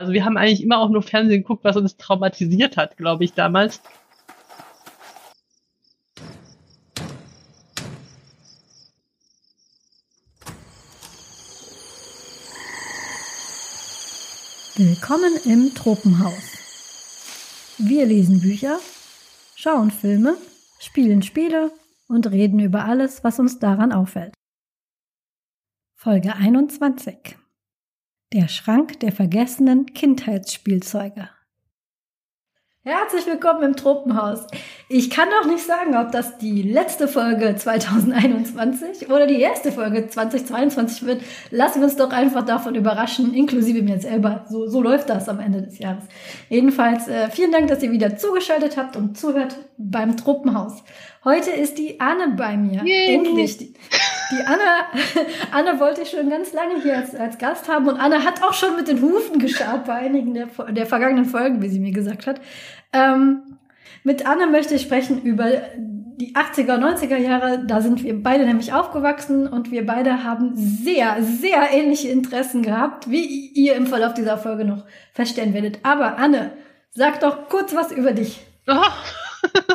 Also wir haben eigentlich immer auch nur Fernsehen geguckt, was uns traumatisiert hat, glaube ich, damals. Willkommen im Tropenhaus. Wir lesen Bücher, schauen Filme, spielen Spiele und reden über alles, was uns daran auffällt. Folge 21 der Schrank der vergessenen Kindheitsspielzeuge. Herzlich willkommen im Tropenhaus. Ich kann noch nicht sagen, ob das die letzte Folge 2021 oder die erste Folge 2022 wird. Lassen wir uns doch einfach davon überraschen, inklusive mir selber. So, so läuft das am Ende des Jahres. Jedenfalls äh, vielen Dank, dass ihr wieder zugeschaltet habt und zuhört beim Tropenhaus. Heute ist die Anne bei mir. Yay. Endlich. Die, Anne, Anne wollte ich schon ganz lange hier als, als Gast haben und Anne hat auch schon mit den Hufen geschart bei einigen der, der vergangenen Folgen, wie sie mir gesagt hat. Ähm, mit Anne möchte ich sprechen über die 80er, 90er Jahre. Da sind wir beide nämlich aufgewachsen und wir beide haben sehr, sehr ähnliche Interessen gehabt, wie ihr im Verlauf dieser Folge noch feststellen werdet. Aber Anne, sag doch kurz was über dich. Oh.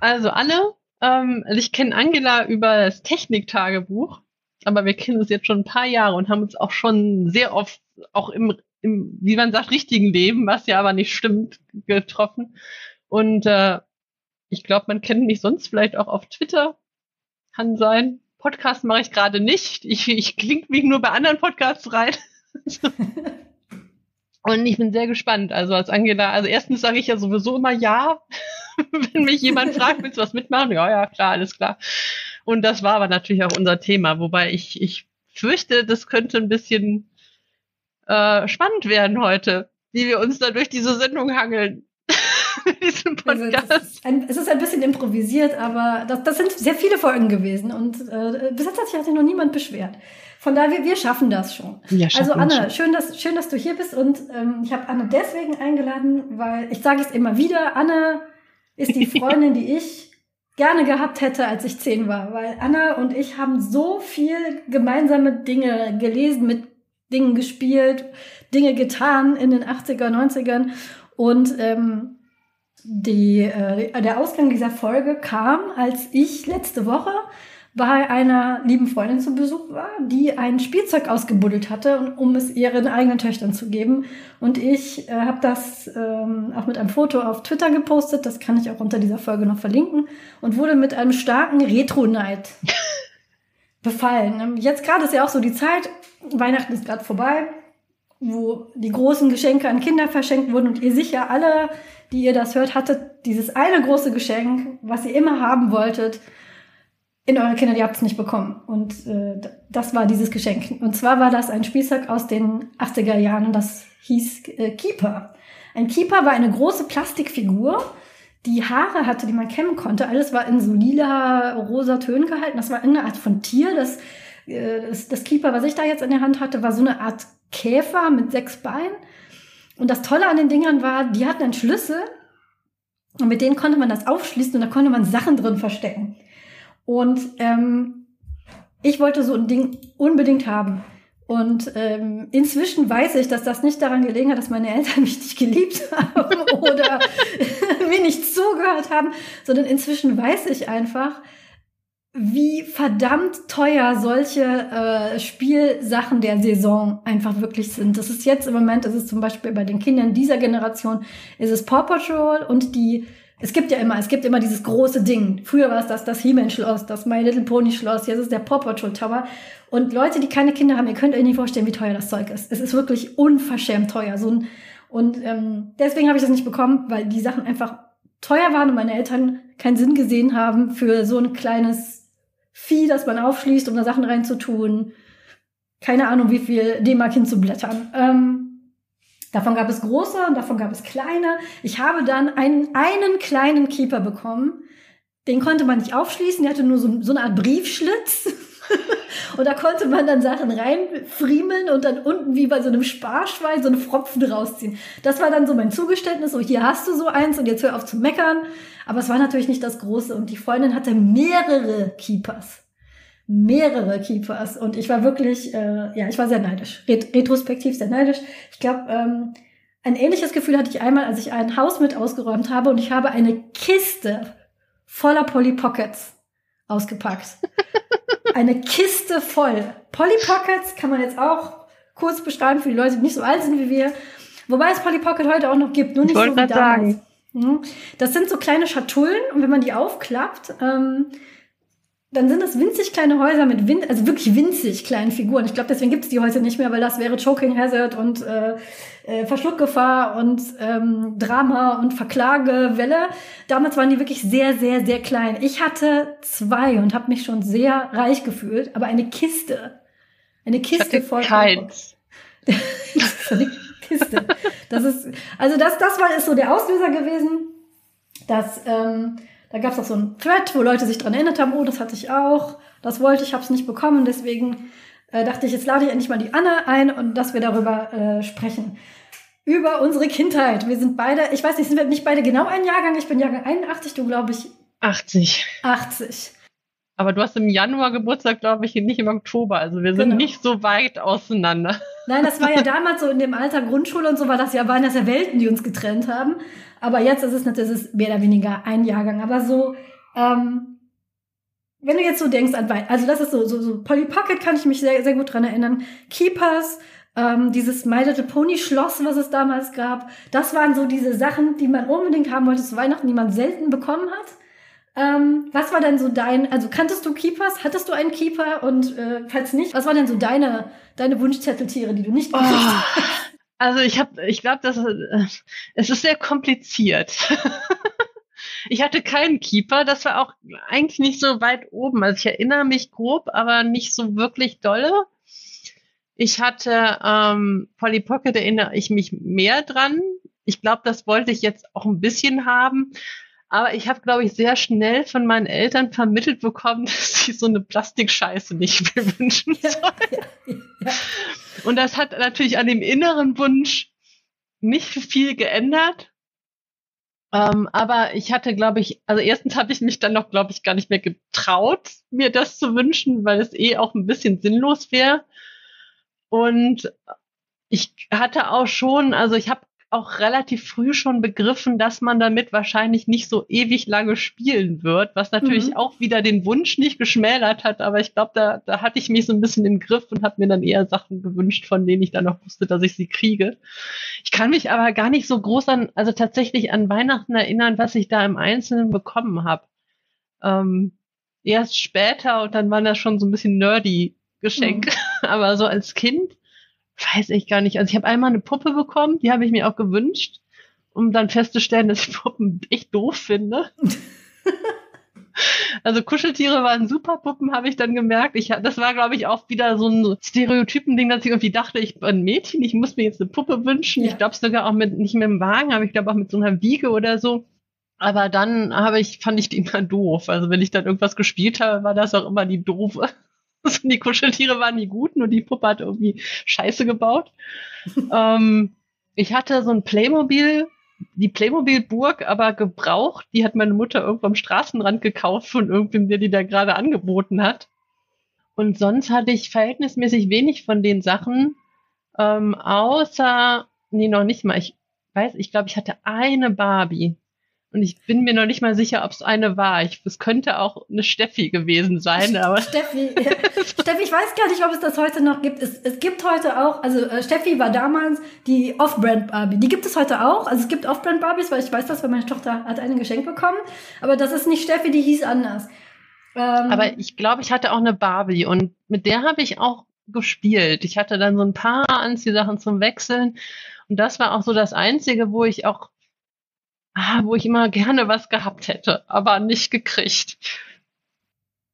Also Anne, ähm, also ich kenne Angela über das Techniktagebuch, aber wir kennen uns jetzt schon ein paar Jahre und haben uns auch schon sehr oft, auch im, im wie man sagt, richtigen Leben, was ja aber nicht stimmt, getroffen. Und äh, ich glaube, man kennt mich sonst vielleicht auch auf Twitter. Kann sein. Podcast mache ich gerade nicht. Ich, ich klinge mich nur bei anderen Podcasts rein. Und ich bin sehr gespannt. Also als Angela, also erstens sage ich ja sowieso immer ja, wenn mich jemand fragt, willst du was mitmachen? Ja, ja, klar, alles klar. Und das war aber natürlich auch unser Thema, wobei ich, ich fürchte, das könnte ein bisschen äh, spannend werden heute, wie wir uns da durch diese Sendung hangeln. diesem Podcast. Also, es, ist ein, es, ist ein, bisschen improvisiert, aber das, das sind sehr viele Folgen gewesen und äh, bis jetzt hat sich noch niemand beschwert. Von daher, wir, wir schaffen das schon. Ja, also Anne, schön dass, schön, dass du hier bist und ähm, ich habe Anne deswegen eingeladen, weil ich sage es immer wieder, Anne ist die Freundin, die ich gerne gehabt hätte, als ich zehn war. Weil Anna und ich haben so viel gemeinsame Dinge gelesen, mit Dingen gespielt, Dinge getan in den 80er, 90ern. Und ähm, die, äh, der Ausgang dieser Folge kam, als ich letzte Woche bei einer lieben Freundin zu Besuch war, die ein Spielzeug ausgebuddelt hatte, um es ihren eigenen Töchtern zu geben. Und ich äh, habe das ähm, auch mit einem Foto auf Twitter gepostet, das kann ich auch unter dieser Folge noch verlinken, und wurde mit einem starken Retro-Neid befallen. Jetzt gerade ist ja auch so die Zeit, Weihnachten ist gerade vorbei, wo die großen Geschenke an Kinder verschenkt wurden. Und ihr sicher alle, die ihr das hört, hattet dieses eine große Geschenk, was ihr immer haben wolltet in eure Kinder, ihr habt es nicht bekommen. Und äh, das war dieses Geschenk. Und zwar war das ein Spielzeug aus den 80er Jahren und das hieß äh, Keeper. Ein Keeper war eine große Plastikfigur, die Haare hatte, die man kämmen konnte. Alles war in so lila, rosa Tönen gehalten. Das war eine Art von Tier. Das, äh, das, das Keeper, was ich da jetzt in der Hand hatte, war so eine Art Käfer mit sechs Beinen. Und das Tolle an den Dingern war, die hatten einen Schlüssel und mit denen konnte man das aufschließen und da konnte man Sachen drin verstecken. Und ähm, ich wollte so ein Ding unbedingt haben. Und ähm, inzwischen weiß ich, dass das nicht daran gelegen hat, dass meine Eltern mich nicht geliebt haben oder mir nicht zugehört haben, sondern inzwischen weiß ich einfach, wie verdammt teuer solche äh, Spielsachen der Saison einfach wirklich sind. Das ist jetzt im Moment, das ist zum Beispiel bei den Kindern dieser Generation, ist es Paw Patrol und die es gibt ja immer, es gibt immer dieses große Ding. Früher war es das, das He-Man-Schloss, das My Little Pony-Schloss, jetzt ist der Paw Patrol Tower. Und Leute, die keine Kinder haben, ihr könnt euch nicht vorstellen, wie teuer das Zeug ist. Es ist wirklich unverschämt teuer. So ein, und ähm, deswegen habe ich das nicht bekommen, weil die Sachen einfach teuer waren und meine Eltern keinen Sinn gesehen haben für so ein kleines Vieh, das man aufschließt, um da Sachen reinzutun. Keine Ahnung, wie viel D-Mark hinzublättern. Ähm, Davon gab es große und davon gab es kleine. Ich habe dann einen, einen kleinen Keeper bekommen. Den konnte man nicht aufschließen. Der hatte nur so, so eine Art Briefschlitz. und da konnte man dann Sachen reinfriemeln und dann unten wie bei so einem Sparschwein so eine Fropfen rausziehen. Das war dann so mein Zugeständnis. So, hier hast du so eins und jetzt hör auf zu meckern. Aber es war natürlich nicht das Große. Und die Freundin hatte mehrere Keepers. Mehrere Keepers und ich war wirklich, äh, ja, ich war sehr neidisch, Ret retrospektiv sehr neidisch. Ich glaube, ähm, ein ähnliches Gefühl hatte ich einmal, als ich ein Haus mit ausgeräumt habe und ich habe eine Kiste voller Polly Pockets ausgepackt. eine Kiste voll. Polly Pockets kann man jetzt auch kurz beschreiben für die Leute, die nicht so alt sind wie wir. Wobei es Polly Pocket heute auch noch gibt, nur nicht so wie damals. Sagen. Mhm. Das sind so kleine Schatullen und wenn man die aufklappt, ähm, dann sind das winzig kleine Häuser mit win also wirklich winzig kleinen Figuren. Ich glaube, deswegen gibt es die heute nicht mehr, weil das wäre Choking Hazard und äh, äh, Verschluckgefahr und ähm, Drama und Verklagewelle. Damals waren die wirklich sehr, sehr, sehr klein. Ich hatte zwei und habe mich schon sehr reich gefühlt, aber eine Kiste. Eine Kiste voll. Keins. eine Kiste. Das ist, also das, das war ist so der Auslöser gewesen, dass ähm, da gab es auch so ein Thread, wo Leute sich dran erinnert haben, oh, das hatte ich auch, das wollte ich, habe es nicht bekommen, deswegen äh, dachte ich, jetzt lade ich endlich mal die Anne ein und dass wir darüber äh, sprechen. Über unsere Kindheit. Wir sind beide, ich weiß nicht, sind wir nicht beide genau ein Jahrgang? Ich bin Jahrgang 81, du glaube ich 80. 80. Aber du hast im Januar Geburtstag, glaube ich, nicht im Oktober. Also wir sind genau. nicht so weit auseinander. Nein, das war ja damals so in dem Alter Grundschule und so war das ja, waren das ja Welten, die uns getrennt haben. Aber jetzt ist es natürlich ist mehr oder weniger ein Jahrgang. Aber so, ähm, wenn du jetzt so denkst an also das ist so, so, so Polly Pocket kann ich mich sehr, sehr gut dran erinnern. Keepers, ähm, dieses My Little Pony Schloss, was es damals gab, das waren so diese Sachen, die man unbedingt haben wollte zu Weihnachten, die man selten bekommen hat. Ähm, was war denn so dein, also kanntest du Keepers? Hattest du einen Keeper? Und äh, falls nicht, was waren denn so deine, deine Wunschzetteltiere, die du nicht gekriegt oh, hast? Also ich habe, ich glaube, äh, es ist sehr kompliziert. ich hatte keinen Keeper, das war auch eigentlich nicht so weit oben. Also ich erinnere mich grob, aber nicht so wirklich dolle. Ich hatte ähm, Polly Pocket, erinnere ich mich mehr dran. Ich glaube, das wollte ich jetzt auch ein bisschen haben. Aber ich habe, glaube ich, sehr schnell von meinen Eltern vermittelt bekommen, dass sie so eine Plastikscheiße nicht mehr wünschen sollen. Ja, ja, ja. Und das hat natürlich an dem inneren Wunsch nicht viel geändert. Ähm, aber ich hatte, glaube ich, also erstens habe ich mich dann noch, glaube ich, gar nicht mehr getraut, mir das zu wünschen, weil es eh auch ein bisschen sinnlos wäre. Und ich hatte auch schon, also ich habe auch relativ früh schon begriffen, dass man damit wahrscheinlich nicht so ewig lange spielen wird, was natürlich mhm. auch wieder den Wunsch nicht geschmälert hat, aber ich glaube, da, da hatte ich mich so ein bisschen im Griff und habe mir dann eher Sachen gewünscht, von denen ich dann noch wusste, dass ich sie kriege. Ich kann mich aber gar nicht so groß an, also tatsächlich an Weihnachten erinnern, was ich da im Einzelnen bekommen habe. Ähm, erst später und dann waren das schon so ein bisschen nerdy Geschenke, mhm. aber so als Kind weiß ich gar nicht. Also ich habe einmal eine Puppe bekommen, die habe ich mir auch gewünscht, um dann festzustellen, dass ich Puppen echt doof finde. Also Kuscheltiere waren super Puppen, habe ich dann gemerkt. Ich, das war, glaube ich, auch wieder so ein Stereotypen-Ding, dass ich irgendwie dachte, ich bin ein Mädchen, ich muss mir jetzt eine Puppe wünschen. Ja. Ich glaube sogar auch mit, nicht mit dem Wagen, aber ich glaube auch mit so einer Wiege oder so. Aber dann habe ich, fand ich die immer doof. Also wenn ich dann irgendwas gespielt habe, war das auch immer die doofe. die Kuscheltiere waren die guten und die Puppe hat irgendwie Scheiße gebaut. ähm, ich hatte so ein Playmobil, die Playmobil-Burg, aber gebraucht. Die hat meine Mutter irgendwo am Straßenrand gekauft von irgendwem, der die da gerade angeboten hat. Und sonst hatte ich verhältnismäßig wenig von den Sachen, ähm, außer, nee, noch nicht mal. Ich weiß, ich glaube, ich hatte eine Barbie. Und ich bin mir noch nicht mal sicher, ob es eine war. es könnte auch eine Steffi gewesen sein. Aber Steffi. Steffi, ich weiß gar nicht, ob es das heute noch gibt. Es, es gibt heute auch, also äh, Steffi war damals die Off-Brand Barbie. Die gibt es heute auch. Also es gibt Off-Brand Barbies, weil ich weiß das, weil meine Tochter hat eine geschenkt bekommen. Aber das ist nicht Steffi, die hieß anders. Ähm, aber ich glaube, ich hatte auch eine Barbie und mit der habe ich auch gespielt. Ich hatte dann so ein paar Anziehsachen zum Wechseln. Und das war auch so das Einzige, wo ich auch ah, wo ich immer gerne was gehabt hätte, aber nicht gekriegt.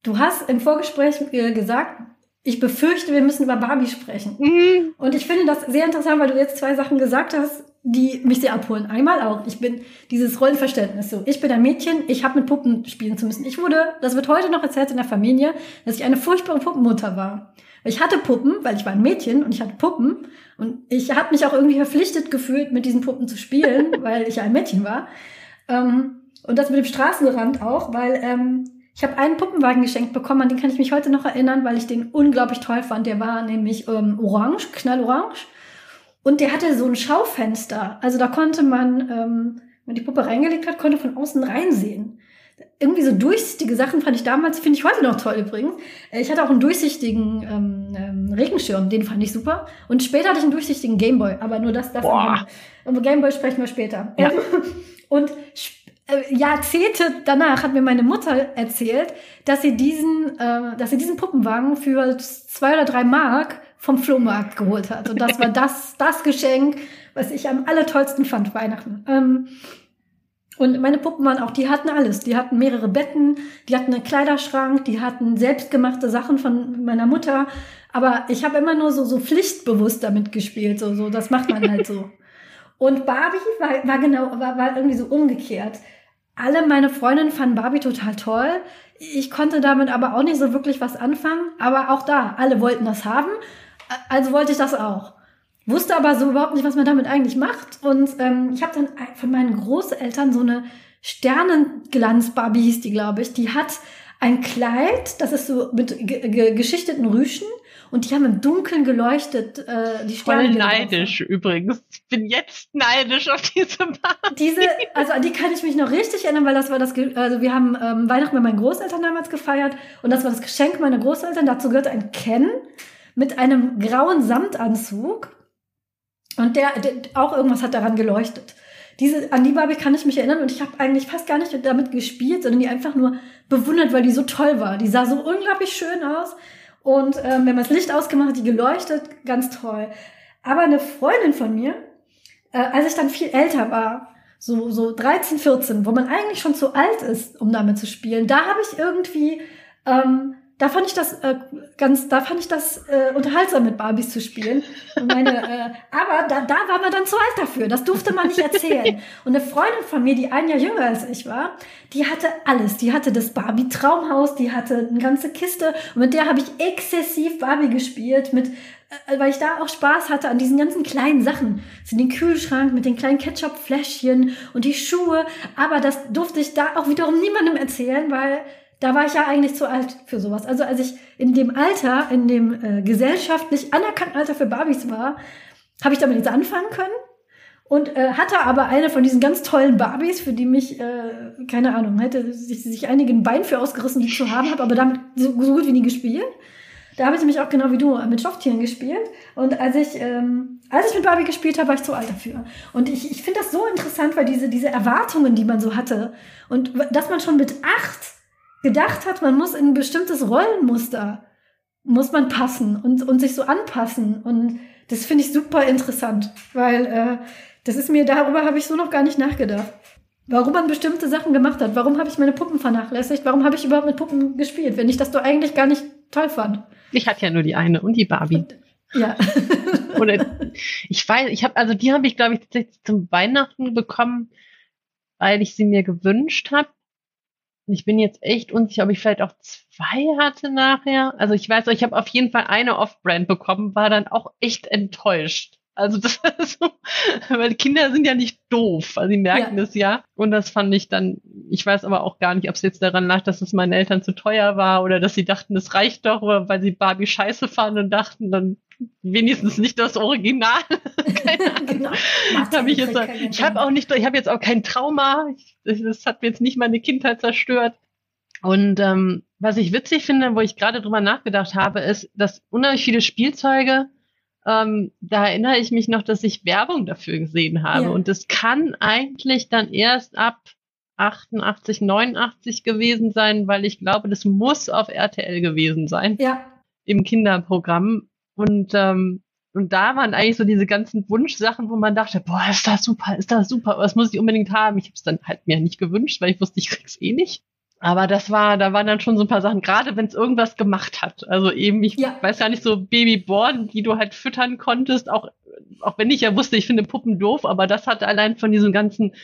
Du hast im Vorgespräch äh, gesagt, ich befürchte, wir müssen über Barbie sprechen. Mhm. Und ich finde das sehr interessant, weil du jetzt zwei Sachen gesagt hast, die mich sehr abholen. Einmal auch, ich bin dieses Rollenverständnis so. Ich bin ein Mädchen, ich habe mit Puppen spielen zu müssen. Ich wurde, das wird heute noch erzählt in der Familie, dass ich eine furchtbare Puppenmutter war. Ich hatte Puppen, weil ich war ein Mädchen und ich hatte Puppen. Und ich habe mich auch irgendwie verpflichtet gefühlt, mit diesen Puppen zu spielen, weil ich ja ein Mädchen war. Ähm, und das mit dem Straßenrand auch, weil ähm, Ich habe einen Puppenwagen geschenkt bekommen, an den kann ich mich heute noch erinnern, weil ich den unglaublich toll fand. Der war nämlich ähm, orange, knallorange. Und der hatte so ein Schaufenster. Also da konnte man, ähm, wenn die Puppe reingelegt hat, konnte von außen reinsehen. Irgendwie so durchsichtige Sachen fand ich damals, finde ich heute noch toll übrigens. Äh, ich hatte auch einen durchsichtigen ähm, ähm, Regenschirm, den fand ich super. Und später hatte ich einen durchsichtigen Gameboy, aber nur das davon. Boah. Über Gameboy sprechen wir später. Ja. Und äh, Jahrzehnte danach hat mir meine Mutter erzählt, dass sie diesen, äh, dass sie diesen Puppenwagen für zwei oder drei Mark vom Flohmarkt geholt hat. Und das war das, das Geschenk, was ich am allertollsten fand, Weihnachten. Ähm, und meine Puppen waren auch, die hatten alles. Die hatten mehrere Betten, die hatten einen Kleiderschrank, die hatten selbstgemachte Sachen von meiner Mutter. Aber ich habe immer nur so, so pflichtbewusst damit gespielt. So, so, das macht man halt so. Und Barbie war, war genau, war, war irgendwie so umgekehrt. Alle meine Freundinnen fanden Barbie total toll. Ich konnte damit aber auch nicht so wirklich was anfangen. Aber auch da, alle wollten das haben. Also wollte ich das auch. Wusste aber so überhaupt nicht, was man damit eigentlich macht. Und ähm, ich habe dann von meinen Großeltern so eine Sternenglanz-Barbie hieß die, glaube ich. Die hat ein Kleid, das ist so mit geschichteten Rüschen und die haben im Dunkeln geleuchtet, äh, die Sterne. Voll neidisch übrigens. Ich bin jetzt neidisch auf diese Barbie. Diese, also an die kann ich mich noch richtig erinnern, weil das war das, also wir haben ähm, Weihnachten mit meinen Großeltern damals gefeiert und das war das Geschenk meiner Großeltern. Dazu gehört ein Ken mit einem grauen Samtanzug und der, der auch irgendwas hat daran geleuchtet. Diese, an die Barbie kann ich mich erinnern und ich habe eigentlich fast gar nicht damit gespielt, sondern die einfach nur bewundert, weil die so toll war. Die sah so unglaublich schön aus und ähm, wenn man das Licht ausgemacht hat, die geleuchtet, ganz toll. Aber eine Freundin von mir, äh, als ich dann viel älter war, so, so 13, 14, wo man eigentlich schon zu alt ist, um damit zu spielen, da habe ich irgendwie ähm, da fand ich das äh, ganz, da fand ich das äh, unterhaltsam mit Barbies zu spielen. Und meine, äh, aber da, da war man dann zu alt dafür. Das durfte man nicht erzählen. Und eine Freundin von mir, die ein Jahr jünger als ich war, die hatte alles. Die hatte das Barbie Traumhaus, die hatte eine ganze Kiste und mit der habe ich exzessiv Barbie gespielt mit äh, weil ich da auch Spaß hatte an diesen ganzen kleinen Sachen. So den Kühlschrank mit den kleinen Ketchup-Fläschchen und die Schuhe. Aber das durfte ich da auch wiederum niemandem erzählen, weil da war ich ja eigentlich zu alt für sowas. Also als ich in dem Alter, in dem äh, gesellschaftlich anerkannten Alter für Barbies war, habe ich damit jetzt anfangen können und äh, hatte aber eine von diesen ganz tollen Barbies, für die mich, äh, keine Ahnung, hätte sich, sich einige ein Bein für ausgerissen, die zu haben habe, aber damit so, so gut wie nie gespielt. Da habe ich nämlich auch genau wie du mit Stofftieren gespielt. Und als ich, ähm, als ich mit Barbie gespielt habe, war ich zu alt dafür. Und ich, ich finde das so interessant, weil diese, diese Erwartungen, die man so hatte und dass man schon mit acht gedacht hat, man muss in ein bestimmtes Rollenmuster, muss man passen und, und sich so anpassen. Und das finde ich super interessant, weil äh, das ist mir, darüber habe ich so noch gar nicht nachgedacht. Warum man bestimmte Sachen gemacht hat. Warum habe ich meine Puppen vernachlässigt? Warum habe ich überhaupt mit Puppen gespielt, wenn ich das doch eigentlich gar nicht toll fand? Ich hatte ja nur die eine und die Barbie. Und, ja. Oder ich weiß, ich habe, also die habe ich, glaube ich, tatsächlich zum Weihnachten bekommen, weil ich sie mir gewünscht habe. Ich bin jetzt echt unsicher, ob ich vielleicht auch zwei hatte nachher. Also ich weiß, ich habe auf jeden Fall eine Off-Brand bekommen, war dann auch echt enttäuscht. Also das ist so, weil Kinder sind ja nicht doof, also sie merken ja. das ja. Und das fand ich dann, ich weiß aber auch gar nicht, ob es jetzt daran lag, dass es meinen Eltern zu teuer war oder dass sie dachten, das reicht doch, oder weil sie Barbie scheiße fanden und dachten, dann wenigstens nicht das Original. genau. hab ich jetzt, ich habe auch nicht, ich habe jetzt auch kein Trauma. Ich, das hat mir jetzt nicht meine Kindheit zerstört. Und ähm, was ich witzig finde, wo ich gerade drüber nachgedacht habe, ist, dass unheimlich viele Spielzeuge, ähm, da erinnere ich mich noch, dass ich Werbung dafür gesehen habe. Ja. Und das kann eigentlich dann erst ab 88, 89 gewesen sein, weil ich glaube, das muss auf RTL gewesen sein. Ja. Im Kinderprogramm. Und, ähm, und da waren eigentlich so diese ganzen Wunschsachen, wo man dachte, boah, ist das super, ist das super, das muss ich unbedingt haben. Ich habe es dann halt mir nicht gewünscht, weil ich wusste, ich krieg's eh nicht. Aber das war, da waren dann schon so ein paar Sachen, gerade wenn es irgendwas gemacht hat. Also eben, ich ja. weiß ja nicht, so Babyborn, die du halt füttern konntest, auch, auch wenn ich ja wusste, ich finde Puppen doof, aber das hat allein von diesem ganzen,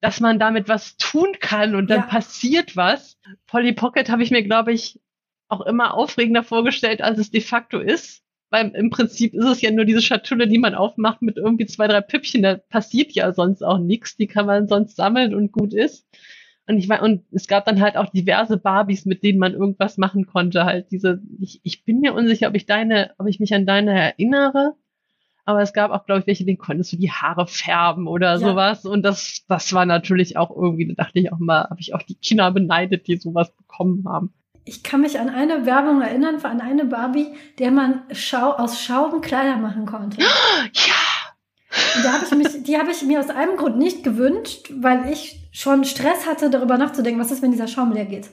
dass man damit was tun kann und dann ja. passiert was. Polly Pocket habe ich mir, glaube ich, auch immer aufregender vorgestellt, als es de facto ist weil im Prinzip ist es ja nur diese Schatulle, die man aufmacht mit irgendwie zwei, drei Püppchen. Da passiert ja sonst auch nichts. Die kann man sonst sammeln und gut ist. Und ich war, und es gab dann halt auch diverse Barbies, mit denen man irgendwas machen konnte. Halt diese, ich, ich bin mir unsicher, ob ich deine, ob ich mich an deine erinnere. Aber es gab auch, glaube ich, welche, denen konntest du die Haare färben oder ja. sowas. Und das, das war natürlich auch irgendwie, da dachte ich auch mal, habe ich auch die Kinder beneidet, die sowas bekommen haben. Ich kann mich an eine Werbung erinnern, an eine Barbie, der man Schau aus Schrauben Kleider machen konnte. Ja, und da habe ich mich, die habe ich mir aus einem Grund nicht gewünscht, weil ich schon Stress hatte, darüber nachzudenken, was ist, wenn dieser Schaum leer geht.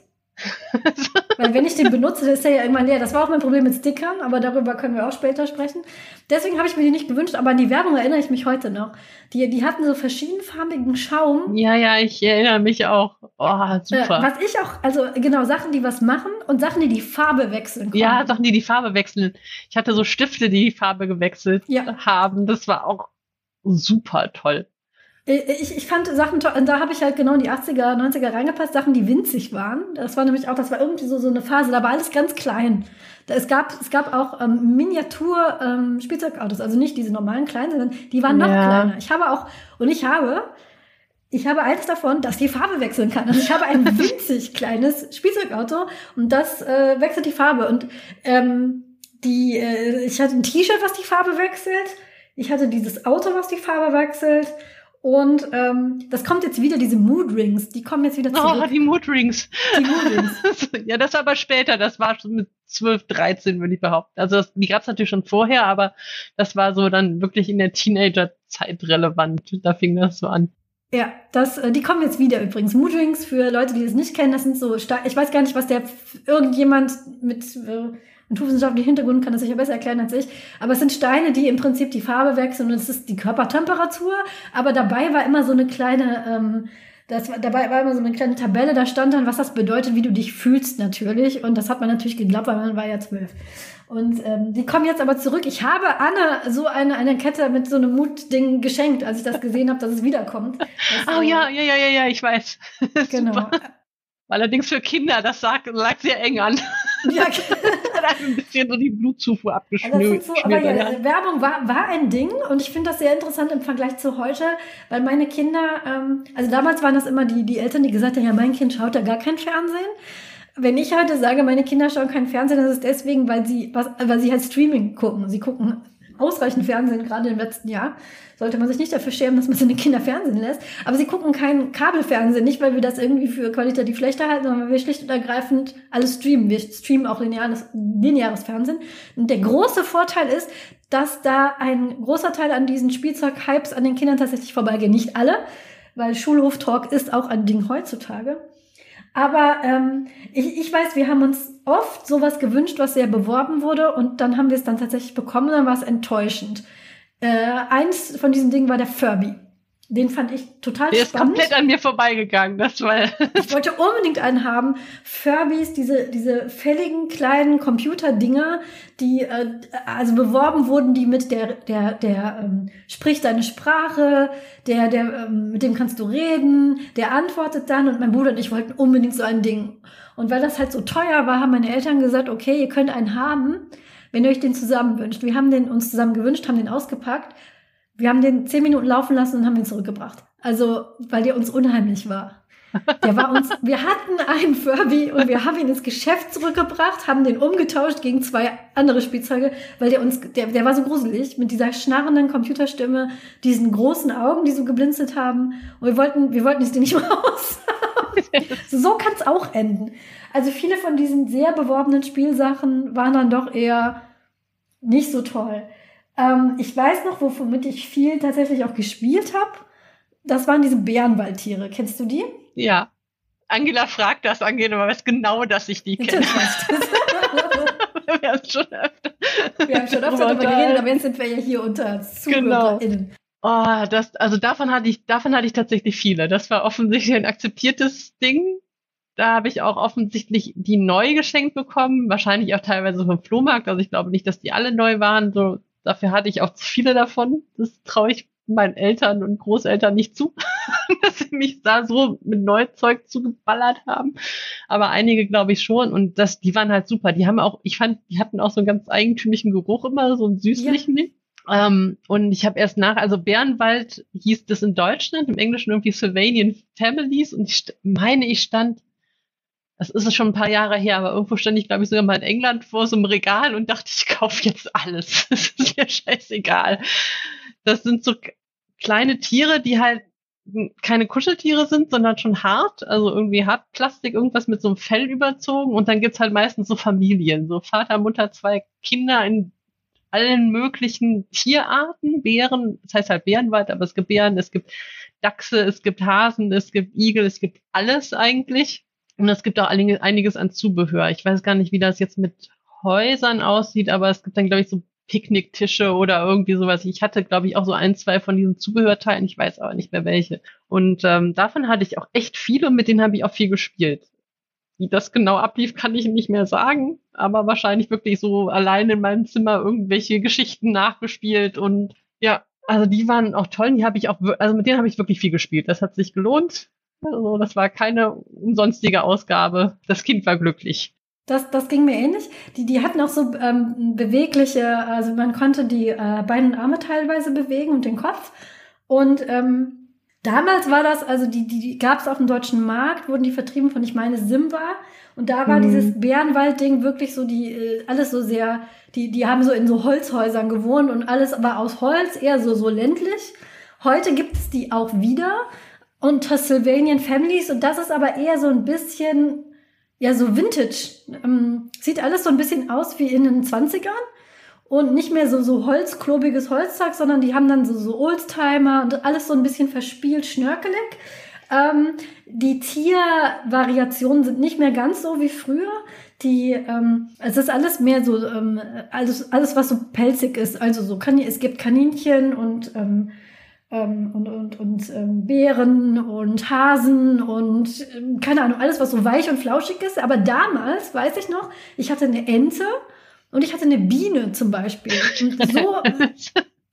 Weil wenn ich den benutze, dann ist er ja immer leer. Das war auch mein Problem mit Stickern, aber darüber können wir auch später sprechen. Deswegen habe ich mir die nicht gewünscht, aber an die Werbung erinnere ich mich heute noch. Die, die hatten so verschiedenfarbigen Schaum. Ja, ja, ich erinnere mich auch. Oh, super. Äh, was ich auch, also genau, Sachen, die was machen und Sachen, die die Farbe wechseln können. Ja, Sachen, die die Farbe wechseln. Ich hatte so Stifte, die die Farbe gewechselt ja. haben. Das war auch super toll. Ich, ich fand Sachen toll, da habe ich halt genau in die 80er, 90er reingepasst, Sachen, die winzig waren. Das war nämlich auch, das war irgendwie so, so eine Phase, da war alles ganz klein. Es gab, es gab auch ähm, Miniatur-Spielzeugautos, ähm, also nicht diese normalen kleinen, sondern die waren noch ja. kleiner. Ich habe auch, und ich habe, ich habe eins davon, dass die Farbe wechseln kann. Also ich habe ein winzig kleines Spielzeugauto und das äh, wechselt die Farbe. Und ähm, die, äh, ich hatte ein T-Shirt, was die Farbe wechselt. Ich hatte dieses Auto, was die Farbe wechselt. Und ähm, das kommt jetzt wieder, diese Mood Rings, die kommen jetzt wieder zurück. Oh, die Mood Rings. Die Mood Rings. ja, das war aber später, das war schon mit 12, 13, würde ich behaupten. Also das, die gab es natürlich schon vorher, aber das war so dann wirklich in der Teenager-Zeit relevant. Da fing das so an. Ja, das, äh, die kommen jetzt wieder übrigens. Mood Rings für Leute, die das nicht kennen, das sind so stark. Ich weiß gar nicht, was der irgendjemand mit äh, naturwissenschaftlichen Hintergrund kann das sicher besser erklären als ich. Aber es sind Steine, die im Prinzip die Farbe wechseln und es ist die Körpertemperatur. Aber dabei war immer so eine kleine, ähm, das dabei war immer so eine kleine Tabelle, da stand dann, was das bedeutet, wie du dich fühlst natürlich. Und das hat man natürlich geglaubt, weil man war ja zwölf. Und ähm, die kommen jetzt aber zurück. Ich habe Anne so eine, eine Kette mit so einem Mutding geschenkt, als ich das gesehen habe, dass es wiederkommt. Das, oh ja, ja, ja, ja, ja, ich weiß. Genau. Allerdings für Kinder, das lag, lag sehr eng an. Ja, hat ein bisschen so die Blutzufuhr abgeschnürt. So, aber ja, Werbung war, war ein Ding und ich finde das sehr interessant im Vergleich zu heute, weil meine Kinder, ähm, also damals waren das immer die, die Eltern, die gesagt haben, ja, mein Kind schaut ja gar kein Fernsehen. Wenn ich heute sage, meine Kinder schauen kein Fernsehen, das ist deswegen, weil sie, was, weil sie halt Streaming gucken. Sie gucken ausreichend Fernsehen, gerade im letzten Jahr. Sollte man sich nicht dafür schämen, dass man seine Kinder Fernsehen lässt. Aber sie gucken kein Kabelfernsehen, nicht weil wir das irgendwie für qualitativ schlechter halten, sondern weil wir schlicht und ergreifend alles streamen. Wir streamen auch lineares, lineares Fernsehen. Und der große Vorteil ist, dass da ein großer Teil an diesen Spielzeug-Hypes an den Kindern tatsächlich vorbeigehen. Nicht alle, weil Schulhof-Talk ist auch ein Ding heutzutage. Aber ähm, ich, ich weiß, wir haben uns oft sowas gewünscht, was sehr beworben wurde und dann haben wir es dann tatsächlich bekommen, dann war es enttäuschend. Äh, eins von diesen Dingen war der Furby. Den fand ich total der spannend. Der ist komplett an mir vorbeigegangen. Das war ich wollte unbedingt einen haben. Furbies, diese, diese fälligen kleinen Computerdinger, die äh, also beworben wurden, die mit der, der, der ähm, spricht deine Sprache, der, der, ähm, mit dem kannst du reden, der antwortet dann und mein Bruder und ich wollten unbedingt so ein Ding. Und weil das halt so teuer war, haben meine Eltern gesagt, okay, ihr könnt einen haben, wenn ihr euch den zusammen wünscht. Wir haben den uns zusammen gewünscht, haben den ausgepackt wir haben den zehn Minuten laufen lassen und haben ihn zurückgebracht. Also, weil der uns unheimlich war. Der war uns, wir hatten einen Furby und wir haben ihn ins Geschäft zurückgebracht, haben den umgetauscht gegen zwei andere Spielzeuge, weil der uns, der, der war so gruselig mit dieser schnarrenden Computerstimme, diesen großen Augen, die so geblinzelt haben. Und wir wollten, wir wollten es dir nicht raus. so kann es auch enden. Also viele von diesen sehr beworbenen Spielsachen waren dann doch eher nicht so toll. Ähm, ich weiß noch, womit ich viel tatsächlich auch gespielt habe. Das waren diese Bärenwaldtiere. Kennst du die? Ja. Angela fragt das, Angela weiß genau, dass ich die kenne. wir haben schon öfter. Wir haben schon öfter darüber geredet, aber jetzt sind wir ja hier unter ZuhörerInnen. Genau. Oh, das, also davon hatte ich, davon hatte ich tatsächlich viele. Das war offensichtlich ein akzeptiertes Ding. Da habe ich auch offensichtlich die neu geschenkt bekommen, wahrscheinlich auch teilweise vom Flohmarkt. Also ich glaube nicht, dass die alle neu waren. So Dafür hatte ich auch zu viele davon. Das traue ich meinen Eltern und Großeltern nicht zu, dass sie mich da so mit Neuzeug zugeballert haben. Aber einige glaube ich schon. Und das, die waren halt super. Die haben auch, ich fand, die hatten auch so einen ganz eigentümlichen Geruch immer, so einen süßlichen. Ja. Ähm, und ich habe erst nach, also Bärenwald hieß das in Deutschland, im Englischen irgendwie Sylvanian Families und ich meine, ich stand, das ist schon ein paar Jahre her, aber irgendwo stand ich, glaube ich, sogar mal in England vor so einem Regal und dachte, ich kaufe jetzt alles. Das ist mir scheißegal. Das sind so kleine Tiere, die halt keine Kuscheltiere sind, sondern schon hart, also irgendwie Hartplastik, irgendwas mit so einem Fell überzogen und dann gibt's halt meistens so Familien, so Vater, Mutter, zwei Kinder in allen möglichen Tierarten, Bären, das heißt halt Bärenwald, aber es gibt Bären, es gibt Dachse, es gibt Hasen, es gibt Igel, es gibt alles eigentlich. Und es gibt auch einiges an Zubehör. Ich weiß gar nicht, wie das jetzt mit Häusern aussieht, aber es gibt dann, glaube ich, so Picknicktische oder irgendwie sowas. Ich hatte, glaube ich, auch so ein, zwei von diesen Zubehörteilen, ich weiß aber nicht mehr welche. Und ähm, davon hatte ich auch echt viele und mit denen habe ich auch viel gespielt. Wie das genau ablief, kann ich nicht mehr sagen, aber wahrscheinlich wirklich so allein in meinem Zimmer irgendwelche Geschichten nachgespielt und ja, also die waren auch toll, die habe ich auch, also mit denen habe ich wirklich viel gespielt. Das hat sich gelohnt. Also das war keine umsonstige Ausgabe. Das Kind war glücklich. Das, das ging mir ähnlich. Die, die hatten auch so ähm, bewegliche, also man konnte die äh, Beine und Arme teilweise bewegen und den Kopf. Und ähm, damals war das, also die, die, die gab es auf dem deutschen Markt, wurden die vertrieben von, ich meine, Simba. Und da war mhm. dieses Bärenwald-Ding wirklich so, die, äh, alles so sehr, die, die haben so in so Holzhäusern gewohnt und alles war aus Holz, eher so, so ländlich. Heute gibt es die auch wieder unter Sylvanian Families und das ist aber eher so ein bisschen ja, so Vintage. Ähm, sieht alles so ein bisschen aus wie in den 20ern und nicht mehr so, so holzklobiges Holzzeug, sondern die haben dann so, so Oldtimer und alles so ein bisschen verspielt, schnörkelig. Ähm, die Tiervariationen sind nicht mehr ganz so wie früher. Die, ähm, es ist alles mehr so, ähm, alles, alles was so pelzig ist. Also so, es gibt Kaninchen und ähm, ähm, und, und, und ähm, Bären und Hasen und ähm, keine Ahnung, alles, was so weich und flauschig ist. Aber damals, weiß ich noch, ich hatte eine Ente und ich hatte eine Biene zum Beispiel. Und so,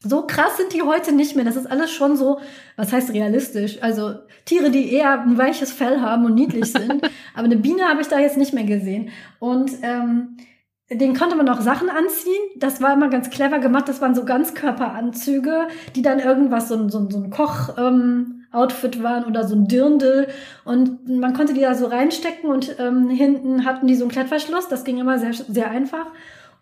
so krass sind die heute nicht mehr. Das ist alles schon so, was heißt realistisch? Also Tiere, die eher ein weiches Fell haben und niedlich sind. Aber eine Biene habe ich da jetzt nicht mehr gesehen. Und ähm, den konnte man auch Sachen anziehen. Das war immer ganz clever gemacht. Das waren so Ganzkörperanzüge, die dann irgendwas, so, so, so ein Koch-Outfit ähm, waren oder so ein Dirndl. Und man konnte die da so reinstecken und ähm, hinten hatten die so einen Klettverschluss. Das ging immer sehr, sehr einfach.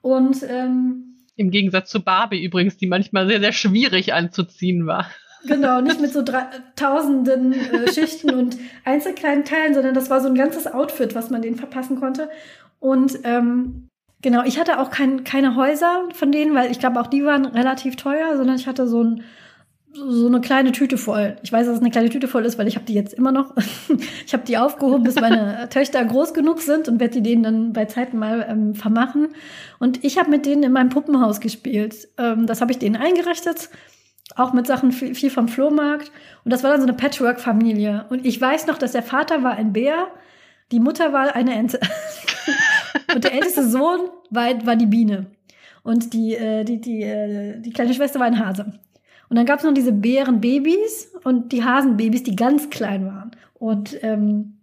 Und ähm, im Gegensatz zu Barbie übrigens, die manchmal sehr, sehr schwierig anzuziehen war. Genau, nicht mit so drei, tausenden äh, Schichten und einzelkleinen Teilen, sondern das war so ein ganzes Outfit, was man denen verpassen konnte. Und ähm, Genau, ich hatte auch kein, keine Häuser von denen, weil ich glaube, auch die waren relativ teuer, sondern ich hatte so, ein, so eine kleine Tüte voll. Ich weiß, dass es eine kleine Tüte voll ist, weil ich habe die jetzt immer noch. ich habe die aufgehoben, bis meine Töchter groß genug sind und werde die denen dann bei Zeiten mal ähm, vermachen. Und ich habe mit denen in meinem Puppenhaus gespielt. Ähm, das habe ich denen eingerichtet auch mit Sachen viel, viel vom Flohmarkt. Und das war dann so eine Patchwork-Familie. Und ich weiß noch, dass der Vater war ein Bär, die Mutter war eine Ente. Und der älteste Sohn war, war die Biene. Und die, äh, die, die, äh, die kleine Schwester war ein Hase. Und dann gab es noch diese Bärenbabys und die Hasenbabys, die ganz klein waren. Und ähm,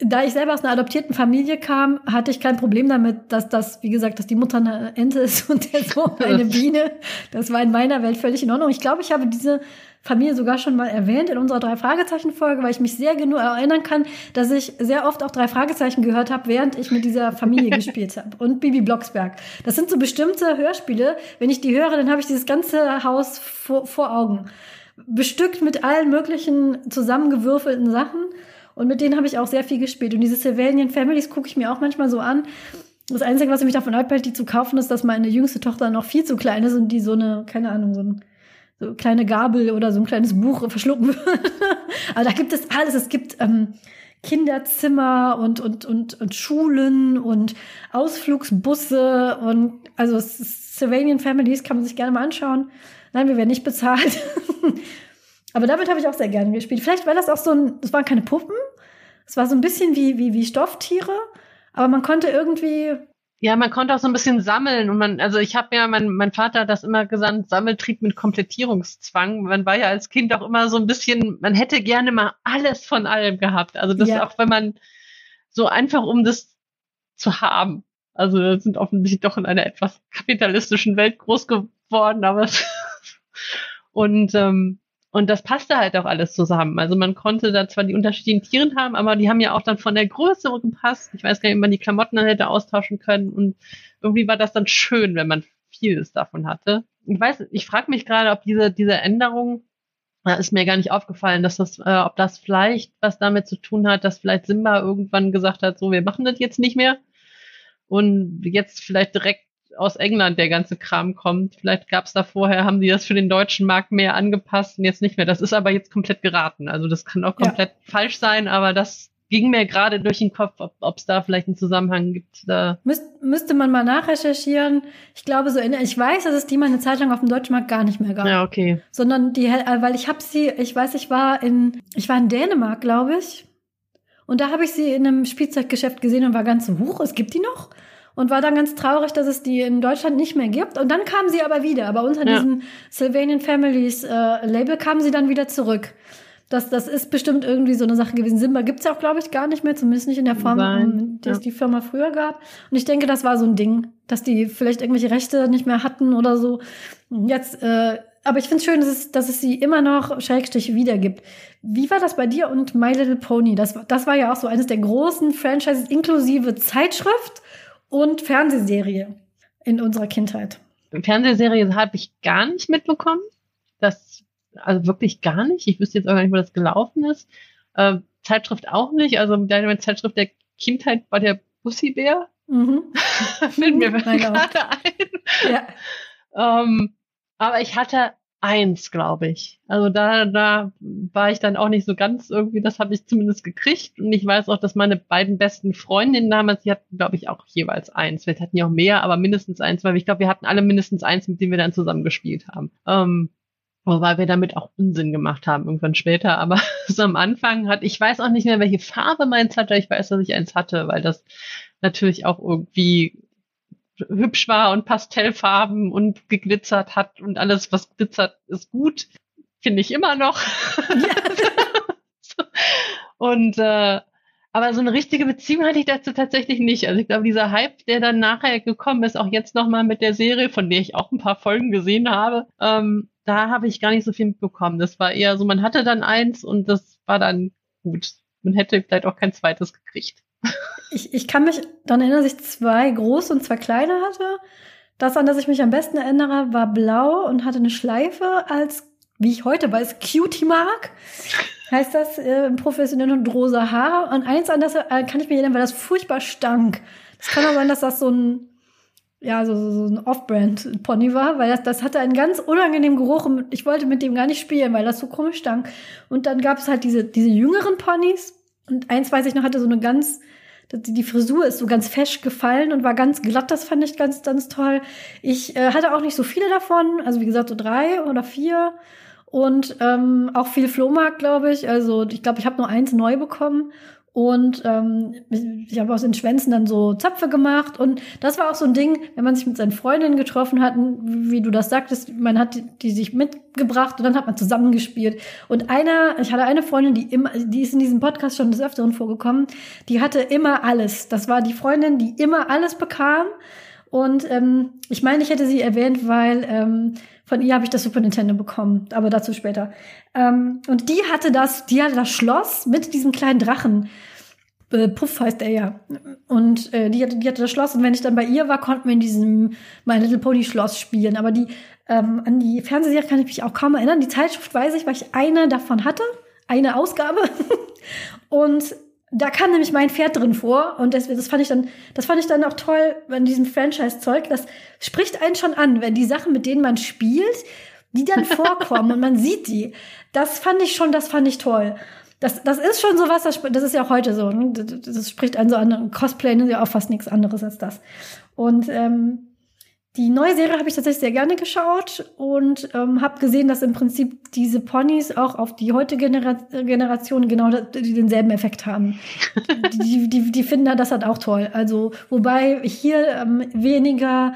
da ich selber aus einer adoptierten Familie kam, hatte ich kein Problem damit, dass das, wie gesagt, dass die Mutter eine Ente ist und der Sohn eine Biene. Das war in meiner Welt völlig in Ordnung. Ich glaube, ich habe diese Familie sogar schon mal erwähnt in unserer drei Fragezeichen Folge, weil ich mich sehr genug erinnern kann, dass ich sehr oft auch drei Fragezeichen gehört habe, während ich mit dieser Familie gespielt habe und Bibi Blocksberg. Das sind so bestimmte Hörspiele. Wenn ich die höre, dann habe ich dieses ganze Haus vor, vor Augen, bestückt mit allen möglichen zusammengewürfelten Sachen. Und mit denen habe ich auch sehr viel gespielt. Und diese Sylvanian Families gucke ich mir auch manchmal so an. Das Einzige, was mich davon abhält, die zu kaufen, ist, dass meine jüngste Tochter noch viel zu klein ist und die so eine, keine Ahnung, so ein so kleine Gabel oder so ein kleines Buch verschlucken würde. Aber da gibt es alles. Es gibt ähm, Kinderzimmer und, und, und, und Schulen und Ausflugsbusse und also Sylvanian Families kann man sich gerne mal anschauen. Nein, wir werden nicht bezahlt. Aber damit habe ich auch sehr gerne gespielt. Vielleicht war das auch so ein, es waren keine Puppen. Es war so ein bisschen wie, wie, wie Stofftiere. Aber man konnte irgendwie ja, man konnte auch so ein bisschen sammeln und man, also ich habe ja, mein, mein Vater hat das immer gesagt, Sammeltrieb mit Komplettierungszwang. Man war ja als Kind auch immer so ein bisschen, man hätte gerne mal alles von allem gehabt. Also das ja. auch, wenn man so einfach um das zu haben. Also wir sind offensichtlich doch in einer etwas kapitalistischen Welt groß geworden, aber Und, ähm, und das passte halt auch alles zusammen. Also man konnte da zwar die unterschiedlichen Tieren haben, aber die haben ja auch dann von der Größe gepasst. Ich weiß gar nicht, ob man die Klamotten dann hätte austauschen können. Und irgendwie war das dann schön, wenn man vieles davon hatte. Ich weiß, ich frage mich gerade, ob diese, diese Änderung, da ist mir gar nicht aufgefallen, dass das, äh, ob das vielleicht was damit zu tun hat, dass vielleicht Simba irgendwann gesagt hat, so, wir machen das jetzt nicht mehr. Und jetzt vielleicht direkt aus England der ganze Kram kommt. Vielleicht gab es da vorher, haben die das für den deutschen Markt mehr angepasst und jetzt nicht mehr. Das ist aber jetzt komplett geraten. Also das kann auch komplett ja. falsch sein, aber das ging mir gerade durch den Kopf, ob es da vielleicht einen Zusammenhang gibt. Da. Müsst, müsste man mal nachrecherchieren. Ich glaube so, in, ich weiß, dass es die mal eine Zeit lang auf dem deutschen Markt gar nicht mehr gab. Ja, okay. Sondern die, äh, weil ich habe sie, ich weiß, ich war in, ich war in Dänemark, glaube ich. Und da habe ich sie in einem Spielzeuggeschäft gesehen und war ganz so, hoch, es gibt die noch? Und war dann ganz traurig, dass es die in Deutschland nicht mehr gibt. Und dann kamen sie aber wieder. Aber unter ja. diesem Sylvanian Families äh, Label kamen sie dann wieder zurück. Das, das ist bestimmt irgendwie so eine Sache gewesen. Simba gibt's ja auch, glaube ich, gar nicht mehr, zumindest nicht in der Form, Nein. die es die Firma früher gab. Und ich denke, das war so ein Ding, dass die vielleicht irgendwelche Rechte nicht mehr hatten oder so. Jetzt, äh, aber ich finde es schön, dass es, dass es sie immer noch Schrägstrich wiedergibt. Wie war das bei dir und My Little Pony? Das, das war ja auch so eines der großen Franchises inklusive Zeitschrift und Fernsehserie in unserer Kindheit. Fernsehserie habe ich gar nicht mitbekommen. Das, also wirklich gar nicht. Ich wüsste jetzt auch gar nicht, wo das gelaufen ist. Äh, Zeitschrift auch nicht. Also deine Zeitschrift der Kindheit war der Bussibär. Mhm. Fällt mir gerade ein. Ja. ähm, aber ich hatte eins, glaube ich. Also da, da war ich dann auch nicht so ganz irgendwie, das habe ich zumindest gekriegt. Und ich weiß auch, dass meine beiden besten Freundinnen damals, die hatten, glaube ich, auch jeweils eins. Wir hatten ja auch mehr, aber mindestens eins, weil ich glaube, wir hatten alle mindestens eins, mit dem wir dann zusammen gespielt haben. Ähm, Wobei wir damit auch Unsinn gemacht haben, irgendwann später. Aber so am Anfang hat, ich weiß auch nicht mehr, welche Farbe meins hatte. Ich weiß, dass ich eins hatte, weil das natürlich auch irgendwie hübsch war und Pastellfarben und geglitzert hat und alles, was glitzert, ist gut. Finde ich immer noch. Ja. und äh, aber so eine richtige Beziehung hatte ich dazu tatsächlich nicht. Also ich glaube, dieser Hype, der dann nachher gekommen ist, auch jetzt nochmal mit der Serie, von der ich auch ein paar Folgen gesehen habe, ähm, da habe ich gar nicht so viel mitbekommen. Das war eher so, man hatte dann eins und das war dann gut. Man hätte vielleicht auch kein zweites gekriegt. Ich, ich kann mich dann erinnern, dass ich zwei große und zwei kleine hatte. Das, an das ich mich am besten erinnere, war blau und hatte eine Schleife als, wie ich heute weiß, Cutie Mark. Heißt das äh, professionell und rosa Haare. Und eins an das äh, kann ich mich erinnern, weil das furchtbar stank. Das kann auch sein, dass das so ein, ja, so, so ein Off-Brand-Pony war, weil das, das hatte einen ganz unangenehmen Geruch und ich wollte mit dem gar nicht spielen, weil das so komisch stank. Und dann gab es halt diese, diese jüngeren Ponys. Und eins weiß ich noch, hatte so eine ganz die Frisur ist so ganz fesch gefallen und war ganz glatt. Das fand ich ganz, ganz toll. Ich äh, hatte auch nicht so viele davon. Also wie gesagt, so drei oder vier. Und ähm, auch viel Flohmarkt, glaube ich. Also ich glaube, ich habe nur eins neu bekommen. Und ähm, ich habe aus den Schwänzen dann so Zöpfe gemacht. Und das war auch so ein Ding, wenn man sich mit seinen Freundinnen getroffen hat, wie du das sagtest, man hat die, die sich mitgebracht und dann hat man zusammengespielt. Und einer, ich hatte eine Freundin, die immer, die ist in diesem Podcast schon des Öfteren vorgekommen, die hatte immer alles. Das war die Freundin, die immer alles bekam. Und ähm, ich meine, ich hätte sie erwähnt, weil ähm, von ihr habe ich das Super Nintendo bekommen, aber dazu später. Ähm, und die hatte das, die hatte das Schloss mit diesem kleinen Drachen. Äh, Puff heißt er ja. Und äh, die, hatte, die hatte das Schloss und wenn ich dann bei ihr war, konnten wir in diesem My Little Pony Schloss spielen. Aber die ähm, an die Fernsehserie kann ich mich auch kaum erinnern. Die Zeitschrift weiß ich, weil ich eine davon hatte, eine Ausgabe. und da kam nämlich mein Pferd drin vor und das, das fand ich dann, das fand ich dann auch toll an diesem Franchise-Zeug. Das spricht einen schon an, wenn die Sachen, mit denen man spielt, die dann vorkommen und man sieht die. Das fand ich schon, das fand ich toll. Das, das ist schon sowas, das, das ist ja auch heute so. Ne? Das, das spricht einen so an. Cosplay ist ja auch fast nichts anderes als das. Und ähm, die neue Serie habe ich tatsächlich sehr gerne geschaut und ähm, habe gesehen, dass im Prinzip diese Ponys auch auf die heutige Genera Generation genau denselben Effekt haben. die, die, die finden das halt auch toll. Also, wobei hier ähm, weniger,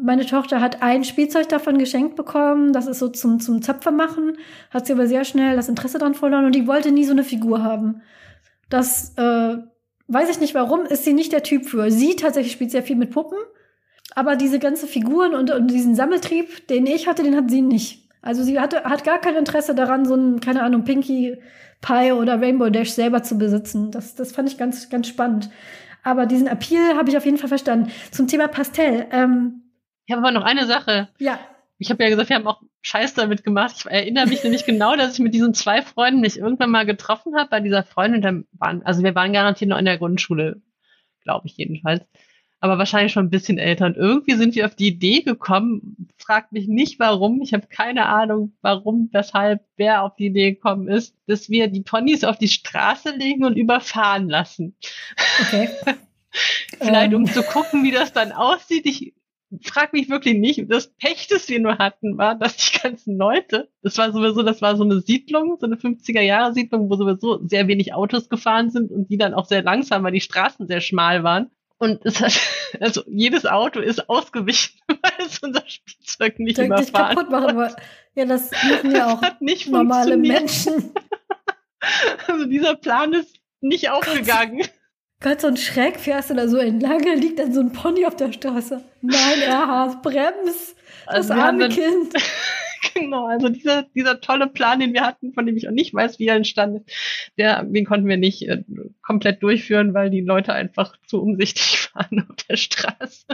meine Tochter hat ein Spielzeug davon geschenkt bekommen, das ist so zum, zum Zöpfe machen, hat sie aber sehr schnell das Interesse daran verloren und die wollte nie so eine Figur haben. Das äh, weiß ich nicht warum, ist sie nicht der Typ für. Sie tatsächlich spielt sehr viel mit Puppen aber diese ganze Figuren und, und diesen Sammeltrieb, den ich hatte, den hat sie nicht. Also sie hatte, hat gar kein Interesse daran, so ein, keine Ahnung, Pinkie Pie oder Rainbow Dash selber zu besitzen. Das, das fand ich ganz, ganz spannend. Aber diesen Appeal habe ich auf jeden Fall verstanden. Zum Thema Pastell. Ähm, ich habe aber noch eine Sache. Ja. Ich habe ja gesagt, wir haben auch Scheiß damit gemacht. Ich erinnere mich nämlich genau, dass ich mit diesen zwei Freunden mich irgendwann mal getroffen habe bei dieser Freundin. Dann waren, also wir waren garantiert noch in der Grundschule, glaube ich jedenfalls aber wahrscheinlich schon ein bisschen älter. Und irgendwie sind wir auf die Idee gekommen, fragt mich nicht warum, ich habe keine Ahnung, warum, weshalb, wer auf die Idee gekommen ist, dass wir die Ponys auf die Straße legen und überfahren lassen. Okay. Vielleicht um ähm. zu gucken, wie das dann aussieht. Ich frag mich wirklich nicht. Das Pech, das wir nur hatten, war, dass die ganzen Leute, das war sowieso, das war so eine Siedlung, so eine 50er Jahre Siedlung, wo sowieso sehr wenig Autos gefahren sind und die dann auch sehr langsam, weil die Straßen sehr schmal waren. Und es hat, also jedes Auto ist ausgewichen, weil es unser Spielzeug nicht Denk überfahren kaputt machen wollte. Ja, das müssen ja auch nicht normale Menschen. Also dieser Plan ist nicht aufgegangen. Gott, so ein Schreck fährst du da so entlang, da liegt dann so ein Pony auf der Straße. Nein, Erhard, brems, das also arme Kind. genau, also dieser, dieser tolle Plan, den wir hatten, von dem ich auch nicht weiß, wie er entstanden ist, der, den konnten wir nicht äh, komplett durchführen, weil die Leute einfach zu umsichtig waren auf der Straße.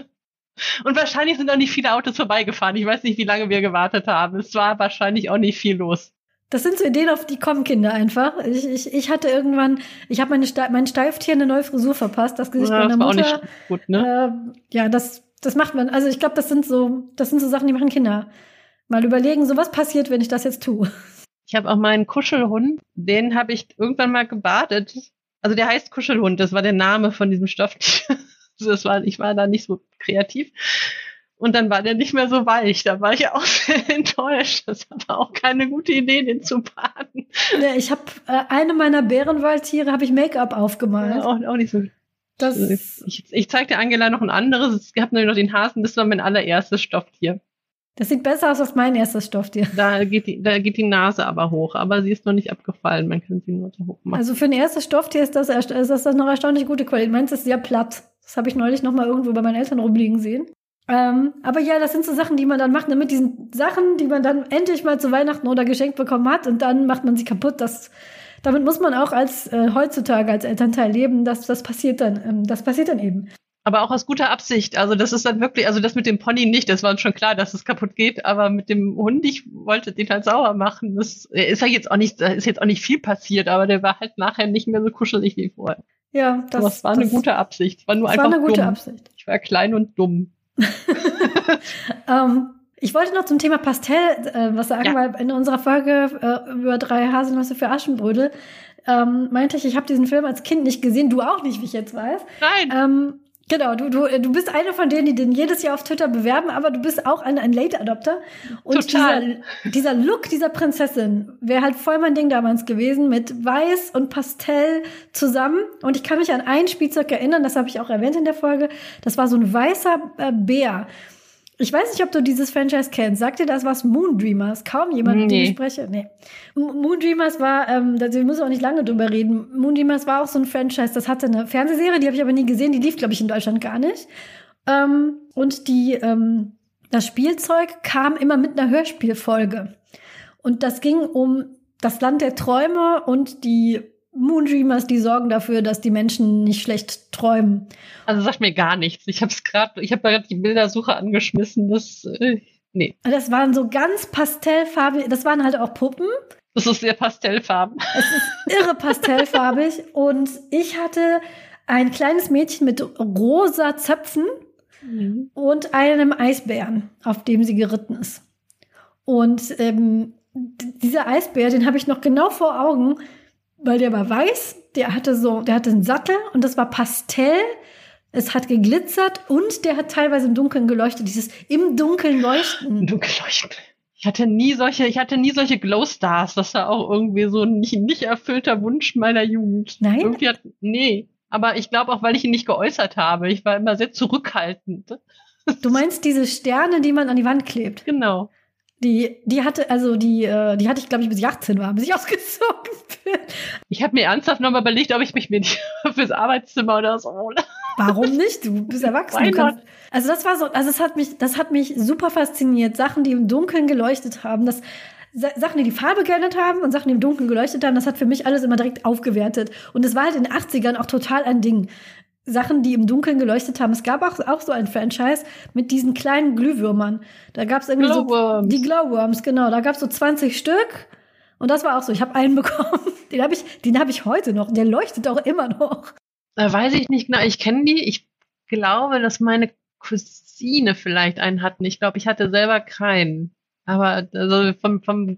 Und wahrscheinlich sind auch nicht viele Autos vorbeigefahren. Ich weiß nicht, wie lange wir gewartet haben. Es war wahrscheinlich auch nicht viel los. Das sind so Ideen, auf die kommen Kinder einfach. Ich, ich, ich hatte irgendwann, ich habe meine mein Steiftier eine neue Frisur verpasst, das Gesicht ja, meiner Mutter. Auch nicht gut, ne? Äh, ja, das, das macht man. Also ich glaube, das sind so, das sind so Sachen, die machen Kinder. Mal überlegen, so was passiert, wenn ich das jetzt tue. Ich habe auch meinen Kuschelhund, den habe ich irgendwann mal gebadet. Also der heißt Kuschelhund, das war der Name von diesem Stofftier. Das war, ich war da nicht so kreativ. Und dann war der nicht mehr so weich. Da war ich auch sehr enttäuscht. Das war auch keine gute Idee, den zu baden. Ja, ich habe äh, eine meiner Bärenwaldtiere habe ich Make-up aufgemalt. Ja, auch, auch nicht so. Das ich, ich zeig dir Angela noch ein anderes. Ich habe nämlich noch den Hasen. Das war mein allererstes Stofftier. Das sieht besser aus als mein erstes Stofftier. Da geht, die, da geht die Nase aber hoch, aber sie ist noch nicht abgefallen. Man kann sie nur so hoch machen. Also für ein erstes Stofftier ist das, ist das noch erstaunlich gute Qualität. Meins ist sehr platt. Das habe ich neulich noch mal irgendwo bei meinen Eltern rumliegen sehen. Ähm, aber ja, das sind so Sachen, die man dann macht, ne? mit diesen Sachen, die man dann endlich mal zu Weihnachten oder geschenkt bekommen hat und dann macht man sie kaputt. Das, damit muss man auch als äh, heutzutage als Elternteil leben. Das, das passiert dann, ähm, das passiert dann eben aber auch aus guter Absicht. Also das ist dann wirklich, also das mit dem Pony nicht, das war uns schon klar, dass es kaputt geht, aber mit dem Hund, ich wollte den halt sauer machen. Das ist ja jetzt auch nicht, da ist jetzt auch nicht viel passiert, aber der war halt nachher nicht mehr so kuschelig wie vorher. Ja, das, aber es war das, eine gute Absicht. War nur einfach war eine gute dumm. Absicht. Ich war klein und dumm. um, ähm, ich wollte noch zum Thema Pastell äh, was sagen, ja. weil in unserer Folge äh, über drei Haselnüsse für Aschenbrödel ähm, meinte ich, ich habe diesen Film als Kind nicht gesehen, du auch nicht, wie ich jetzt weiß. Nein. Ähm, Genau, du, du, du bist einer von denen, die den jedes Jahr auf Twitter bewerben, aber du bist auch ein, ein Late Adopter. Und Total. Dieser, dieser Look dieser Prinzessin wäre halt voll mein Ding damals gewesen, mit Weiß und Pastell zusammen. Und ich kann mich an ein Spielzeug erinnern, das habe ich auch erwähnt in der Folge. Das war so ein weißer äh, Bär. Ich weiß nicht, ob du dieses Franchise kennst. Sagt dir das was? Moondreamers? Kaum jemand, nee. den ich spreche. Nee. Moondreamers war, ähm, da müssen wir auch nicht lange drüber reden. Moondreamers war auch so ein Franchise, das hatte eine Fernsehserie, die habe ich aber nie gesehen, die lief, glaube ich, in Deutschland gar nicht. Ähm, und die, ähm, das Spielzeug kam immer mit einer Hörspielfolge. Und das ging um das Land der Träume und die Moondreamers, die sorgen dafür, dass die Menschen nicht schlecht träumen. Also sagt mir gar nichts. Ich habe es gerade, ich habe gerade die Bildersuche angeschmissen. Das, äh, nee. Das waren so ganz pastellfarbig. Das waren halt auch Puppen. Das ist sehr pastellfarben. Es ist irre pastellfarbig. und ich hatte ein kleines Mädchen mit rosa Zöpfen mhm. und einem Eisbären, auf dem sie geritten ist. Und ähm, dieser Eisbär, den habe ich noch genau vor Augen weil der war weiß, der hatte so, der hatte einen Sattel und das war Pastell. Es hat geglitzert und der hat teilweise im Dunkeln geleuchtet. Dieses im Dunkeln leuchten. Dunkel leuchten. Ich hatte nie solche, ich hatte nie solche Glowstars. Das war auch irgendwie so ein nicht, nicht erfüllter Wunsch meiner Jugend. Nein. Irgendwie hat, nee. Aber ich glaube auch, weil ich ihn nicht geäußert habe. Ich war immer sehr zurückhaltend. Du meinst diese Sterne, die man an die Wand klebt? Genau. Die, die hatte, also die, äh, die hatte ich, glaube ich, bis ich 18 war, bis ich ausgezogen bin. Ich habe mir ernsthaft nochmal überlegt, ob ich mich mir nicht fürs Arbeitszimmer oder so hole. Warum nicht? Du bist erwachsen. Du kannst, also das war so, also es hat mich, das hat mich super fasziniert. Sachen, die im Dunkeln geleuchtet haben, das Sachen, die die Farbe geändert haben und Sachen, die im Dunkeln geleuchtet haben, das hat für mich alles immer direkt aufgewertet. Und es war halt in den 80ern auch total ein Ding. Sachen, die im Dunkeln geleuchtet haben. Es gab auch, auch so ein Franchise mit diesen kleinen Glühwürmern. Da gab es irgendwie Glowworms. so die Glowworms, genau. Da gab es so 20 Stück. Und das war auch so. Ich habe einen bekommen. Den habe ich, den habe ich heute noch. Der leuchtet auch immer noch. Da weiß ich nicht genau. Ich kenne die. Ich glaube, dass meine Cousine vielleicht einen hatten. Ich glaube, ich hatte selber keinen. Aber also vom, vom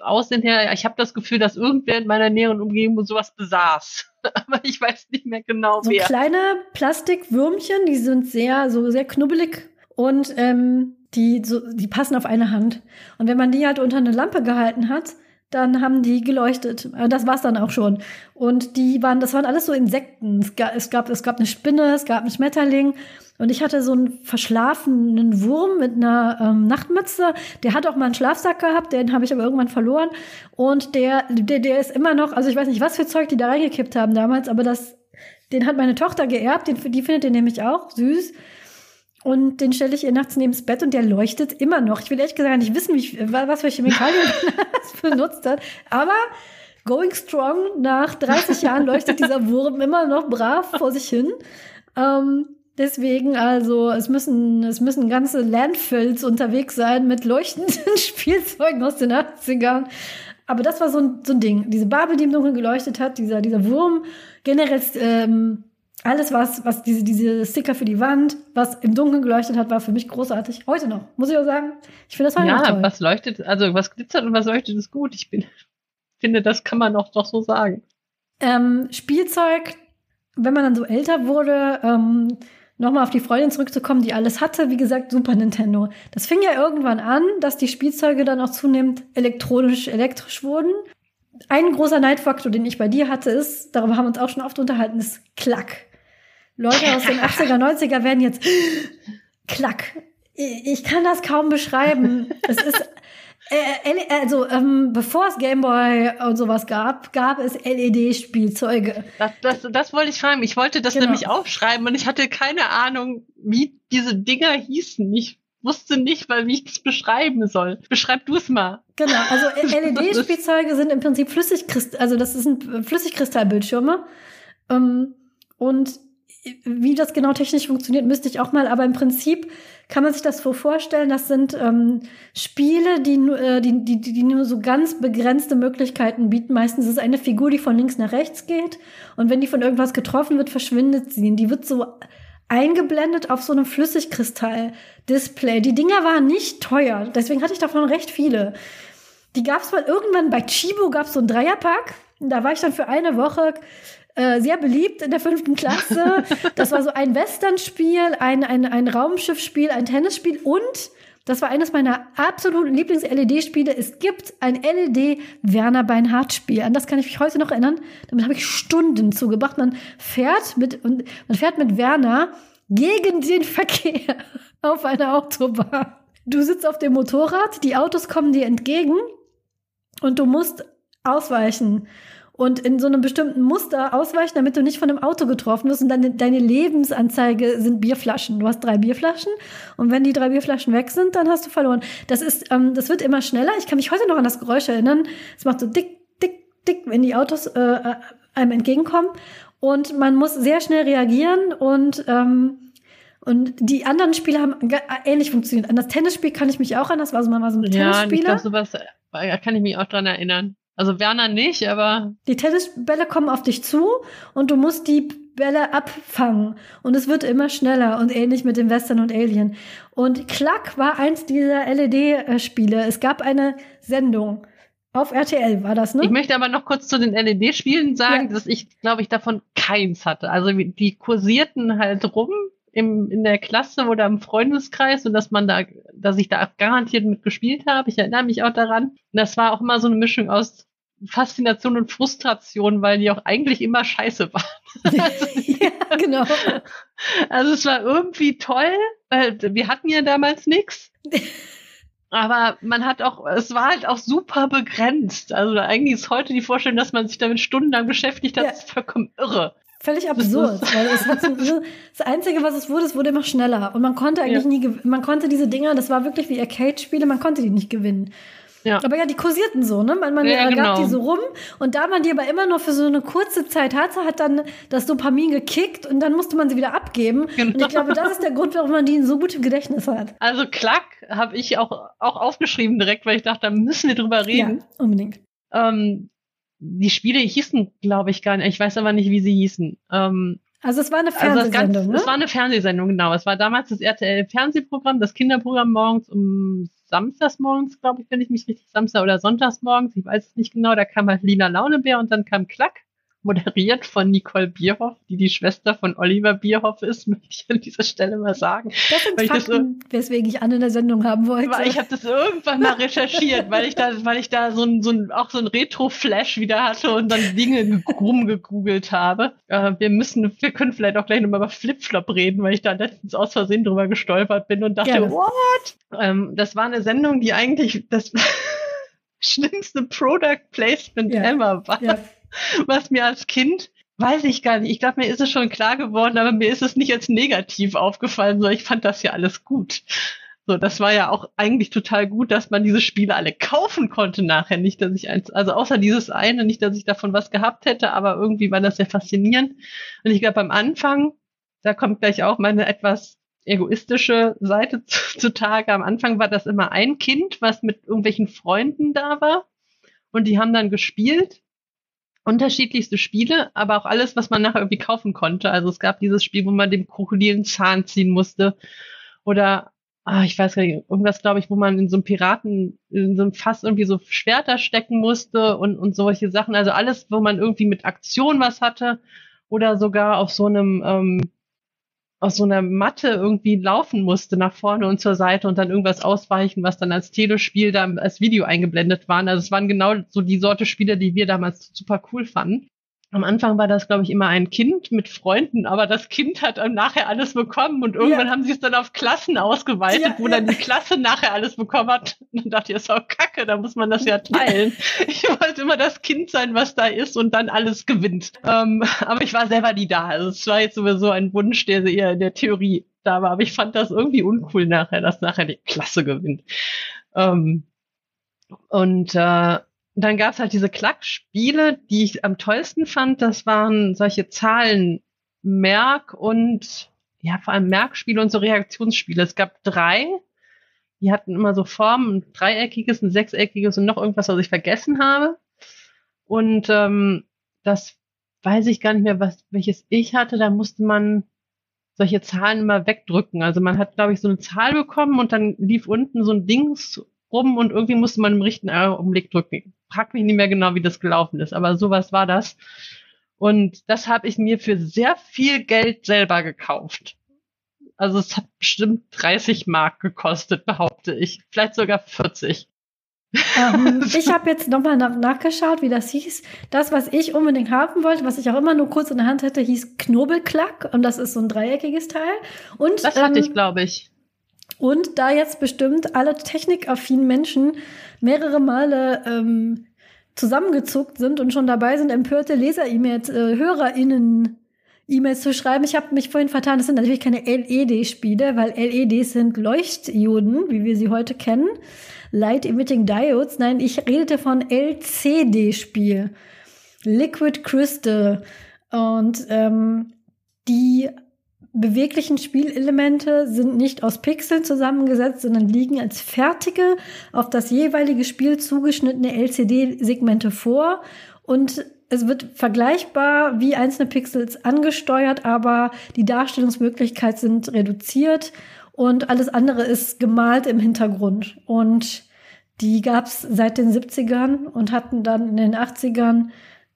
Aussehen her, ich habe das Gefühl, dass irgendwer in meiner näheren Umgebung sowas besaß. Aber ich weiß nicht mehr genau so wer. So kleine Plastikwürmchen, die sind sehr, so sehr knubbelig und ähm, die, so, die passen auf eine Hand. Und wenn man die halt unter eine Lampe gehalten hat, dann haben die geleuchtet. Äh, das war's dann auch schon. Und die waren, das waren alles so Insekten. Es gab, es gab, es gab eine Spinne, es gab einen Schmetterling. Und ich hatte so einen verschlafenen Wurm mit einer ähm, Nachtmütze. Der hat auch mal einen Schlafsack gehabt, den habe ich aber irgendwann verloren. Und der, der, der ist immer noch, also ich weiß nicht, was für Zeug die da reingekippt haben damals, aber das, den hat meine Tochter geerbt, den, die findet den nämlich auch süß. Und den stelle ich ihr nachts neben das Bett und der leuchtet immer noch. Ich will ehrlich gesagt nicht wissen, wie, was für Chemikalien das benutzt hat. Aber going strong, nach 30 Jahren leuchtet dieser Wurm immer noch brav vor sich hin. Ähm, deswegen, also, es müssen, es müssen ganze Landfills unterwegs sein mit leuchtenden Spielzeugen aus den 80ern. Aber das war so ein, so ein Ding. Diese Babel, die im Dunkeln geleuchtet hat, dieser, dieser Wurm, generell, ähm, alles, was, was diese, diese Sticker für die Wand, was im Dunkeln geleuchtet hat, war für mich großartig. Heute noch, muss ich auch sagen. Ich finde das heute ja, noch toll. Ja, was leuchtet, also was glitzert und was leuchtet, ist gut. Ich bin, finde, das kann man auch doch so sagen. Ähm, Spielzeug, wenn man dann so älter wurde, ähm, nochmal auf die Freundin zurückzukommen, die alles hatte, wie gesagt, Super Nintendo. Das fing ja irgendwann an, dass die Spielzeuge dann auch zunehmend elektronisch, elektrisch wurden. Ein großer Neidfaktor, den ich bei dir hatte, ist, darüber haben wir uns auch schon oft unterhalten, ist Klack. Leute aus den 80er, 90er werden jetzt klack. Ich kann das kaum beschreiben. es ist äh, also ähm, bevor es Gameboy und sowas gab, gab es LED-Spielzeuge. Das, das, das wollte ich fragen. Ich wollte das genau. nämlich aufschreiben und ich hatte keine Ahnung, wie diese Dinger hießen. Ich wusste nicht, weil wie ich das beschreiben soll. Beschreib du es mal. Genau, also LED-Spielzeuge sind im Prinzip Flüssigkristall, also das sind Flüssigkristallbildschirme. Ähm, und wie das genau technisch funktioniert, müsste ich auch mal, aber im Prinzip kann man sich das so vorstellen, das sind ähm, Spiele, die, äh, die, die, die nur so ganz begrenzte Möglichkeiten bieten. Meistens ist eine Figur, die von links nach rechts geht und wenn die von irgendwas getroffen wird, verschwindet sie. Und die wird so eingeblendet auf so einem Flüssigkristall-Display. Die Dinger waren nicht teuer, deswegen hatte ich davon recht viele. Die gab es mal irgendwann bei Chibo, gab es so einen Dreierpack. Da war ich dann für eine Woche äh, sehr beliebt in der fünften Klasse. Das war so ein Westernspiel, ein, ein, ein Raumschiffspiel, ein Tennisspiel und das war eines meiner absoluten Lieblings-LED-Spiele. Es gibt ein LED-Werner Beinhardt-Spiel. An das kann ich mich heute noch erinnern. Damit habe ich Stunden zugebracht. Man fährt mit, und man fährt mit Werner gegen den Verkehr auf einer Autobahn. Du sitzt auf dem Motorrad, die Autos kommen dir entgegen und du musst ausweichen und in so einem bestimmten Muster ausweichen, damit du nicht von einem Auto getroffen wirst. Und deine, deine Lebensanzeige sind Bierflaschen. Du hast drei Bierflaschen und wenn die drei Bierflaschen weg sind, dann hast du verloren. Das ist, ähm, das wird immer schneller. Ich kann mich heute noch an das Geräusch erinnern. Es macht so dick, dick, dick, wenn die Autos äh, äh einem entgegenkommen. Und man muss sehr schnell reagieren und ähm, und die anderen Spiele haben ähnlich funktioniert. An das Tennisspiel kann ich mich auch an, das war so, man war so ein ja, Tennisspieler. Ja, ich glaube, sowas äh, kann ich mich auch dran erinnern. Also Werner nicht, aber. Die Tennisbälle kommen auf dich zu und du musst die Bälle abfangen. Und es wird immer schneller und ähnlich mit dem Western und Alien. Und Klack war eins dieser LED-Spiele. Es gab eine Sendung. Auf RTL war das, ne? Ich möchte aber noch kurz zu den LED-Spielen sagen, ja. dass ich, glaube ich, davon keins hatte. Also die kursierten halt rum im, in der Klasse oder im Freundeskreis und dass man da, dass ich da garantiert mit gespielt habe. Ich erinnere mich auch daran. Und das war auch immer so eine Mischung aus Faszination und Frustration, weil die auch eigentlich immer scheiße waren. also, ja, genau. Also es war irgendwie toll, weil wir hatten ja damals nichts. Aber man hat auch, es war halt auch super begrenzt. Also eigentlich ist heute die Vorstellung, dass man sich damit stundenlang beschäftigt hat, ja. ist vollkommen irre. Völlig absurd. Das, weil es hat so, das Einzige, was es wurde, es wurde immer schneller. Und man konnte eigentlich ja. nie, man konnte diese Dinger, das war wirklich wie Arcade-Spiele, man konnte die nicht gewinnen. Ja. Aber ja, die kursierten so, ne? Man, man ja, genau. gab die so rum und da man die aber immer nur für so eine kurze Zeit hatte, hat dann das Dopamin gekickt und dann musste man sie wieder abgeben. Genau. Und ich glaube, das ist der Grund, warum man die so gut im Gedächtnis hat. Also Klack habe ich auch, auch aufgeschrieben direkt, weil ich dachte, da müssen wir drüber reden. Ja, unbedingt. Ähm, die Spiele hießen, glaube ich, gar nicht. Ich weiß aber nicht, wie sie hießen. Ähm, also es war eine Fernsehsendung, also ne? Es war eine Fernsehsendung, genau. Es war damals das RTL-Fernsehprogramm, das Kinderprogramm morgens um samstags morgens, glaube ich, wenn ich mich richtig, Samstag oder sonntags morgens, ich weiß es nicht genau, da kam halt Lina Launebär und dann kam Klack moderiert von Nicole Bierhoff, die die Schwester von Oliver Bierhoff ist, möchte ich an dieser Stelle mal sagen. Das sind Fakten, das, weswegen ich Anne in der Sendung haben wollte. Weil ich habe das irgendwann mal recherchiert, weil ich da, weil ich da so ein, so ein auch so ein Retro-Flash wieder hatte und dann Dinge rumgegoogelt habe. Äh, wir müssen, wir können vielleicht auch gleich nochmal über Flipflop reden, weil ich da letztens aus Versehen drüber gestolpert bin und dachte, Gerne. what? Ähm, das war eine Sendung, die eigentlich das schlimmste Product Placement ja. ever war. Ja was mir als Kind, weiß ich gar nicht, ich glaube, mir ist es schon klar geworden, aber mir ist es nicht als negativ aufgefallen, sondern ich fand das ja alles gut. So, das war ja auch eigentlich total gut, dass man diese Spiele alle kaufen konnte nachher. Nicht, dass ich eins, also außer dieses eine, nicht, dass ich davon was gehabt hätte, aber irgendwie war das sehr faszinierend. Und ich glaube, am Anfang, da kommt gleich auch meine etwas egoistische Seite zutage. Am Anfang war das immer ein Kind, was mit irgendwelchen Freunden da war. Und die haben dann gespielt unterschiedlichste Spiele, aber auch alles, was man nachher irgendwie kaufen konnte. Also es gab dieses Spiel, wo man dem Krokodil einen Zahn ziehen musste. Oder, ah, ich weiß gar nicht, irgendwas, glaube ich, wo man in so einem Piraten, in so einem Fass irgendwie so Schwerter stecken musste und, und solche Sachen. Also alles, wo man irgendwie mit Aktion was hatte. Oder sogar auf so einem, ähm, aus so einer Matte irgendwie laufen musste nach vorne und zur Seite und dann irgendwas ausweichen, was dann als Telespiel da als Video eingeblendet waren. Also es waren genau so die Sorte Spiele, die wir damals super cool fanden. Am Anfang war das, glaube ich, immer ein Kind mit Freunden, aber das Kind hat dann nachher alles bekommen und irgendwann ja. haben sie es dann auf Klassen ausgeweitet, ja, wo ja. dann die Klasse nachher alles bekommen hat. Und dann dachte ich, das ist auch kacke, da muss man das ja teilen. Ich wollte immer das Kind sein, was da ist und dann alles gewinnt. Ähm, aber ich war selber nie da. Also es war jetzt sowieso ein Wunsch, der eher in der Theorie da war. Aber ich fand das irgendwie uncool nachher, dass nachher die Klasse gewinnt. Ähm, und äh, und dann gab's halt diese Klackspiele, die ich am tollsten fand. Das waren solche Zahlen Merk und ja, vor allem Merkspiele und so Reaktionsspiele. Es gab drei, die hatten immer so Formen, ein dreieckiges, ein sechseckiges und noch irgendwas, was ich vergessen habe. Und ähm, das weiß ich gar nicht mehr, was welches ich hatte. Da musste man solche Zahlen immer wegdrücken. Also man hat, glaube ich, so eine Zahl bekommen und dann lief unten so ein Dings rum und irgendwie musste man im richtigen Augenblick drücken. Frag mich nicht mehr genau, wie das gelaufen ist, aber sowas war das. Und das habe ich mir für sehr viel Geld selber gekauft. Also es hat bestimmt 30 Mark gekostet, behaupte ich. Vielleicht sogar 40. ähm, ich habe jetzt nochmal nach, nachgeschaut, wie das hieß. Das, was ich unbedingt haben wollte, was ich auch immer nur kurz in der Hand hatte, hieß Knobelklack und das ist so ein dreieckiges Teil. Und das hatte ähm, ich, glaube ich. Und da jetzt bestimmt alle technikaffinen Menschen mehrere Male ähm, zusammengezuckt sind und schon dabei sind, empörte Leser-E-Mails, äh, HörerInnen E-Mails zu schreiben. Ich habe mich vorhin vertan, das sind natürlich keine LED-Spiele, weil LEDs sind Leuchtdioden, wie wir sie heute kennen. Light Emitting Diodes. Nein, ich redete von LCD-Spiel. Liquid Crystal. Und ähm, die beweglichen Spielelemente sind nicht aus Pixeln zusammengesetzt, sondern liegen als fertige, auf das jeweilige Spiel zugeschnittene LCD-Segmente vor und es wird vergleichbar wie einzelne Pixels angesteuert, aber die Darstellungsmöglichkeiten sind reduziert und alles andere ist gemalt im Hintergrund. Und die gab es seit den 70ern und hatten dann in den 80ern,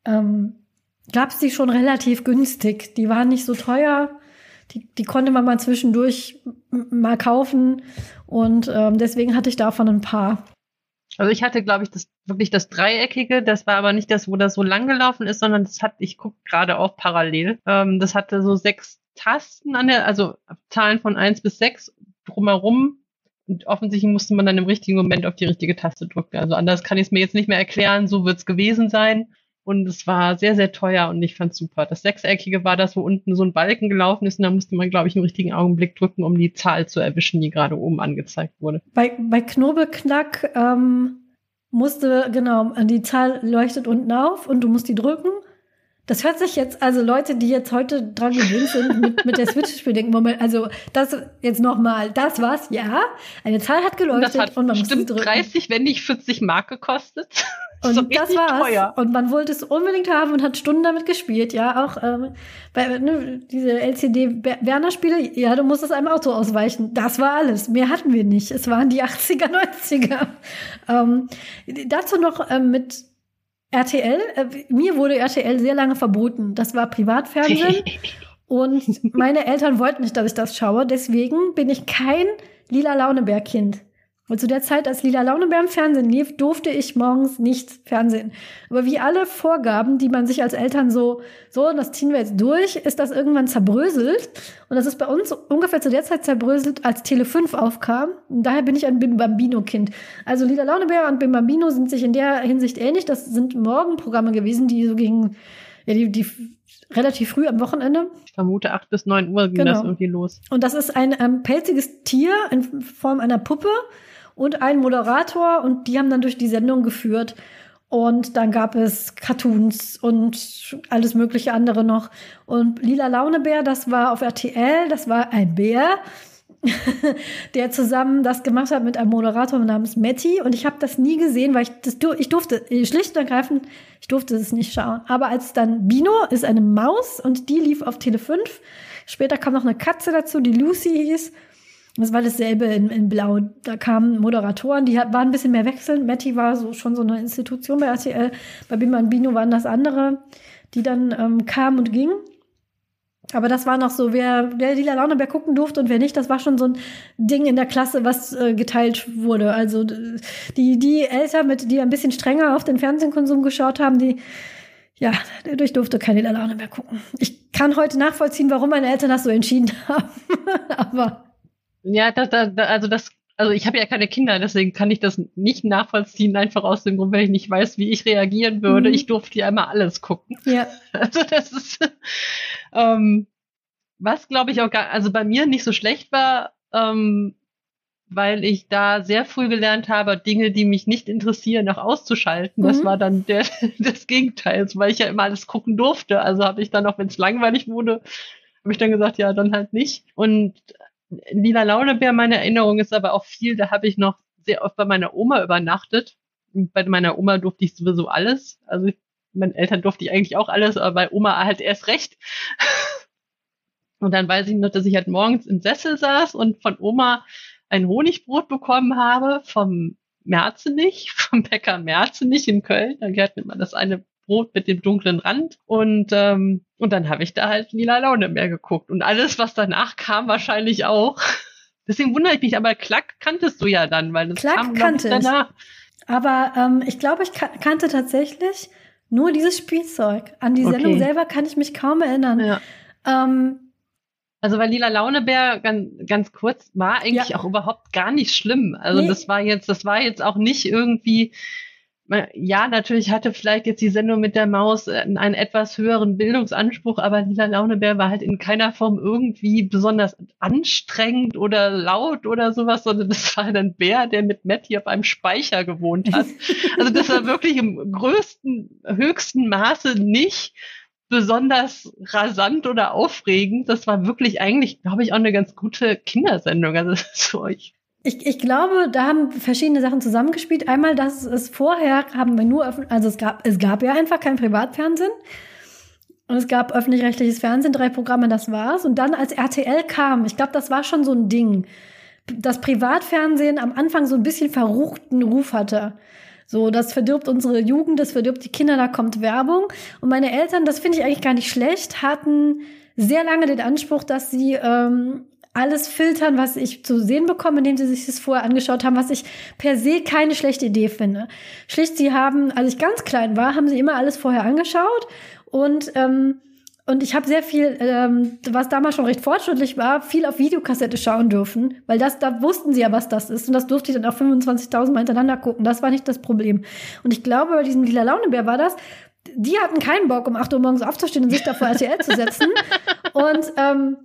ähm, gab es die schon relativ günstig. Die waren nicht so teuer die, die konnte man mal zwischendurch mal kaufen und ähm, deswegen hatte ich davon ein paar. Also ich hatte, glaube ich, das wirklich das Dreieckige, das war aber nicht das, wo das so lang gelaufen ist, sondern das hat, ich gucke gerade auch parallel, ähm, das hatte so sechs Tasten an der, also Zahlen von eins bis sechs drumherum. Und offensichtlich musste man dann im richtigen Moment auf die richtige Taste drücken. Also anders kann ich es mir jetzt nicht mehr erklären, so wird es gewesen sein. Und es war sehr, sehr teuer und ich fand's super. Das Sechseckige war das, wo unten so ein Balken gelaufen ist und da musste man, glaube ich, im richtigen Augenblick drücken, um die Zahl zu erwischen, die gerade oben angezeigt wurde. Bei, bei Knobelknack ähm, musste, genau, die Zahl leuchtet unten auf und du musst die drücken. Das hört sich jetzt, also Leute, die jetzt heute dran gewöhnt sind, mit, mit der Switch-Spiel denken, Moment, also das jetzt nochmal, das war's, ja. Eine Zahl hat geleuchtet und, das hat und man bestimmt 30, wenn nicht 40 Mark gekostet. Und so das war's. Teuer. Und man wollte es unbedingt haben und hat Stunden damit gespielt, ja. Auch ähm, bei ne, diese LCD-Werner-Spiele, ja, du musstest einem Auto ausweichen. Das war alles. Mehr hatten wir nicht. Es waren die 80er, 90er. Ähm, dazu noch ähm, mit RTL. Äh, mir wurde RTL sehr lange verboten. Das war Privatfernsehen. und meine Eltern wollten nicht, dass ich das schaue. Deswegen bin ich kein lila Launeberg-Kind. Und zu der Zeit, als Lila Launebär im Fernsehen lief, durfte ich morgens nicht Fernsehen. Aber wie alle Vorgaben, die man sich als Eltern so, so, das ziehen wir jetzt durch, ist das irgendwann zerbröselt. Und das ist bei uns ungefähr zu der Zeit zerbröselt, als Tele 5 aufkam. Und daher bin ich ein Bim Bambino-Kind. Also Lila Launebär und Bim Bambino sind sich in der Hinsicht ähnlich. Das sind Morgenprogramme gewesen, die so gegen, ja, die, die relativ früh am Wochenende. Ich vermute, acht bis neun Uhr ging genau. das irgendwie los. Und das ist ein ähm, pelziges Tier in Form einer Puppe und einen Moderator und die haben dann durch die Sendung geführt. Und dann gab es Cartoons und alles mögliche andere noch. Und Lila Launebär, das war auf RTL, das war ein Bär, der zusammen das gemacht hat mit einem Moderator namens Matty. Und ich habe das nie gesehen, weil ich das ich durfte schlicht und ergreifend, ich durfte es nicht schauen. Aber als dann Bino ist eine Maus und die lief auf Tele 5. Später kam noch eine Katze dazu, die Lucy hieß. Das war dasselbe in, in Blau. Da kamen Moderatoren, die waren ein bisschen mehr wechselnd. Matti war so, schon so eine Institution bei RTL. Bei Bima und Bino waren das andere, die dann ähm, kamen und gingen. Aber das war noch so, wer der Lila Laune, wer gucken durfte und wer nicht, das war schon so ein Ding in der Klasse, was äh, geteilt wurde. Also die, die Eltern, mit, die ein bisschen strenger auf den Fernsehkonsum geschaut haben, die, ja, dadurch durfte keine Lila Laune mehr gucken. Ich kann heute nachvollziehen, warum meine Eltern das so entschieden haben. Aber ja, das, das, also das, also ich habe ja keine Kinder, deswegen kann ich das nicht nachvollziehen, einfach aus dem Grund, weil ich nicht weiß, wie ich reagieren würde. Mhm. Ich durfte ja immer alles gucken. Ja. Also das ist, ähm, was glaube ich auch gar, also bei mir nicht so schlecht war, ähm, weil ich da sehr früh gelernt habe, Dinge, die mich nicht interessieren, noch auszuschalten. Mhm. Das war dann der, das Gegenteil, weil ich ja immer alles gucken durfte. Also habe ich dann auch, wenn es langweilig wurde, habe ich dann gesagt, ja, dann halt nicht. Und Lila Launebär, meine Erinnerung ist aber auch viel, da habe ich noch sehr oft bei meiner Oma übernachtet. Und bei meiner Oma durfte ich sowieso alles. Also meinen Eltern durfte ich eigentlich auch alles, aber bei Oma halt erst recht. Und dann weiß ich noch, dass ich halt morgens im Sessel saß und von Oma ein Honigbrot bekommen habe vom Merzenich, vom Bäcker Merzenich in Köln. Da gehört man das eine Brot mit dem dunklen Rand. Und, ähm, und dann habe ich da halt lila Laune mehr geguckt. Und alles, was danach kam, wahrscheinlich auch. Deswegen wundere ich mich, aber Klack kanntest du ja dann, weil das Klack kam kannte danach. Ich. Aber ähm, ich glaube, ich kannte tatsächlich nur dieses Spielzeug. An die Sendung okay. selber kann ich mich kaum erinnern. Ja. Ähm, also weil Lila Launebär ganz, ganz kurz war eigentlich ja. auch überhaupt gar nicht schlimm. Also nee. das war jetzt, das war jetzt auch nicht irgendwie ja, natürlich hatte vielleicht jetzt die Sendung mit der Maus äh, einen etwas höheren Bildungsanspruch, aber Lila Launebär war halt in keiner Form irgendwie besonders anstrengend oder laut oder sowas, sondern das war ein Bär, der mit Matty auf einem Speicher gewohnt hat. Also das war wirklich im größten, höchsten Maße nicht besonders rasant oder aufregend. Das war wirklich eigentlich, glaube ich, auch eine ganz gute Kindersendung. Also so, ich ich, ich glaube, da haben verschiedene Sachen zusammengespielt. Einmal, dass es vorher haben wir nur, also es gab, es gab ja einfach kein Privatfernsehen. Und es gab öffentlich-rechtliches Fernsehen, drei Programme, das war's. Und dann, als RTL kam, ich glaube, das war schon so ein Ding, dass Privatfernsehen am Anfang so ein bisschen verruchten Ruf hatte. So, das verdirbt unsere Jugend, das verdirbt die Kinder, da kommt Werbung. Und meine Eltern, das finde ich eigentlich gar nicht schlecht, hatten sehr lange den Anspruch, dass sie ähm, alles filtern, was ich zu sehen bekomme, indem sie sich das vorher angeschaut haben, was ich per se keine schlechte Idee finde. Schlicht, sie haben, als ich ganz klein war, haben sie immer alles vorher angeschaut und ähm, und ich habe sehr viel, ähm, was damals schon recht fortschrittlich war, viel auf Videokassette schauen dürfen, weil das, da wussten sie ja, was das ist. Und das durfte ich dann auch 25.000 Mal hintereinander gucken. Das war nicht das Problem. Und ich glaube, bei diesem Lila Launebär war das, die hatten keinen Bock, um 8 Uhr morgens aufzustehen und sich da vor RTL zu setzen. Und ähm,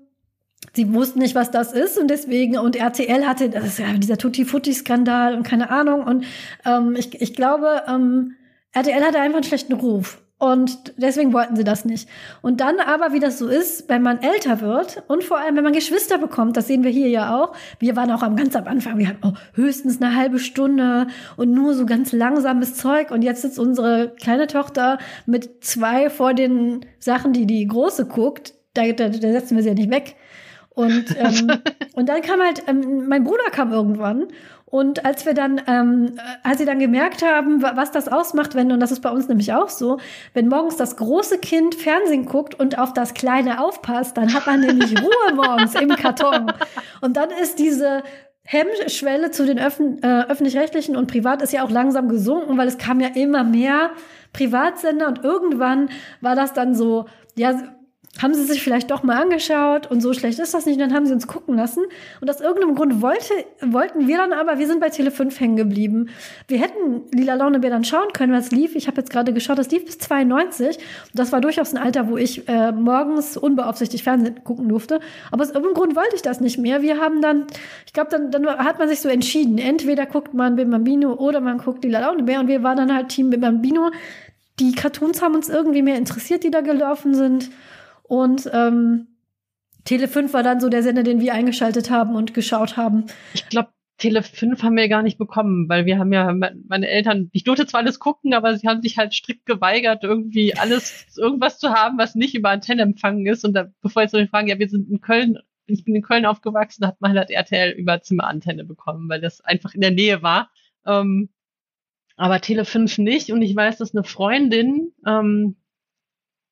sie wussten nicht, was das ist und deswegen, und RTL hatte, das ist ja dieser Tutti-Futti-Skandal und keine Ahnung. Und ähm, ich, ich glaube, ähm, RTL hatte einfach einen schlechten Ruf. Und deswegen wollten sie das nicht. Und dann aber, wie das so ist, wenn man älter wird und vor allem, wenn man Geschwister bekommt, das sehen wir hier ja auch. Wir waren auch am ganz am Anfang, wir hatten oh, höchstens eine halbe Stunde und nur so ganz langsames Zeug. Und jetzt sitzt unsere kleine Tochter mit zwei vor den Sachen, die die große guckt. Da, da, da setzen wir sie ja nicht weg. Und, ähm, und dann kam halt, ähm, mein Bruder kam irgendwann und als wir dann, ähm, als sie dann gemerkt haben, was das ausmacht, wenn, und das ist bei uns nämlich auch so, wenn morgens das große Kind Fernsehen guckt und auf das Kleine aufpasst, dann hat man nämlich Ruhe morgens im Karton. Und dann ist diese Hemmschwelle zu den Öffn äh, öffentlich-rechtlichen und privat ist ja auch langsam gesunken, weil es kam ja immer mehr Privatsender und irgendwann war das dann so, ja, haben sie sich vielleicht doch mal angeschaut und so schlecht ist das nicht. Und dann haben sie uns gucken lassen. Und aus irgendeinem Grund wollte, wollten wir dann aber, wir sind bei Tele 5 hängen geblieben. Wir hätten Lila Launebär dann schauen können, was lief. Ich habe jetzt gerade geschaut, das lief bis 92. Und das war durchaus ein Alter, wo ich äh, morgens unbeaufsichtigt Fernsehen gucken durfte. Aber aus irgendeinem Grund wollte ich das nicht mehr. Wir haben dann, ich glaube, dann, dann hat man sich so entschieden. Entweder guckt man Bim Bambino oder man guckt Lila Launebär. Und wir waren dann halt Team Bim Bambino. Die Cartoons haben uns irgendwie mehr interessiert, die da gelaufen sind. Und ähm, Tele 5 war dann so der Sender, den wir eingeschaltet haben und geschaut haben. Ich glaube, Tele 5 haben wir gar nicht bekommen, weil wir haben ja, meine Eltern, ich durfte zwar alles gucken, aber sie haben sich halt strikt geweigert, irgendwie alles, irgendwas zu haben, was nicht über Antenne empfangen ist. Und da, bevor jetzt so fragen, ja, wir sind in Köln, ich bin in Köln aufgewachsen, hat man halt RTL über Zimmerantenne bekommen, weil das einfach in der Nähe war. Ähm, aber Tele 5 nicht. Und ich weiß, dass eine Freundin, ähm,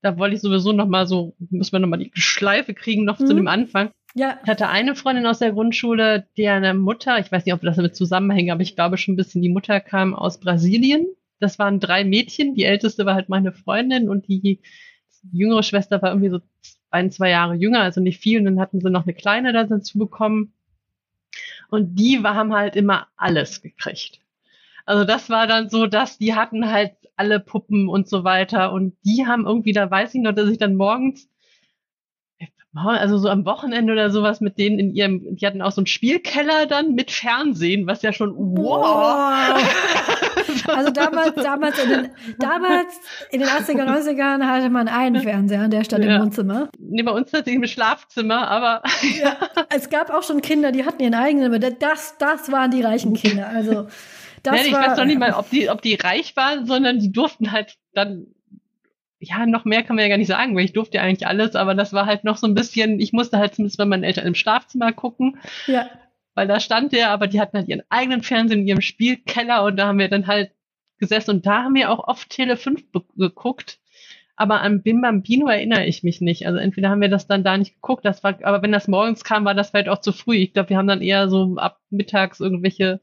da wollte ich sowieso noch mal so, muss man noch mal die Schleife kriegen noch mhm. zu dem Anfang. Ja. Ich hatte eine Freundin aus der Grundschule, deren Mutter, ich weiß nicht, ob das damit zusammenhängt, aber ich glaube schon ein bisschen, die Mutter kam aus Brasilien. Das waren drei Mädchen. Die älteste war halt meine Freundin und die jüngere Schwester war irgendwie so ein, zwei Jahre jünger, also nicht viel. Und dann hatten sie noch eine kleine dazu bekommen. Und die haben halt immer alles gekriegt. Also das war dann so, dass die hatten halt alle Puppen und so weiter und die haben irgendwie, da weiß ich noch, dass ich dann morgens also so am Wochenende oder sowas mit denen in ihrem, die hatten auch so einen Spielkeller dann mit Fernsehen, was ja schon wow. Also damals, damals in den, damals in den 80er, 90ern hatte man einen Fernseher an der Stadt ja. im Wohnzimmer. Nee, bei uns tatsächlich im Schlafzimmer, aber. Ja, es gab auch schon Kinder, die hatten ihren eigenen, aber das, das waren die reichen Kinder. Also. Das Nein, ich war, weiß noch nicht mal, ob die, ob die reich waren, sondern die durften halt dann, ja, noch mehr kann man ja gar nicht sagen, weil ich durfte ja eigentlich alles, aber das war halt noch so ein bisschen, ich musste halt zumindest bei meinen Eltern im Schlafzimmer gucken. Ja. Weil da stand der, aber die hatten halt ihren eigenen Fernsehen in ihrem Spielkeller und da haben wir dann halt gesessen und da haben wir auch oft Tele 5 geguckt. Aber an Bim Bambino erinnere ich mich nicht. Also entweder haben wir das dann da nicht geguckt, das war, aber wenn das morgens kam, war das vielleicht auch zu früh. Ich glaube, wir haben dann eher so ab mittags irgendwelche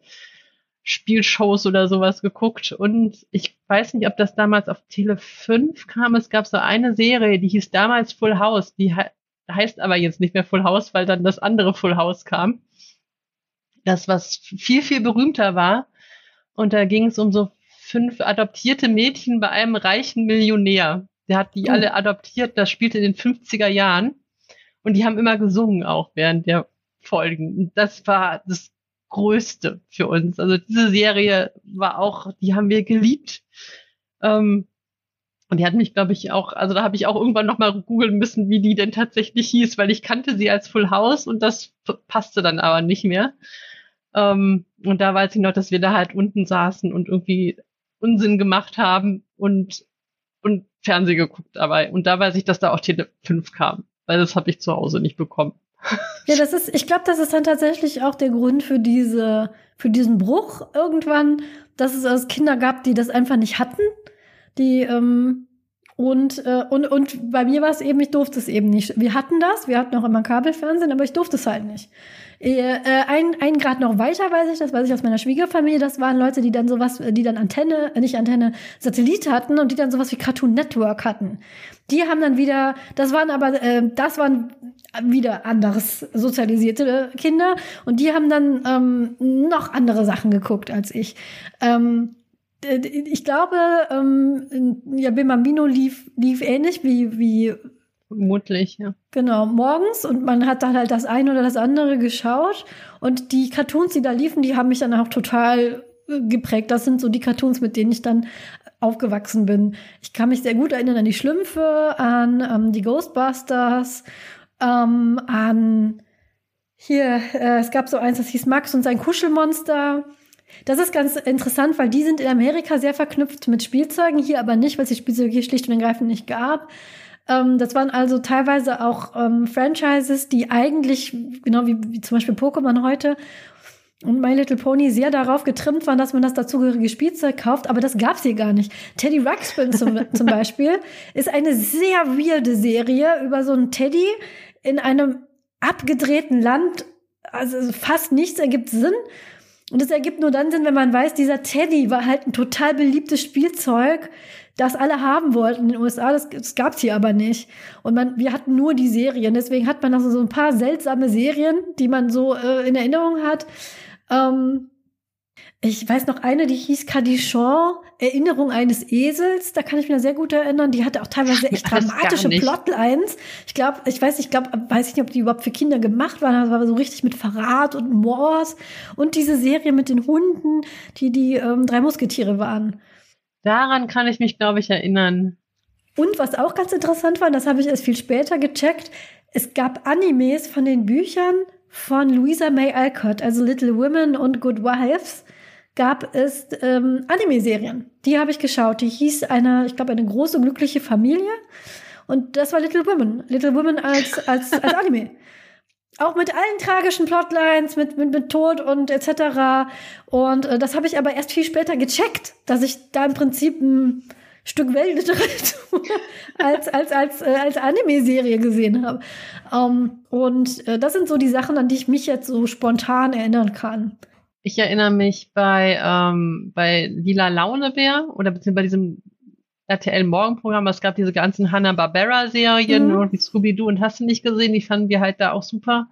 Spielshows oder sowas geguckt. Und ich weiß nicht, ob das damals auf Tele 5 kam. Es gab so eine Serie, die hieß damals Full House. Die he heißt aber jetzt nicht mehr Full House, weil dann das andere Full House kam. Das, was viel, viel berühmter war. Und da ging es um so fünf adoptierte Mädchen bei einem reichen Millionär. Der hat die mhm. alle adoptiert. Das spielte in den 50er Jahren. Und die haben immer gesungen auch während der Folgen. Und das war das Größte für uns. Also diese Serie war auch, die haben wir geliebt. Ähm, und die hat mich, glaube ich, auch, also da habe ich auch irgendwann nochmal googeln müssen, wie die denn tatsächlich hieß, weil ich kannte sie als Full House und das passte dann aber nicht mehr. Ähm, und da weiß ich noch, dass wir da halt unten saßen und irgendwie Unsinn gemacht haben und, und Fernsehen geguckt dabei. Und da weiß ich, dass da auch Tele 5 kam, weil das habe ich zu Hause nicht bekommen. Ja, das ist, ich glaube, das ist dann tatsächlich auch der Grund für diese, für diesen Bruch irgendwann, dass es als Kinder gab, die das einfach nicht hatten, die ähm, und, äh, und, und bei mir war es eben, ich durfte es eben nicht. Wir hatten das, wir hatten auch immer Kabelfernsehen, aber ich durfte es halt nicht. Äh, ein, ein Grad noch weiter weiß ich, das weiß ich aus meiner Schwiegerfamilie, das waren Leute, die dann sowas, die dann Antenne, äh, nicht Antenne, Satellit hatten und die dann sowas wie Cartoon Network hatten. Die haben dann wieder, das waren aber, äh, das waren wieder anderes sozialisierte Kinder und die haben dann ähm, noch andere Sachen geguckt als ich. Ähm, ich glaube, ähm, ja, Bimambino lief, lief ähnlich wie, wie Vermutlich, ja. Genau, morgens und man hat dann halt das eine oder das andere geschaut und die Cartoons, die da liefen, die haben mich dann auch total äh, geprägt. Das sind so die Cartoons, mit denen ich dann aufgewachsen bin. Ich kann mich sehr gut erinnern an die Schlümpfe, an ähm, die Ghostbusters, ähm, an hier, äh, es gab so eins, das hieß Max und sein Kuschelmonster. Das ist ganz interessant, weil die sind in Amerika sehr verknüpft mit Spielzeugen, hier aber nicht, weil es die Spielzeuge hier schlicht und ergreifend nicht gab. Ähm, das waren also teilweise auch ähm, Franchises, die eigentlich, genau wie, wie zum Beispiel Pokémon heute und My Little Pony sehr darauf getrimmt waren, dass man das dazugehörige Spielzeug kauft, aber das gab's hier gar nicht. Teddy Ruxpin zum, zum Beispiel ist eine sehr weirde Serie über so einen Teddy in einem abgedrehten Land. Also fast nichts ergibt Sinn. Und es ergibt nur dann Sinn, wenn man weiß, dieser Teddy war halt ein total beliebtes Spielzeug, das alle haben wollten in den USA. Das, das gab's hier aber nicht. Und man, wir hatten nur die Serien. Deswegen hat man also so ein paar seltsame Serien, die man so äh, in Erinnerung hat. Ähm, ich weiß noch eine, die hieß Cadichon, Erinnerung eines Esels. Da kann ich mich sehr gut erinnern. Die hatte auch teilweise echt dramatische Plotlines. Ich glaube, ich weiß, ich glaube, weiß ich nicht, ob die überhaupt für Kinder gemacht waren. Das war so richtig mit Verrat und Mors. Und diese Serie mit den Hunden, die die ähm, drei Musketiere waren. Daran kann ich mich, glaube ich, erinnern. Und was auch ganz interessant war, das habe ich erst viel später gecheckt, es gab Animes von den Büchern von Louisa May Alcott, also Little Women und Good Wives, gab es ähm, Anime-Serien. Die habe ich geschaut. Die hieß eine, ich glaube, eine große glückliche Familie. Und das war Little Women. Little Women als, als, als Anime. Auch mit allen tragischen Plotlines, mit, mit, mit Tod und etc. Und äh, das habe ich aber erst viel später gecheckt, dass ich da im Prinzip ein Stück Weltliteratur als, als, als, äh, als Anime-Serie gesehen habe. Ähm, und äh, das sind so die Sachen, an die ich mich jetzt so spontan erinnern kann. Ich erinnere mich bei, ähm, bei Lila Launebär oder beziehungsweise bei diesem RTL Morgenprogramm, es gab diese ganzen Hanna-Barbera-Serien mhm. und Scooby-Doo und hast du nicht gesehen, die fanden wir halt da auch super.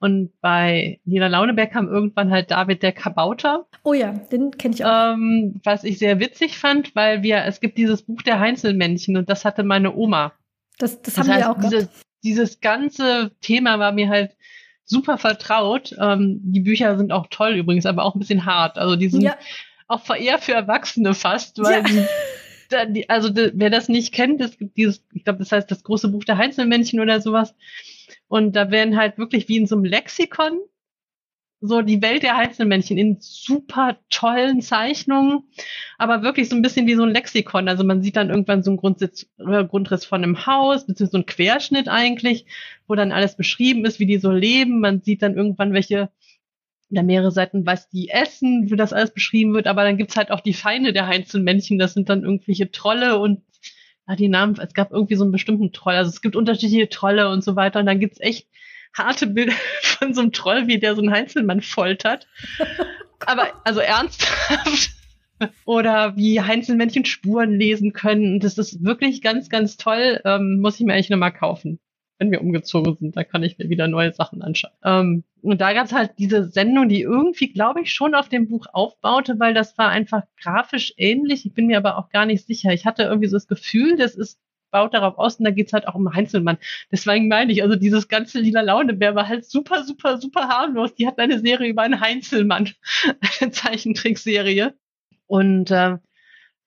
Und bei Nina Launeberg kam irgendwann halt David der Kabauter. Oh ja, den kenne ich auch. Ähm, was ich sehr witzig fand, weil wir, es gibt dieses Buch der Heinzelmännchen und das hatte meine Oma. Das, das, das haben heißt, wir auch diese, Dieses ganze Thema war mir halt super vertraut. Ähm, die Bücher sind auch toll übrigens, aber auch ein bisschen hart. Also die sind ja. auch eher für Erwachsene fast, weil ja. die, also wer das nicht kennt, es gibt dieses, ich glaube, das heißt das große Buch der Einzelmännchen oder sowas. Und da werden halt wirklich wie in so einem Lexikon so die Welt der Einzelmännchen in super tollen Zeichnungen, aber wirklich so ein bisschen wie so ein Lexikon. Also man sieht dann irgendwann so einen Grundsitz, äh, Grundriss von einem Haus, beziehungsweise so einen Querschnitt eigentlich, wo dann alles beschrieben ist, wie die so leben. Man sieht dann irgendwann welche oder mehrere Seiten, was die essen, wie das alles beschrieben wird, aber dann gibt's halt auch die Feinde der Heinzelmännchen, das sind dann irgendwelche Trolle und ja, die Namen, es gab irgendwie so einen bestimmten Troll, also es gibt unterschiedliche Trolle und so weiter und dann gibt's echt harte Bilder von so einem Troll, wie der so einen Heinzelmann foltert. aber, also ernsthaft. Oder wie Heinzelmännchen Spuren lesen können. Das ist wirklich ganz, ganz toll. Ähm, muss ich mir eigentlich nochmal kaufen wenn wir umgezogen sind, da kann ich mir wieder neue Sachen anschauen. Ähm, und da gab es halt diese Sendung, die irgendwie, glaube ich, schon auf dem Buch aufbaute, weil das war einfach grafisch ähnlich. Ich bin mir aber auch gar nicht sicher. Ich hatte irgendwie so das Gefühl, das ist baut darauf aus und da geht's halt auch um Heinzelmann. Deswegen meine ich, also dieses ganze lila Launebär war halt super, super, super harmlos. Die hat eine Serie über einen Heinzelmann, eine Zeichentrickserie. Und äh,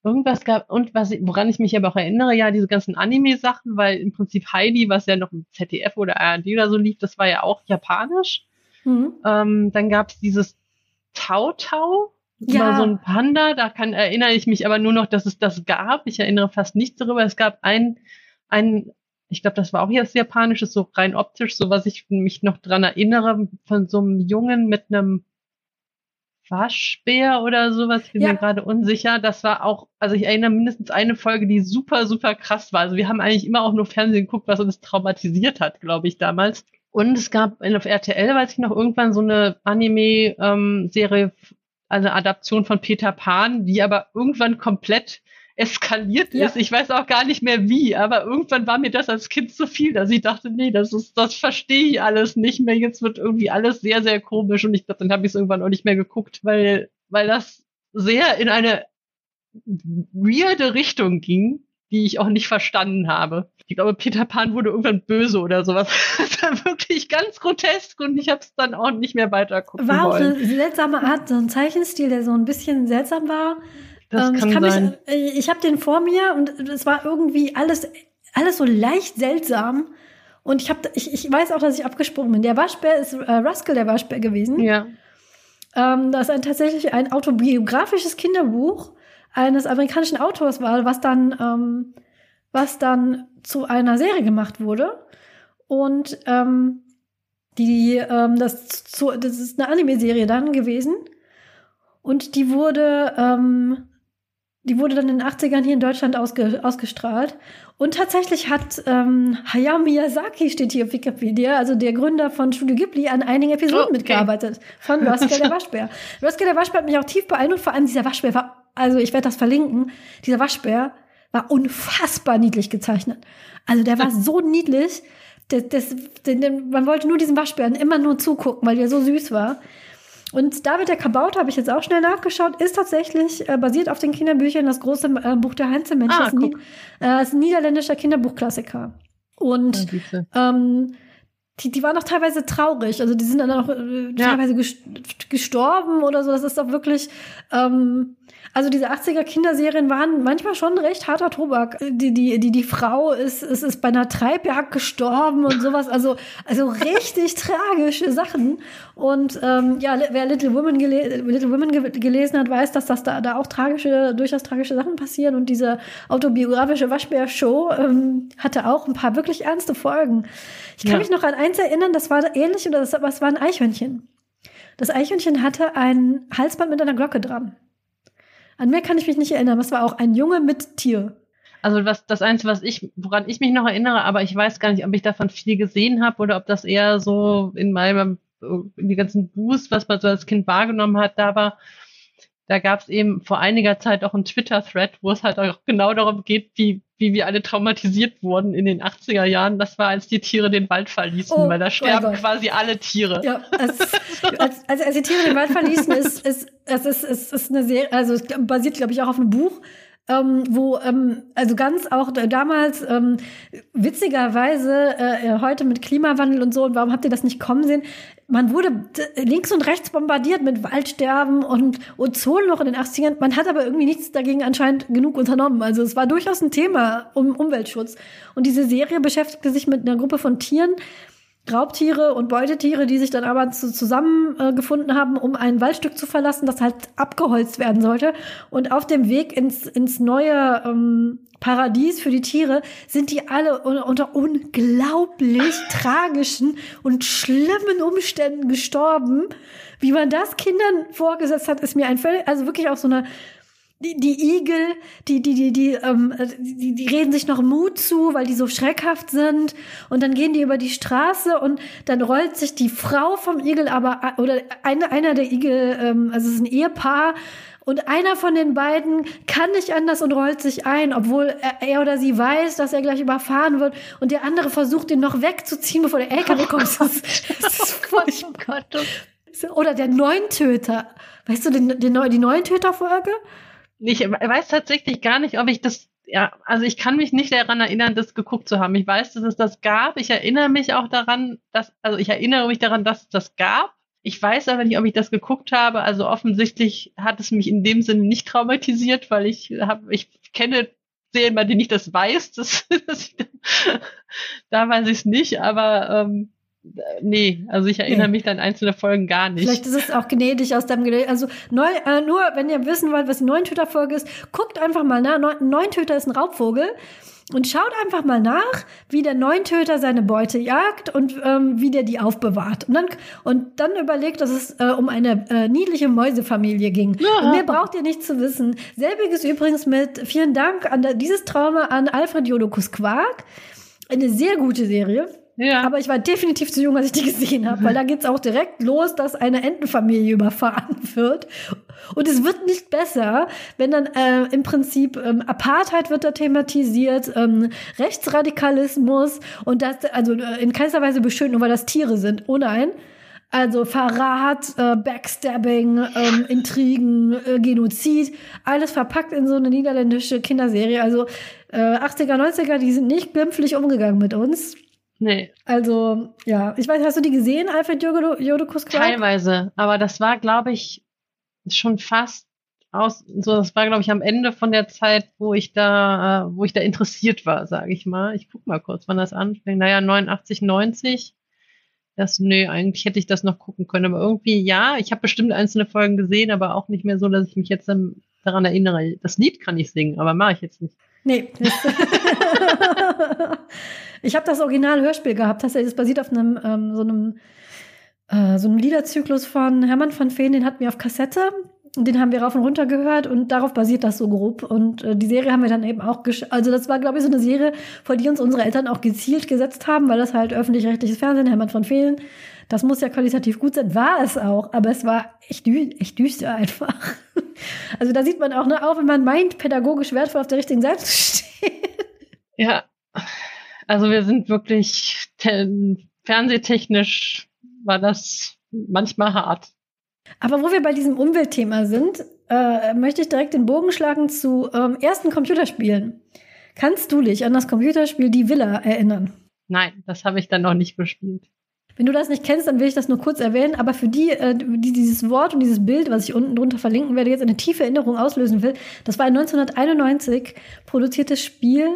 irgendwas gab und was woran ich mich aber auch erinnere, ja, diese ganzen Anime-Sachen, weil im Prinzip Heidi, was ja noch im ZDF oder ARD oder so lief, das war ja auch japanisch. Mhm. Ähm, dann gab es dieses Tau Tau, ja. war so ein Panda, da kann erinnere ich mich aber nur noch, dass es das gab. Ich erinnere fast nichts darüber. Es gab ein, ein ich glaube, das war auch jetzt japanisches, so rein optisch, so was ich mich noch dran erinnere, von so einem Jungen mit einem Waschbär oder sowas, ich bin ja. mir gerade unsicher. Das war auch, also ich erinnere mindestens eine Folge, die super, super krass war. Also wir haben eigentlich immer auch nur Fernsehen geguckt, was uns traumatisiert hat, glaube ich, damals. Und es gab auf RTL, weiß ich noch, irgendwann so eine Anime-Serie, ähm, also Adaption von Peter Pan, die aber irgendwann komplett eskaliert ist. Ja. Ich weiß auch gar nicht mehr wie, aber irgendwann war mir das als Kind zu viel, dass ich dachte, nee, das ist, das verstehe ich alles nicht mehr. Jetzt wird irgendwie alles sehr, sehr komisch und ich glaube, dann habe ich es irgendwann auch nicht mehr geguckt, weil, weil das sehr in eine weirde Richtung ging, die ich auch nicht verstanden habe. Ich glaube, Peter Pan wurde irgendwann böse oder sowas. Das war wirklich ganz grotesk und ich habe es dann auch nicht mehr weiter gucken War auch wollen. eine seltsame Art, so ein Zeichenstil, der so ein bisschen seltsam war. Das Ähm, kann ich sein. mich, äh, ich habe den vor mir und es war irgendwie alles, alles so leicht seltsam. Und ich, hab, ich, ich weiß auch, dass ich abgesprungen bin. Der Waschbär ist äh, Rascal, der Waschbär gewesen. ja. Ähm, das ist ein, tatsächlich ein autobiografisches Kinderbuch eines amerikanischen Autors war, was dann, ähm, was dann zu einer Serie gemacht wurde. Und ähm, die, ähm, das, zu, das ist eine Anime-Serie dann gewesen. Und die wurde, ähm, die wurde dann in den 80ern hier in Deutschland ausge, ausgestrahlt. Und tatsächlich hat ähm, Hayao Miyazaki, steht hier auf Wikipedia, also der Gründer von Studio Ghibli, an einigen Episoden Oh, okay. mitgearbeitet. Von Rascal der Waschbär. Rascal der Waschbär hat mich auch tief beeindruckt, vor allem dieser Waschbär war, also ich werde das verlinken, dieser Waschbär war unfassbar niedlich gezeichnet. Also der war so niedlich, das, das, man wollte nur diesem Waschbären immer nur zugucken, weil der so süß war. Und David der Kabauter, habe ich jetzt auch schnell nachgeschaut, ist tatsächlich äh, basiert auf den Kinderbüchern das große äh, Buch der Heinzelmännchen. Ah, das, ist ein, guck. äh, ist ein niederländischer Kinderbuchklassiker. Und Ja, siehste. ähm, die, die waren auch teilweise traurig. Also die sind dann auch äh, Ja. teilweise ges gestorben oder so. Das ist doch wirklich. Ähm, also diese 80er Kinderserien waren manchmal schon recht harter Tobak. Die, die, die, die Frau ist, ist, ist bei einer Treibjagd gestorben und sowas. Also, also richtig tragische Sachen. Und ähm, ja, wer Little Women, gele Little Women ge gelesen hat, weiß, dass das da, da auch tragische, durchaus tragische Sachen passieren. Und diese autobiografische Waschbär-Show ähm, hatte auch ein paar wirklich ernste Folgen. Ich kann Ja. mich noch an eins erinnern, das war ähnlich, oder das, das war ein Eichhörnchen. Das Eichhörnchen hatte ein Halsband mit einer Glocke dran. An mehr kann ich mich nicht erinnern. Das war auch ein Junge mit Tier. Also was das Einzige, was ich, woran ich mich noch erinnere, aber ich weiß gar nicht, ob ich davon viel gesehen habe oder ob das eher so in meinem, in die ganzen Boost, was man so als Kind wahrgenommen hat, da war, da gab es eben vor einiger Zeit auch einen Twitter-Thread, wo es halt auch genau darum geht, wie, wie wir alle traumatisiert wurden in den 80er Jahren. Das war, als die Tiere den Wald verließen, Oh, weil da sterben quasi alle Tiere. Ja, als, als, als, als die Tiere den Wald verließen, ist, ist, es ist, ist, ist eine Serie, also es basiert, glaube ich, auch auf einem Buch. Ähm, wo ähm, also ganz auch da- damals ähm, witzigerweise äh, heute mit Klimawandel und so und warum habt ihr das nicht kommen sehen? Man wurde links und rechts bombardiert mit Waldsterben und Ozon noch in den 80ern. Man hat aber irgendwie nichts dagegen anscheinend genug unternommen. Also es war durchaus ein Thema um Umweltschutz. Und diese Serie beschäftigte sich mit einer Gruppe von Tieren, Raubtiere und Beutetiere, die sich dann aber zu, zusammengefunden äh, haben, um ein Waldstück zu verlassen, das halt abgeholzt werden sollte. Und auf dem Weg ins, ins neue ähm, Paradies für die Tiere sind die alle un unter unglaublich tragischen und schlimmen Umständen gestorben. Wie man das Kindern vorgesetzt hat, ist mir ein völlig, also wirklich auch so eine die, die Igel, die, die, die, die, ähm, die, die reden sich noch Mut zu, weil die so schreckhaft sind. Und dann gehen die über die Straße und dann rollt sich die Frau vom Igel, aber oder eine, einer der Igel, ähm, also es ist ein Ehepaar, und einer von den beiden kann nicht anders und rollt sich ein, obwohl er, er oder sie weiß, dass er gleich überfahren wird. Und der andere versucht, ihn noch wegzuziehen, bevor der LKW kommt. Das ist, das ist furchtbar. Oder der Neuntöter. Weißt du, den, den, die Neuntöter-Folge? Ich weiß tatsächlich gar nicht, ob ich das, ja, also ich kann mich nicht daran erinnern, das geguckt zu haben. Ich weiß, dass es das gab. Ich erinnere mich auch daran, dass, also ich erinnere mich daran, dass es das gab. Ich weiß aber nicht, ob ich das geguckt habe. Also offensichtlich hat es mich in dem Sinne nicht traumatisiert, weil ich habe, ich kenne Serien, bei denen ich das weiß, dass ich, da weiß ich es nicht, aber ähm, nee, also ich erinnere Nee. mich an einzelne Folgen gar nicht. Vielleicht ist es auch gnädig aus deinem Gedächtnis. Also neu, äh, nur, wenn ihr wissen wollt, was die Neuntöter-Folge ist, guckt einfach mal nach. Neun- Neuntöter ist ein Raubvogel. Und schaut einfach mal nach, wie der Neuntöter seine Beute jagt und ähm, wie der die aufbewahrt. Und dann, und dann überlegt, dass es äh, um eine äh, niedliche Mäusefamilie ging. Ja. Und mehr braucht ihr nicht zu wissen. Selbiges übrigens mit vielen Dank an dieses Trauma an Alfred Jodokus Quark. Eine sehr gute Serie. Ja. Aber ich war definitiv zu jung, als ich die gesehen habe, weil da geht's auch direkt los, dass eine Entenfamilie überfahren wird. Und es wird nicht besser, wenn dann äh, im Prinzip ähm, Apartheid wird da thematisiert, ähm, Rechtsradikalismus und das, also äh, in keinster Weise beschön, nur weil das Tiere sind. Oh nein. Also Verrat, äh, Backstabbing, ähm, Intrigen, äh, Genozid, alles verpackt in so eine niederländische Kinderserie. Also äh, 80er, 90er, die sind nicht glimpflich umgegangen mit uns. Nee. Also, ja. Ich weiß, hast du die gesehen, Alfred Jodokus Teilweise, aber das war, glaube ich, schon fast aus, so, das war, glaube ich, am Ende von der Zeit, wo ich da, äh, wo ich da interessiert war, sage ich mal. Ich guck mal kurz, wann das anfängt. Naja, 89, 90. Das, nee, eigentlich hätte ich das noch gucken können. Aber irgendwie, ja, ich habe bestimmt einzelne Folgen gesehen, aber auch nicht mehr so, dass ich mich jetzt daran erinnere. Das Lied kann ich singen, aber mache ich jetzt nicht. Nee. ich habe das Original-Hörspiel gehabt. Das, basiert auf einem, ähm, so einem äh, so einem Liederzyklus von Hermann van Veen, den hatten wir auf Kassette. Den haben wir rauf und runter gehört und darauf basiert das so grob. Und äh, die Serie haben wir dann eben auch, also das war, glaube ich, so eine Serie, vor die uns unsere Eltern auch gezielt gesetzt haben, weil das halt öffentlich-rechtliches Fernsehen, Hermann von Fehlen, das muss ja qualitativ gut sein, war es auch, aber es war echt, dü echt düster einfach. Also da sieht man auch, ne, auch wenn man meint, pädagogisch wertvoll auf der richtigen Seite zu stehen. Ja, also wir sind wirklich fernsehtechnisch war das manchmal hart. Aber wo wir bei diesem Umweltthema sind, äh, möchte ich direkt den Bogen schlagen zu ähm, ersten Computerspielen. Kannst du dich an das Computerspiel Die Villa erinnern? Nein, das habe ich dann noch nicht gespielt. Wenn du das nicht kennst, dann will ich das nur kurz erwähnen. Aber für die, äh, die dieses Wort und dieses Bild, was ich unten drunter verlinken werde, jetzt eine tiefe Erinnerung auslösen will, das war ein 1991 produziertes Spiel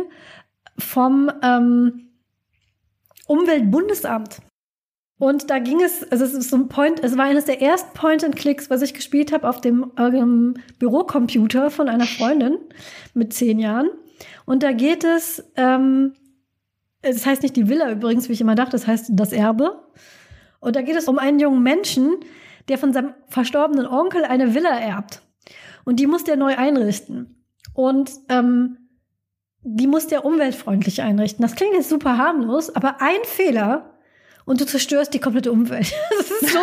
vom ähm, Umweltbundesamt. Und da ging es, also es ist so ein Point, es war eines der ersten Point-and-Clicks, was ich gespielt habe auf dem ähm, Bürocomputer von einer Freundin mit zehn Jahren. Und da geht es, ähm, es heißt nicht die Villa übrigens, wie ich immer dachte, das heißt das Erbe. Und da geht es um einen jungen Menschen, der von seinem verstorbenen Onkel eine Villa erbt. Und die muss der neu einrichten. Und ähm, die muss der umweltfreundlich einrichten. Das klingt jetzt super harmlos, aber ein Fehler und du zerstörst die komplette Umwelt. Das ist so,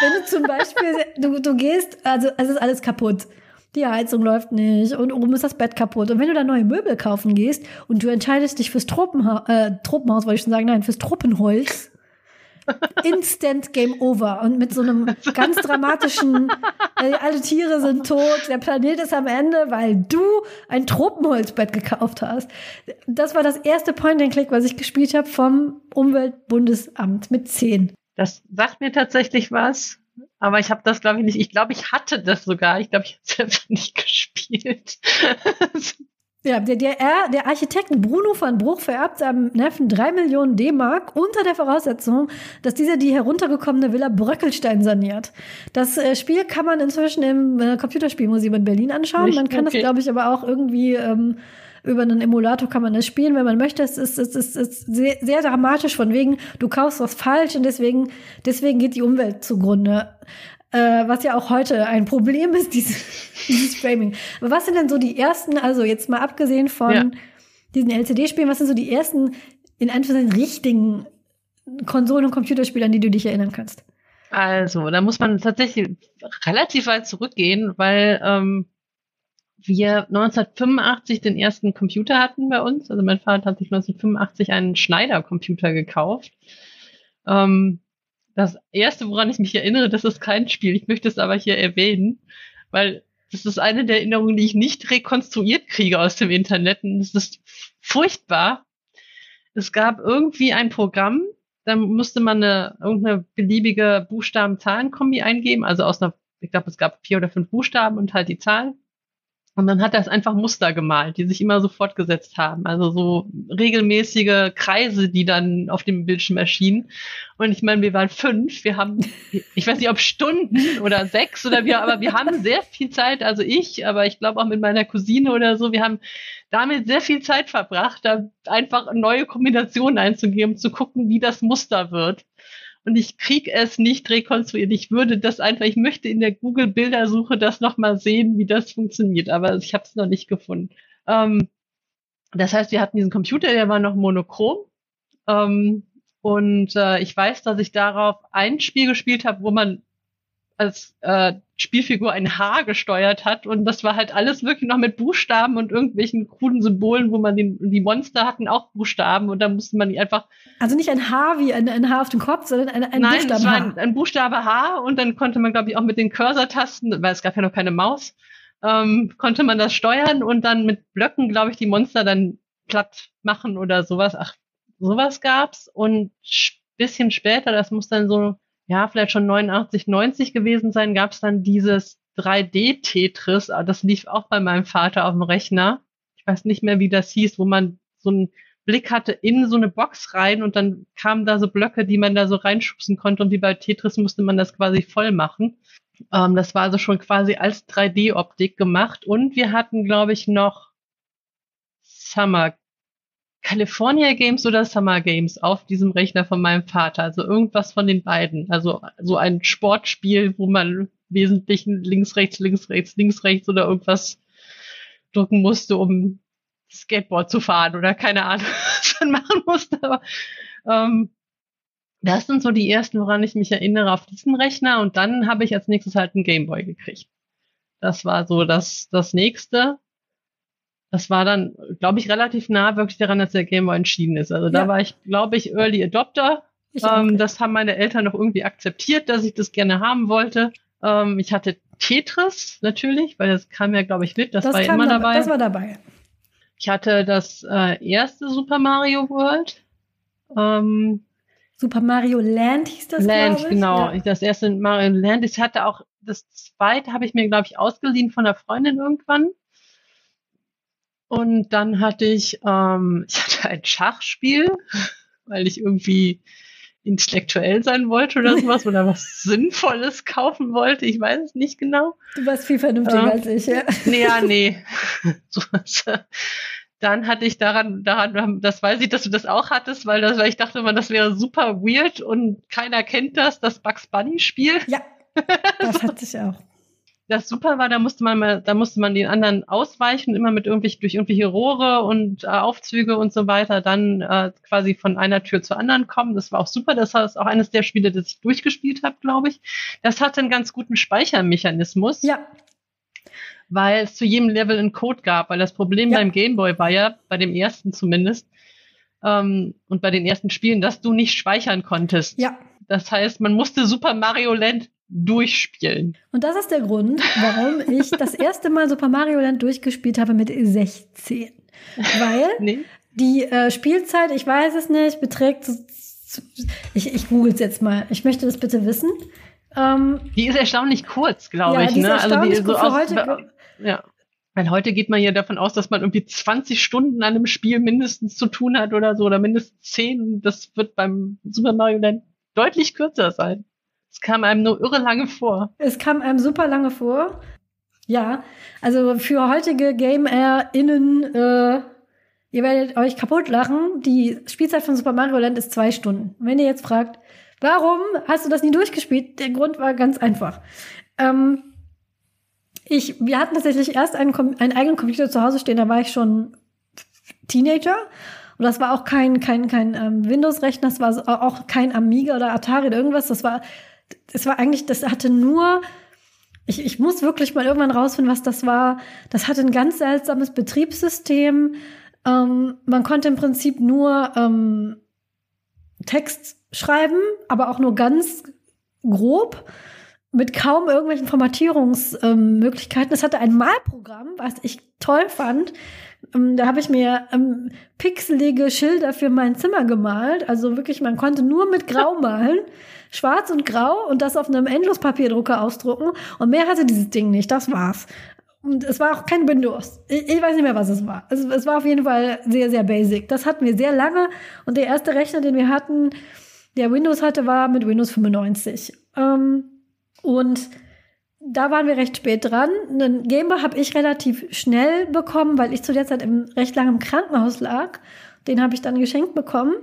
wenn du zum Beispiel, du, du gehst, also es ist alles kaputt. Die Heizung läuft nicht und oben ist das Bett kaputt. Und wenn du da neue Möbel kaufen gehst und du entscheidest dich fürs Tropenha äh, Tropenhaus, wollte ich schon sagen, nein, fürs Tropenholz, Instant Game Over und mit so einem ganz dramatischen, äh, alle Tiere sind tot, der Planet ist am Ende, weil du ein Tropenholzbett gekauft hast. Das war das erste Point-and-Click, was ich gespielt habe vom Umweltbundesamt mit 10. Das sagt mir tatsächlich was, aber ich habe das glaube ich nicht. Ich glaube, ich hatte das sogar. Ich glaube, ich habe es einfach nicht gespielt. Ja, der, der, der Architekt Bruno van Bruch vererbt seinem Neffen drei Millionen D-Mark unter der Voraussetzung, dass dieser die heruntergekommene Villa Bröckelstein saniert. Das äh, Spiel kann man inzwischen im äh, Computerspielmuseum in Berlin anschauen. Nicht? Man kann okay. das, glaube ich, aber auch irgendwie ähm, über einen Emulator kann man das spielen, wenn man möchte. Es ist, es ist, es ist sehr, sehr dramatisch von wegen, du kaufst was falsch und deswegen, deswegen geht die Umwelt zugrunde äh, was ja auch heute ein Problem ist, dieses, dieses Framing. Aber was sind denn so die ersten, also jetzt mal abgesehen von ja. diesen LCD-Spielen, was sind so die ersten, in Anführungszeichen, richtigen Konsolen- und Computerspiele, an die du dich erinnern kannst? Also, da muss man tatsächlich relativ weit zurückgehen, weil ähm, wir 1985 den ersten Computer hatten bei uns. Also mein Vater hat sich 1985 einen Schneider-Computer gekauft. Ähm, das erste, woran ich mich erinnere, das ist kein Spiel. Ich möchte es aber hier erwähnen, weil das ist eine der Erinnerungen, die ich nicht rekonstruiert kriege aus dem Internet. Und es ist furchtbar. Es gab irgendwie ein Programm, da musste man eine, irgendeine beliebige Buchstaben-Zahlen-Kombi eingeben, also aus einer, ich glaube, es gab vier oder fünf Buchstaben und halt die Zahlen. Und dann hat er es einfach Muster gemalt, die sich immer so fortgesetzt haben. Also so regelmäßige Kreise, die dann auf dem Bildschirm erschienen. Und ich meine, wir waren fünf, wir haben, ich weiß nicht, ob Stunden oder sechs oder wir, aber wir haben sehr viel Zeit, also ich, aber ich glaube auch mit meiner Cousine oder so, wir haben damit sehr viel Zeit verbracht, da einfach neue Kombinationen einzugeben, zu gucken, wie das Muster wird und ich krieg es nicht rekonstruiert. Ich würde das einfach, ich möchte in der Google-Bildersuche das nochmal sehen, wie das funktioniert, aber ich habe es noch nicht gefunden. Ähm, das heißt, wir hatten diesen Computer, der war noch monochrom. Ähm, und äh, ich weiß, dass ich darauf ein Spiel gespielt habe, wo man als äh, Spielfigur ein Haar gesteuert hat und das war halt alles wirklich noch mit Buchstaben und irgendwelchen kruden Symbolen, wo man den, die Monster hatten auch Buchstaben und da musste man die einfach. Also nicht ein Haar wie ein, ein Haar auf dem Kopf, sondern ein, ein Nein, Buchstaben. es war ein, ein Buchstabe H und dann konnte man, glaube ich, auch mit den Cursor-Tasten, weil es gab ja noch keine Maus, ähm, konnte man das steuern und dann mit Blöcken, glaube ich, die Monster dann platt machen oder sowas. Ach, sowas gab's und bisschen später, das muss dann so ja, vielleicht schon 89, 90 gewesen sein, gab es dann dieses 3D-Tetris. Ah, das lief auch bei meinem Vater auf dem Rechner. Ich weiß nicht mehr, wie das hieß, wo man so einen Blick hatte in so eine Box rein und dann kamen da so Blöcke, die man da so reinschubsen konnte und wie bei Tetris musste man das quasi voll machen. Ähm, das war also schon quasi als 3D-Optik gemacht und wir hatten, glaube ich, noch Summer California Games oder Summer Games auf diesem Rechner von meinem Vater. Also irgendwas von den beiden. Also so ein Sportspiel, wo man wesentlich links, rechts, links, rechts, links, rechts oder irgendwas drücken musste, um Skateboard zu fahren oder keine Ahnung, was man machen musste. Aber ähm, das sind so die ersten, woran ich mich erinnere auf diesem Rechner. Und dann habe ich als nächstes halt einen Gameboy gekriegt. Das war so das, das nächste das war dann, glaube ich, relativ nah wirklich daran, dass der Game Boy entschieden ist. Also ja. da war ich, glaube ich, Early Adopter. Ähm, das haben meine Eltern noch irgendwie akzeptiert, dass ich das gerne haben wollte. Ähm, ich hatte Tetris natürlich, weil das kam ja, glaube ich, mit. Das, das war ja immer dabei. Das war dabei. Ich hatte das äh, erste Super Mario World. Ähm, Super Mario Land hieß das, Land, ich. genau. Ja. Das erste Mario Land. Ich hatte auch das zweite, habe ich mir, glaube ich, ausgeliehen von einer Freundin irgendwann. Und dann hatte ich, ähm, ich hatte ein Schachspiel, weil ich irgendwie intellektuell sein wollte oder sowas oder was Sinnvolles kaufen wollte. Ich weiß es nicht genau. Du warst viel vernünftiger ähm, als ich, ja. Nee, ja, nee. Dann hatte ich daran, daran, das weiß ich, dass du das auch hattest, weil, das, weil ich dachte immer, das wäre super weird und keiner kennt das, das Bugs Bunny Spiel. Ja, das hatte ich auch das super war, da musste man mal, da musste man den anderen ausweichen, immer mit irgendwelche, durch irgendwelche Rohre und äh, Aufzüge und so weiter, dann äh, quasi von einer Tür zur anderen kommen. Das war auch super. Das ist auch eines der Spiele, das ich durchgespielt habe, glaube ich. Das hatte einen ganz guten Speichermechanismus. Ja. Weil es zu jedem Level einen Code gab, weil das Problem ja. beim Gameboy war ja, bei dem ersten zumindest, ähm, und bei den ersten Spielen, dass du nicht speichern konntest. Ja. Das heißt, man musste Super Mario Land durchspielen. Und das ist der Grund, warum ich das erste Mal Super Mario Land durchgespielt habe mit 16. Weil nee. die äh, Spielzeit, ich weiß es nicht, beträgt. Ich, ich google es jetzt mal. Ich möchte das bitte wissen. Ähm, die ist erstaunlich kurz, glaube ja, ich. Die ist ne? also die ist so aus, heute, ja. Weil heute geht man ja davon aus, dass man irgendwie 20 Stunden an einem Spiel mindestens zu tun hat oder so, oder mindestens 10. Das wird beim Super Mario Land deutlich kürzer sein. Es kam einem nur irre lange vor. Es kam einem super lange vor. Ja, also für heutige Gamer-Innen, äh, ihr werdet euch kaputt lachen. Die Spielzeit von Super Mario Land ist zwei Stunden. Wenn ihr jetzt fragt, warum hast du das nie durchgespielt? Der Grund war ganz einfach. Ähm, ich, wir hatten tatsächlich erst einen, einen eigenen Computer zu Hause stehen, da war ich schon Teenager. Und das war auch kein, kein, kein ähm, Windows-Rechner, das war auch kein Amiga oder Atari oder irgendwas. Das war es war eigentlich, das hatte nur, ich, ich muss wirklich mal irgendwann rausfinden, was das war. Das hatte ein ganz seltsames Betriebssystem. Ähm, man konnte im Prinzip nur ähm, Text schreiben, aber auch nur ganz grob mit kaum irgendwelchen Formatierungsmöglichkeiten. Ähm, es hatte ein Malprogramm, was ich toll fand. Ähm, da habe ich mir ähm, pixelige Schilder für mein Zimmer gemalt. Also wirklich, man konnte nur mit Grau malen schwarz und grau und das auf einem Endlospapierdrucker ausdrucken. Und mehr hatte dieses Ding nicht. Das war's. Und es war auch kein Windows. Ich, ich weiß nicht mehr, was es war. Es, es, war auf jeden Fall sehr, sehr basic. Das hatten wir sehr lange. Und der erste Rechner, den wir hatten, der Windows hatte, war mit Windows 95. Ähm, und da waren wir recht spät dran. Einen Gameboy habe ich relativ schnell bekommen, weil ich zu der Zeit im, recht lange im Krankenhaus lag. Den habe ich dann geschenkt bekommen.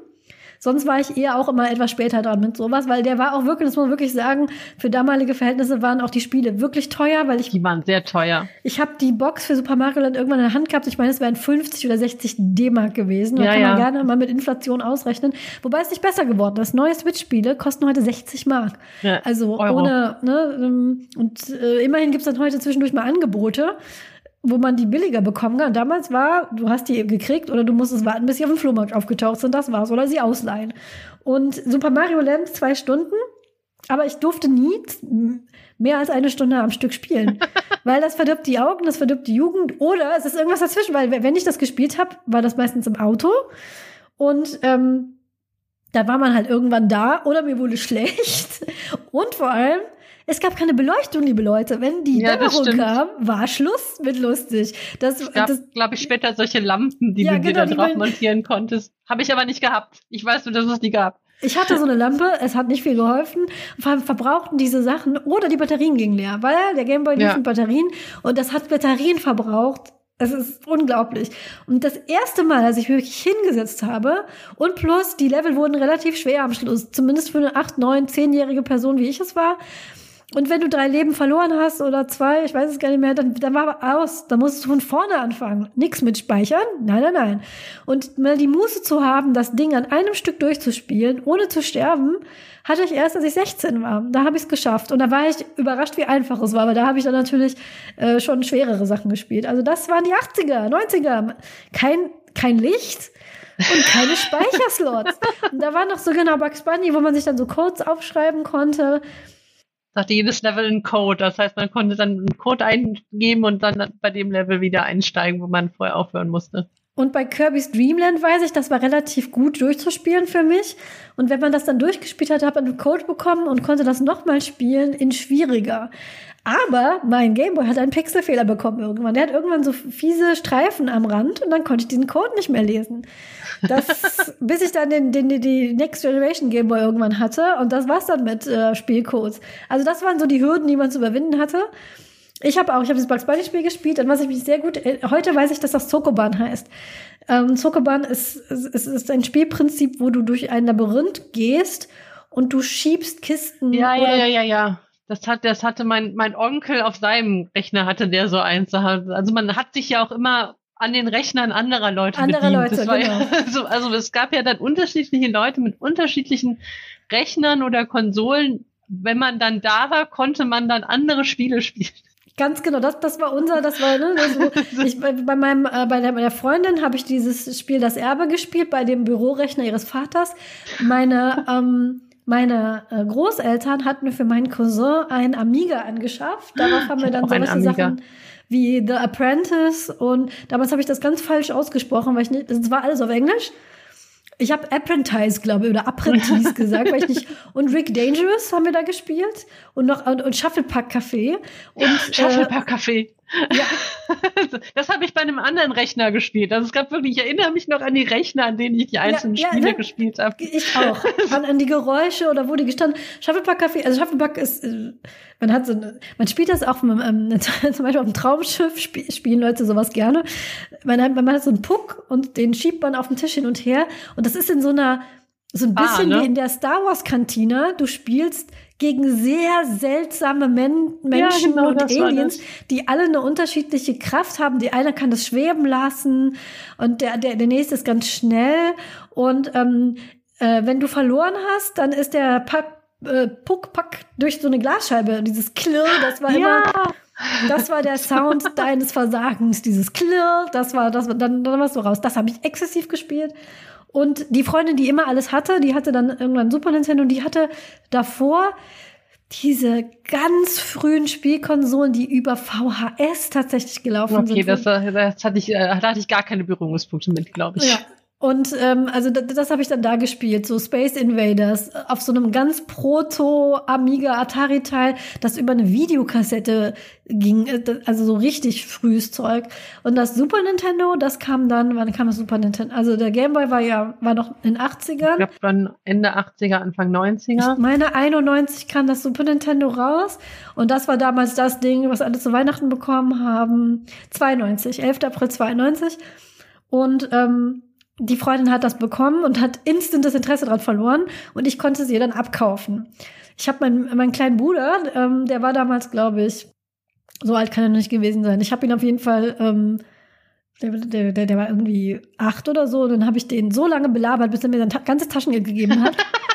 Sonst war ich eher auch immer etwas später dran mit sowas, weil der war auch wirklich, das muss man wirklich sagen, für damalige Verhältnisse waren auch die Spiele wirklich teuer, weil ich. Die waren sehr teuer. Ich habe die Box für Super Mario Land irgendwann in der Hand gehabt. Ich meine, es wären 50 oder 60 D-Mark gewesen. Da Ja, kann man ja. gerne mal mit Inflation ausrechnen. Wobei es nicht besser geworden ist. Neue Switch-Spiele kosten heute 60 Mark. Ja, Also Euro. ohne, ne, ähm, und äh, immerhin gibt's dann heute zwischendurch mal Angebote, wo man die billiger bekommen kann. Damals war, du hast die gekriegt oder du musstest warten, bis sie auf dem Flohmarkt aufgetaucht sind, das war's, oder sie ausleihen. Und Super Mario Land zwei Stunden, aber ich durfte nie mehr als eine Stunde am Stück spielen, weil das verdirbt die Augen, das verdirbt die Jugend oder es ist irgendwas dazwischen, weil wenn ich das gespielt habe, war das meistens im Auto und ähm, da war man halt irgendwann da oder mir wurde schlecht. Und vor allem, es gab keine Beleuchtung, liebe Leute. Wenn die Ja, Dämmerung kam, war Schluss mit lustig. Das, Es gab, glaube ich, später solche Lampen, die Ja, du dir genau, da die drauf montieren konntest. Habe ich aber nicht gehabt. Ich weiß nur, dass es die gab. ich hatte so eine Lampe, es hat nicht viel geholfen. Vor allem verbrauchten diese Sachen oder die Batterien gingen leer, weil der Gameboy lief Ja. mit Batterien und das hat Batterien verbraucht. Es ist unglaublich. Und das erste Mal, als ich mich wirklich hingesetzt habe und plus die Level wurden relativ schwer am Schluss, zumindest für eine 8, 9, 10-jährige Person, wie ich es war. Und wenn du drei Leben verloren hast oder zwei, ich weiß es gar nicht mehr, dann, dann war aus. Dann musst du von vorne anfangen. Nix mit speichern. Nein, nein, nein. Und mal die Muße zu haben, das Ding an einem Stück durchzuspielen, ohne zu sterben, hatte ich erst, als ich 16 war. Da habe ich es geschafft. Und da war ich überrascht, wie einfach es war. Aber da habe ich dann natürlich äh, schon schwerere Sachen gespielt. Also das waren die 80er, 90er. Kein, kein Licht und keine Speicherslots. Und da war noch so genau Bugs Bunny, wo man sich dann so Codes aufschreiben konnte. Hatte jedes Level einen Code. Das heißt, man konnte dann einen Code eingeben und dann bei dem Level wieder einsteigen, wo man vorher aufhören musste. Und bei Kirby's Dream Land weiß ich, das war relativ gut durchzuspielen für mich. Und wenn man das dann durchgespielt hat, hat man einen Code bekommen und konnte das nochmal spielen in schwieriger. Aber mein Gameboy hat einen Pixelfehler bekommen irgendwann. Der hat irgendwann so fiese Streifen am Rand und dann konnte ich diesen Code nicht mehr lesen. Das, bis ich dann den, den, die Next Generation Gameboy irgendwann hatte und das war's dann mit äh, Spielcodes. Also das waren so die Hürden, die man zu überwinden hatte. Ich habe auch, ich habe das Bugs Bunny Spiel gespielt, an was ich mich sehr gut, äh, heute weiß ich, dass das Zokoban heißt. Ähm, Zokoban ist, ist, ist, ein Spielprinzip, wo du durch ein Labyrinth gehst und du schiebst Kisten. Ja, ja, ja, ja, ja. Das hat, das hatte mein, mein Onkel auf seinem Rechner hatte der so eins. Also man hat sich ja auch immer an den Rechnern anderer Leute Andere bedient. Leute, war ja, genau. so, also es gab ja dann unterschiedliche Leute mit unterschiedlichen Rechnern oder Konsolen. Wenn man dann da war, konnte man dann andere Spiele spielen. Ganz genau, das, das war unser, das war, ne, das, wo ich, bei, meinem, äh, bei der, bei der Freundin habe ich dieses Spiel Das Erbe gespielt, bei dem Bürorechner ihres Vaters. Meine, ähm, meine äh, Großeltern hatten mir für meinen Cousin ein Amiga angeschafft. Darauf haben wir dann solche. Sachen wie The Apprentice und damals habe ich das ganz falsch ausgesprochen, weil ich nicht, das war alles auf Englisch. Ich habe Apprentice, glaube ich, oder Apprentice gesagt, weil ich nicht. Und Rick Dangerous haben wir da gespielt und noch und, und Shufflepack Café und äh, Shufflepack Café. Ja, Das habe ich bei einem anderen Rechner gespielt. Also es gab wirklich, ich erinnere mich noch an die Rechner, an denen ich die einzelnen ja, Spiele ne? gespielt habe. Ich auch. An, an die Geräusche oder wo die gestanden. Shufflepack Café, also Shufflepack ist, äh, man hat so eine, man spielt das auch, ähm, zum Beispiel auf dem Traumschiff sp spielen Leute sowas gerne. Man hat, man hat so einen Puck und den schiebt man auf den Tisch hin und her und das ist in so einer, so ein Ah, bisschen ne? wie in der Star Wars Kantine. Du spielst gegen sehr seltsame Men Menschen genau, und Aliens, die alle eine unterschiedliche Kraft haben. Die eine kann das schweben lassen und der, der, der nächste ist ganz schnell. Und ähm, äh, wenn du verloren hast, dann ist der Pack, äh, Puck-Pack durch so eine Glasscheibe. Dieses Klirr, das war immer, das war der Sound deines Versagens. Dieses Klirr, das war, das war, dann, dann warst du raus. Das habe ich exzessiv gespielt. Und die Freundin, die immer alles hatte, die hatte dann irgendwann Super Nintendo und die hatte davor diese ganz frühen Spielkonsolen, die über VHS tatsächlich gelaufen Okay, sind. das, das hatte ich, äh, da hatte ich gar keine Berührungspunkte mit, glaube ich. Ja. Und ähm, also das, das habe ich dann da gespielt, so Space Invaders auf so einem ganz Proto Amiga Atari Teil, das über eine Videokassette ging, äh, also so richtig frühes Zeug. Und das Super Nintendo, das kam dann, wann kam das Super Nintendo? Also der Game Boy war ja war noch in den 80ern. Ich glaube, dann Ende 80er, Anfang 90er. Ich meine, 91 kam das Super Nintendo raus und das war damals das Ding, was alle zu Weihnachten bekommen haben. 92, 11. April 92. Und ähm, die Freundin hat das bekommen und hat instant das Interesse daran verloren und ich konnte sie dann abkaufen. Ich habe meinen, meinen kleinen Bruder, ähm, der war damals, glaube ich, so alt kann er nicht gewesen sein. Ich habe ihn auf jeden Fall, ähm, der, der, der, der war irgendwie acht oder so, und dann habe ich den so lange belabert, bis er mir sein ta ganzes Taschengeld gegeben hat.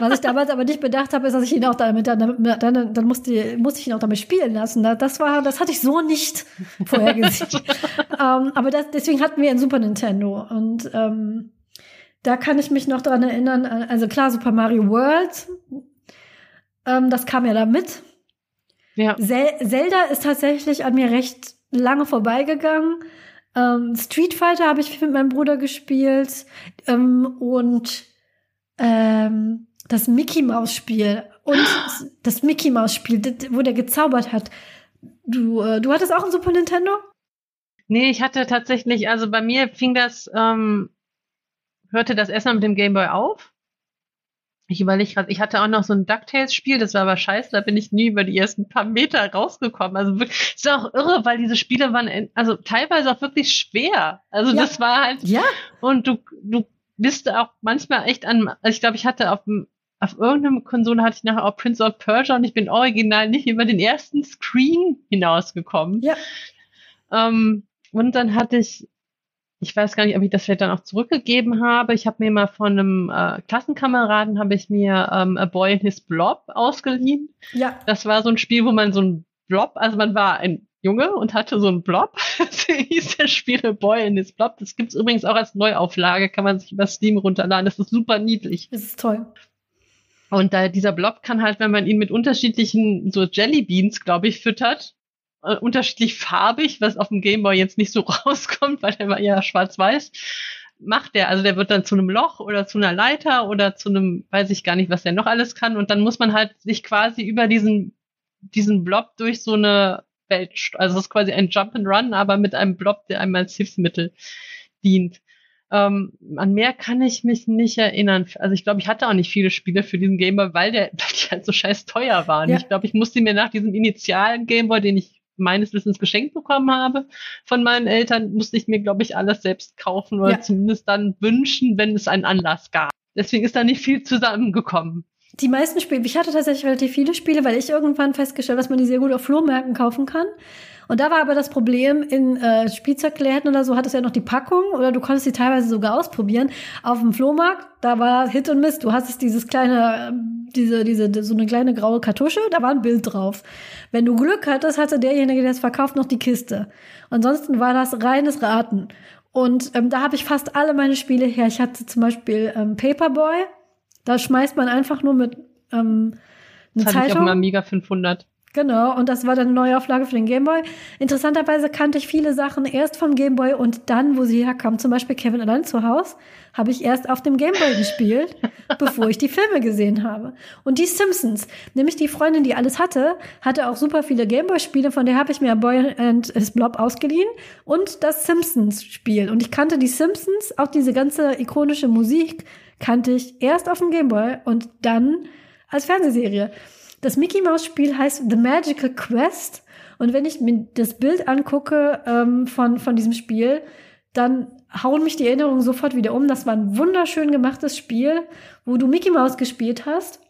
Was ich damals aber nicht bedacht habe, ist, dass ich ihn auch damit, dann, dann, dann musste, musste ich ihn auch damit spielen lassen. Das war, das hatte ich so nicht vorhergesehen. ähm, aber das, deswegen hatten wir ein Super Nintendo. Und ähm, da kann ich mich noch daran erinnern, also klar, Super Mario World, ähm, das kam ja da mit. Ja. Zelda ist tatsächlich an mir recht lange vorbeigegangen. Ähm, Street Fighter habe ich mit meinem Bruder gespielt. Ähm, und ähm, das Mickey Maus Spiel und das Mickey Maus Spiel, wo der gezaubert hat. Du, äh, du hattest auch ein Super Nintendo? Nee, ich hatte tatsächlich, also bei mir fing das, ähm, hörte das erstmal mit dem Gameboy auf. Ich überlege gerade, ich hatte auch noch so ein DuckTales-Spiel, das war aber scheiße, da bin ich nie über die ersten paar Meter rausgekommen. Also wirklich, ist auch irre, weil diese Spiele waren, also teilweise auch wirklich schwer. Also ja. das war halt, ja. und du, du bist auch manchmal echt an, also ich glaube, ich hatte auf dem auf irgendeinem Konsole hatte ich nachher auch Prince of Persia und ich bin original nicht über den ersten Screen hinausgekommen. Ja. Ähm, und dann hatte ich, ich weiß gar nicht, ob ich das vielleicht dann auch zurückgegeben habe. Ich habe mir mal von einem äh, Klassenkameraden habe ich mir ähm, A Boy in His Blob ausgeliehen. Ja. Das war so ein Spiel, wo man so ein Blob, also man war ein Junge und hatte so ein Blob. Das hieß der Spiel A Boy in His Blob. Das gibt's übrigens auch als Neuauflage, kann man sich über Steam runterladen. Das ist super niedlich. Das ist toll. Und da, dieser Blob kann halt, wenn man ihn mit unterschiedlichen so Jellybeans, glaube ich, füttert, äh, unterschiedlich farbig, was auf dem Gameboy jetzt nicht so rauskommt, weil der war ja schwarz-weiß, macht der. Also der wird dann zu einem Loch oder zu einer Leiter oder zu einem, weiß ich gar nicht, was der noch alles kann. Und dann muss man halt sich quasi über diesen, diesen Blob durch so eine Welt, also es ist quasi ein Jump and Run, aber mit einem Blob, der einem als Hilfsmittel dient. Ähm, an mehr kann ich mich nicht erinnern. Also ich glaube, ich hatte auch nicht viele Spiele für diesen Gameboy, weil der weil die halt so scheiß teuer waren. Ja. Ich glaube, ich musste mir nach diesem initialen Gameboy, den ich meines Wissens geschenkt bekommen habe von meinen Eltern, musste ich mir, glaube ich, alles selbst kaufen oder ja. zumindest dann wünschen, wenn es einen Anlass gab. Deswegen ist da nicht viel zusammengekommen. Die meisten Spiele, ich hatte tatsächlich relativ viele Spiele, weil ich irgendwann festgestellt, dass man die sehr gut auf Flohmärkten kaufen kann. Und da war aber das Problem, in äh, Spielzeugläden oder so hattest du ja noch die Packung oder du konntest sie teilweise sogar ausprobieren. Auf dem Flohmarkt, da war Hit und Mist. Du hattest dieses kleine, ähm, diese, diese, so eine kleine graue Kartusche, da war ein Bild drauf. Wenn du Glück hattest, hatte derjenige, der es verkauft, noch die Kiste. Ansonsten war das reines Raten. Und ähm, da habe ich fast alle meine Spiele her. Ich hatte zum Beispiel ähm, Paperboy. Da schmeißt man einfach nur mit ähm, eine das Zeitung. Ich auf dem Amiga 500. Genau, und das war dann eine Neuauflage für den Gameboy. Interessanterweise kannte ich viele Sachen erst vom Gameboy und dann, wo sie herkam, zum Beispiel Kevin allein zu Hause, habe ich erst auf dem Gameboy gespielt, bevor ich die Filme gesehen habe. Und die Simpsons, nämlich die Freundin, die alles hatte, hatte auch super viele Gameboy-Spiele, von der habe ich mir Boy and His Blob ausgeliehen und das Simpsons-Spiel. Und ich kannte die Simpsons, auch diese ganze ikonische Musik kannte ich erst auf dem Gameboy und dann als Fernsehserie. Das Mickey Mouse Spiel heißt The Magical Quest. Und wenn ich mir das Bild angucke ähm, von, von diesem Spiel, dann hauen mich die Erinnerungen sofort wieder um. Das war ein wunderschön gemachtes Spiel, wo du Mickey Mouse gespielt hast.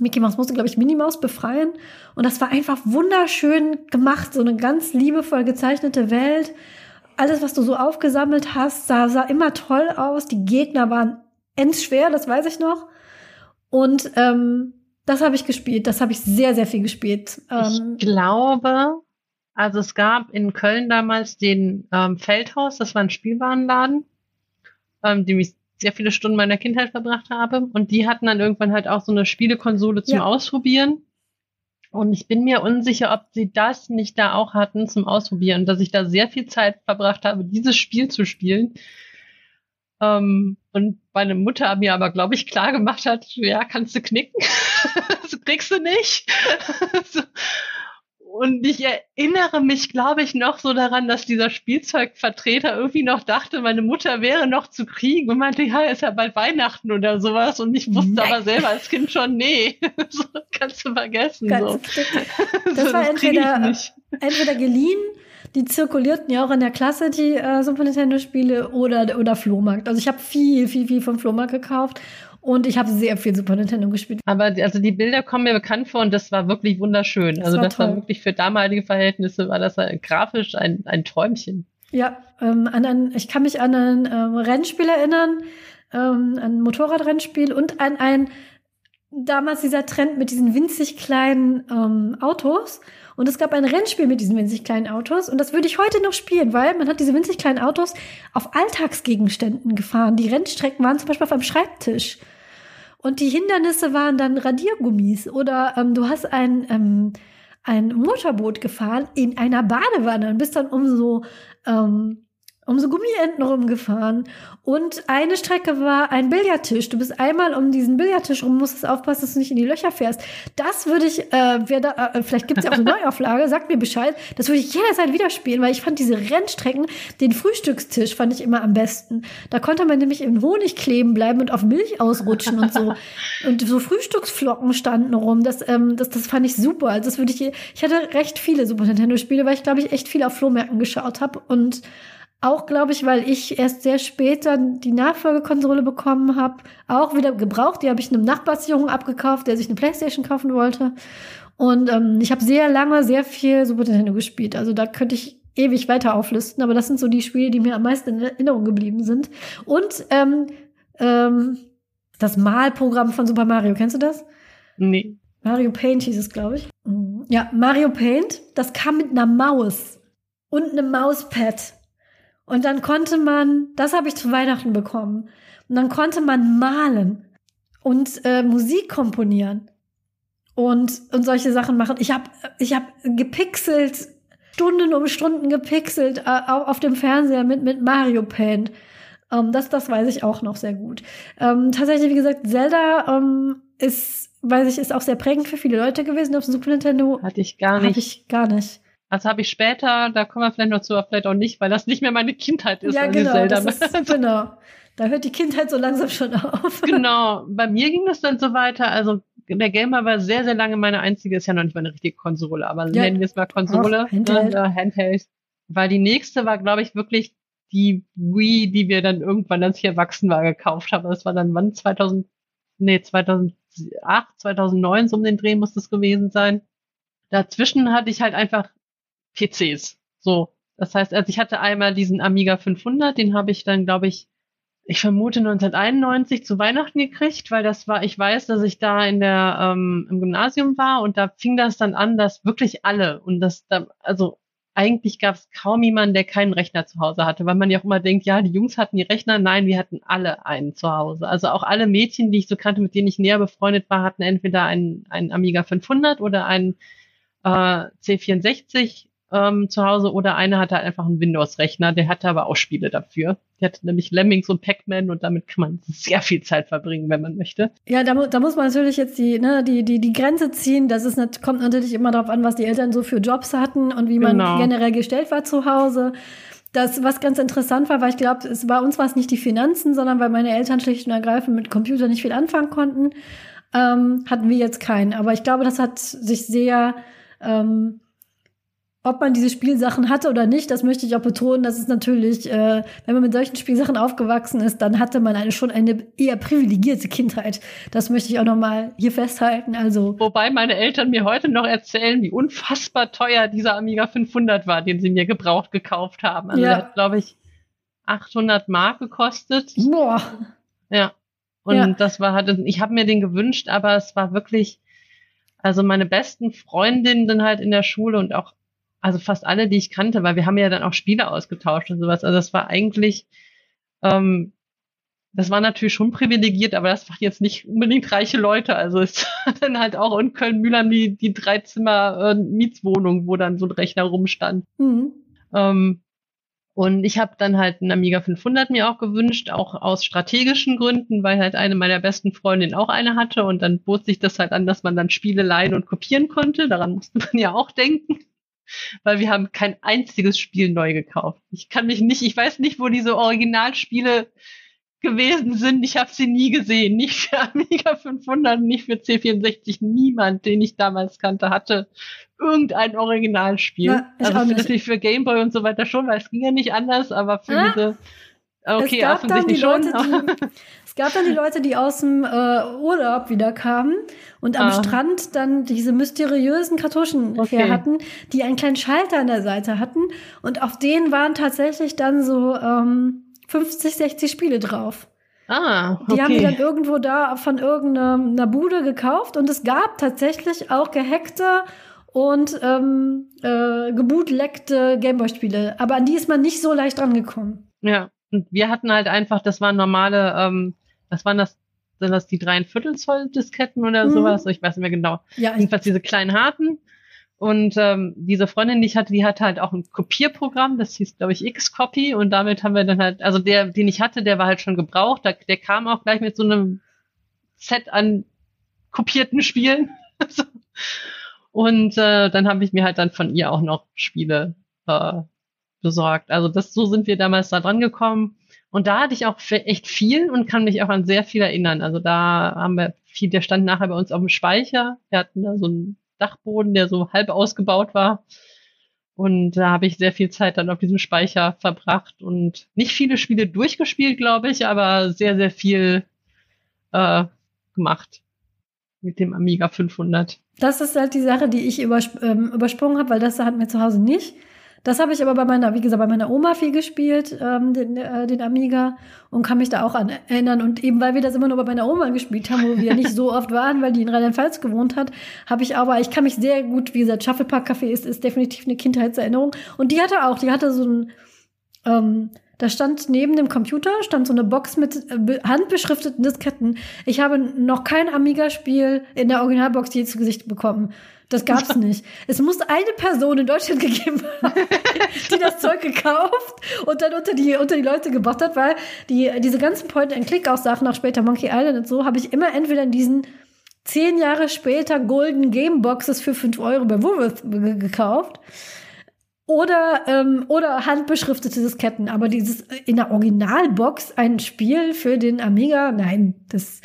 Mickey Mouse musste, glaube ich, Minnie Mouse befreien. Und das war einfach wunderschön gemacht. So eine ganz liebevoll gezeichnete Welt. Alles, was du so aufgesammelt hast, sah, sah immer toll aus. Die Gegner waren endschwer, das weiß ich noch. Und ähm, das habe ich gespielt. Das habe ich sehr, sehr viel gespielt. Ähm, ich glaube, also es gab in Köln damals den ähm, Feldhaus, das war ein Spielwarenladen, ähm, dem ich sehr viele Stunden meiner Kindheit verbracht habe. Und die hatten dann irgendwann halt auch so eine Spielekonsole zum ja. Ausprobieren. Und ich bin mir unsicher, ob sie das nicht da auch hatten zum Ausprobieren, dass ich da sehr viel Zeit verbracht habe, dieses Spiel zu spielen. Ähm, und meine Mutter mir aber, glaube ich, klar gemacht hat, ja, kannst du knicken, das kriegst du nicht. Und ich erinnere mich, glaube ich, noch so daran, dass dieser Spielzeugvertreter irgendwie noch dachte, meine Mutter wäre noch zu kriegen und meinte, ja, ist ja bald Weihnachten oder sowas. Und ich wusste Nein. aber selber als Kind schon, nee, so kannst du vergessen. Ganz so. Das, das war entweder, entweder geliehen die zirkulierten ja auch in der Klasse, die äh, Super Nintendo-Spiele oder, oder Flohmarkt. Also ich habe viel, viel, viel vom Flohmarkt gekauft und ich habe sehr viel Super Nintendo gespielt. Aber also die Bilder kommen mir bekannt vor und das war wirklich wunderschön. Das also war das toll. war wirklich für damalige Verhältnisse war das grafisch ein, ein Träumchen. Ja, ähm, an ein, ich kann mich an ein ähm, Rennspiel erinnern, ähm, ein Motorradrennspiel und an ein damals dieser Trend mit diesen winzig kleinen ähm, Autos. Und es gab ein Rennspiel mit diesen winzig kleinen Autos. Und das würde ich heute noch spielen, weil man hat diese winzig kleinen Autos auf Alltagsgegenständen gefahren. Die Rennstrecken waren zum Beispiel auf einem Schreibtisch. Und die Hindernisse waren dann Radiergummis. Oder ähm, du hast ein, ähm, ein Motorboot gefahren in einer Badewanne und bist dann um so ähm, um so Gummienten rumgefahren. Und eine Strecke war ein Billardtisch. Du bist einmal um diesen Billardtisch rum, musstest aufpassen, dass du nicht in die Löcher fährst. Das würde ich, äh, wer da, äh, vielleicht gibt es ja auch eine Neuauflage, sagt mir Bescheid. Das würde ich jederzeit wieder spielen, weil ich fand diese Rennstrecken, den Frühstückstisch fand ich immer am besten. Da konnte man nämlich in Honig kleben bleiben und auf Milch ausrutschen und so. Und so Frühstücksflocken standen rum. Das, ähm, das, das fand ich super. Also das würde ich, ich hatte recht viele Super Nintendo-Spiele, weil ich glaube ich echt viel auf Flohmärkten geschaut habe und auch, glaube ich, weil ich erst sehr spät dann die Nachfolgekonsole bekommen habe. Auch wieder gebraucht. Die habe ich einem Nachbarsjungen abgekauft, der sich eine Playstation kaufen wollte. Und ähm, ich habe sehr lange, sehr viel Super Nintendo gespielt. Also da könnte ich ewig weiter auflisten. Aber das sind so die Spiele, die mir am meisten in Erinnerung geblieben sind. Und ähm, ähm, das Malprogramm von Super Mario, kennst du das? Nee. Mario Paint hieß es, glaube ich. Ja, Mario Paint, das kam mit einer Maus und einem Mauspad. Und dann konnte man, das habe ich zu Weihnachten bekommen, und dann konnte man malen und äh, Musik komponieren und, und solche Sachen machen. Ich habe ich hab gepixelt, Stunden um Stunden gepixelt äh, auf dem Fernseher mit, mit Mario Paint. Ähm, das, das weiß ich auch noch sehr gut. Ähm, tatsächlich, wie gesagt, Zelda ähm, ist, weiß ich, ist auch sehr prägend für viele Leute gewesen auf Super Nintendo. Hatte ich gar nicht. Hatte ich gar nicht. Das habe ich später, da kommen wir vielleicht noch zu, aber vielleicht auch nicht, weil das nicht mehr meine Kindheit ist. Ja, genau, das ist, genau. Da hört die Kindheit so langsam schon auf. Genau. Bei mir ging das dann so weiter. Also der Gamer war sehr, sehr lange meine einzige, ist ja noch nicht meine richtige Konsole, aber ja. nennen wir es mal Konsole, Ach, Handheld. Ne, Handheld. Weil die nächste war, glaube ich, wirklich die Wii, die wir dann irgendwann, als ich erwachsen war, gekauft haben. Das war dann wann? 2000, nee, 2008, 2009, so um den Dreh muss das gewesen sein. Dazwischen hatte ich halt einfach PCs. So. Das heißt, also ich hatte einmal diesen Amiga 500, den habe ich dann, glaube ich, ich vermute 1991 zu Weihnachten gekriegt, weil das war, ich weiß, dass ich da in der ähm, im Gymnasium war und da fing das dann an, dass wirklich alle und das da, also eigentlich gab es kaum jemanden, der keinen Rechner zu Hause hatte, weil man ja auch immer denkt, ja, die Jungs hatten die Rechner, nein, wir hatten alle einen zu Hause. Also auch alle Mädchen, die ich so kannte, mit denen ich näher befreundet war, hatten entweder einen, einen Amiga 500 oder einen äh, C64 ähm, zu Hause oder eine hatte halt einfach einen Windows-Rechner, der hatte aber auch Spiele dafür. Die hatte nämlich Lemmings und Pac-Man und damit kann man sehr viel Zeit verbringen, wenn man möchte. Ja, da, da muss man natürlich jetzt die, ne, die, die, die Grenze ziehen. Das ist, kommt natürlich immer darauf an, was die Eltern so für Jobs hatten und wie man genau. generell gestellt war zu Hause. Das, was ganz interessant war, weil ich glaube, es bei uns war es nicht die Finanzen, sondern weil meine Eltern schlicht und ergreifend mit Computer nicht viel anfangen konnten, ähm, hatten wir jetzt keinen. Aber ich glaube, das hat sich sehr ähm, ob man diese Spielsachen hatte oder nicht, das möchte ich auch betonen. Das ist natürlich, äh, wenn man mit solchen Spielsachen aufgewachsen ist, dann hatte man eine schon eine eher privilegierte Kindheit. Das möchte ich auch noch mal hier festhalten. Also wobei meine Eltern mir heute noch erzählen, wie unfassbar teuer dieser Amiga 500 war, den sie mir gebraucht gekauft haben. Also ja. der hat, glaube ich, 800 Mark gekostet. Boah. Ja. Und ja. das war halt, ich habe mir den gewünscht, aber es war wirklich, also meine besten Freundinnen halt in der Schule und auch also fast alle, die ich kannte, weil wir haben ja dann auch Spiele ausgetauscht und sowas. Also das war eigentlich, ähm, das war natürlich schon privilegiert, aber das waren jetzt nicht unbedingt reiche Leute. Also es dann halt auch in Köln-Mühlheim die, die Dreizimmer-Mietswohnung, äh, wo dann so ein Rechner rumstand. Mhm. Ähm, und ich habe dann halt einen Amiga 500 mir auch gewünscht, auch aus strategischen Gründen, weil halt eine meiner besten Freundinnen auch eine hatte. Und dann bot sich das halt an, dass man dann Spiele leihen und kopieren konnte. Daran musste man ja auch denken weil wir haben kein einziges Spiel neu gekauft. Ich kann mich nicht, ich weiß nicht, wo diese Originalspiele gewesen sind. Ich habe sie nie gesehen. Nicht für Amiga 500, nicht für C64. Niemand, den ich damals kannte, hatte irgendein Originalspiel. Na, also für, natürlich für Gameboy und so weiter schon, weil es ging ja nicht anders, aber für Ah. diese Okay, es gab dann die schon. Leute, die, es gab dann die Leute, die aus dem äh, Urlaub wieder kamen und am Ah. Strand dann diese mysteriösen Kartuschen Okay. her hatten, die einen kleinen Schalter an der Seite hatten und auf denen waren tatsächlich dann so ähm, 50, 60 Spiele drauf. ah, okay. Die haben die dann irgendwo da von irgendeiner Bude gekauft und es gab tatsächlich auch gehackte und ähm, äh, gebootleckte Gameboy-Spiele. Aber an die ist man nicht so leicht rangekommen. Ja, und wir hatten halt einfach, das waren normale, ähm, was waren das, sind das die dreieinviertel Zoll Disketten oder Mhm. sowas? Ich weiß nicht mehr genau. Ja, Jedenfalls diese kleinen harten. Und ähm, diese Freundin, die ich hatte, die hatte halt auch ein Kopierprogramm, das hieß, glaube ich, X-Copy. Und damit haben wir dann halt, also der, den ich hatte, der war halt schon gebraucht. Der, der kam auch gleich mit so einem Set an kopierten Spielen. Und äh, dann habe ich mir halt dann von ihr auch noch Spiele äh, besorgt. Also das, so sind wir damals da dran gekommen. Und da hatte ich auch echt viel und kann mich auch an sehr viel erinnern. Also da haben wir viel, der stand nachher bei uns auf dem Speicher. Wir hatten da so einen Dachboden, der so halb ausgebaut war. Und da habe ich sehr viel Zeit dann auf diesem Speicher verbracht und nicht viele Spiele durchgespielt, glaube ich, aber sehr, sehr viel äh, gemacht mit dem Amiga 500. das ist halt die Sache, die ich übersp ähm, übersprungen habe, weil das hatten wir zu Hause nicht. Das habe ich aber bei meiner, wie gesagt, bei meiner Oma viel gespielt, ähm, den, äh, den Amiga, und kann mich da auch an erinnern. Und eben, weil wir das immer nur bei meiner Oma gespielt haben, wo wir nicht so oft waren, weil die in Rheinland-Pfalz gewohnt hat, habe ich aber, ich kann mich sehr gut, wie gesagt, Shufflepark Café ist, ist definitiv eine Kindheitserinnerung. Und die hatte auch, die hatte so ein, ähm, da stand neben dem Computer, stand so eine Box mit äh, be- handbeschrifteten Disketten. Ich habe noch kein Amiga-Spiel in der Originalbox je zu Gesicht bekommen. Das gab's nicht. Es muss eine Person in Deutschland gegeben haben, die das Zeug gekauft und dann unter die, unter die Leute gebracht hat, weil die, diese ganzen Point-and-Click-Aussagen nach später Monkey Island und so habe ich immer entweder in diesen zehn Jahre später Golden Game Boxes für 5 Euro bei Woolworth ge- gekauft. Oder, ähm, oder handbeschriftete Disketten. Aber dieses in der Originalbox ein Spiel für den Amiga, nein, das,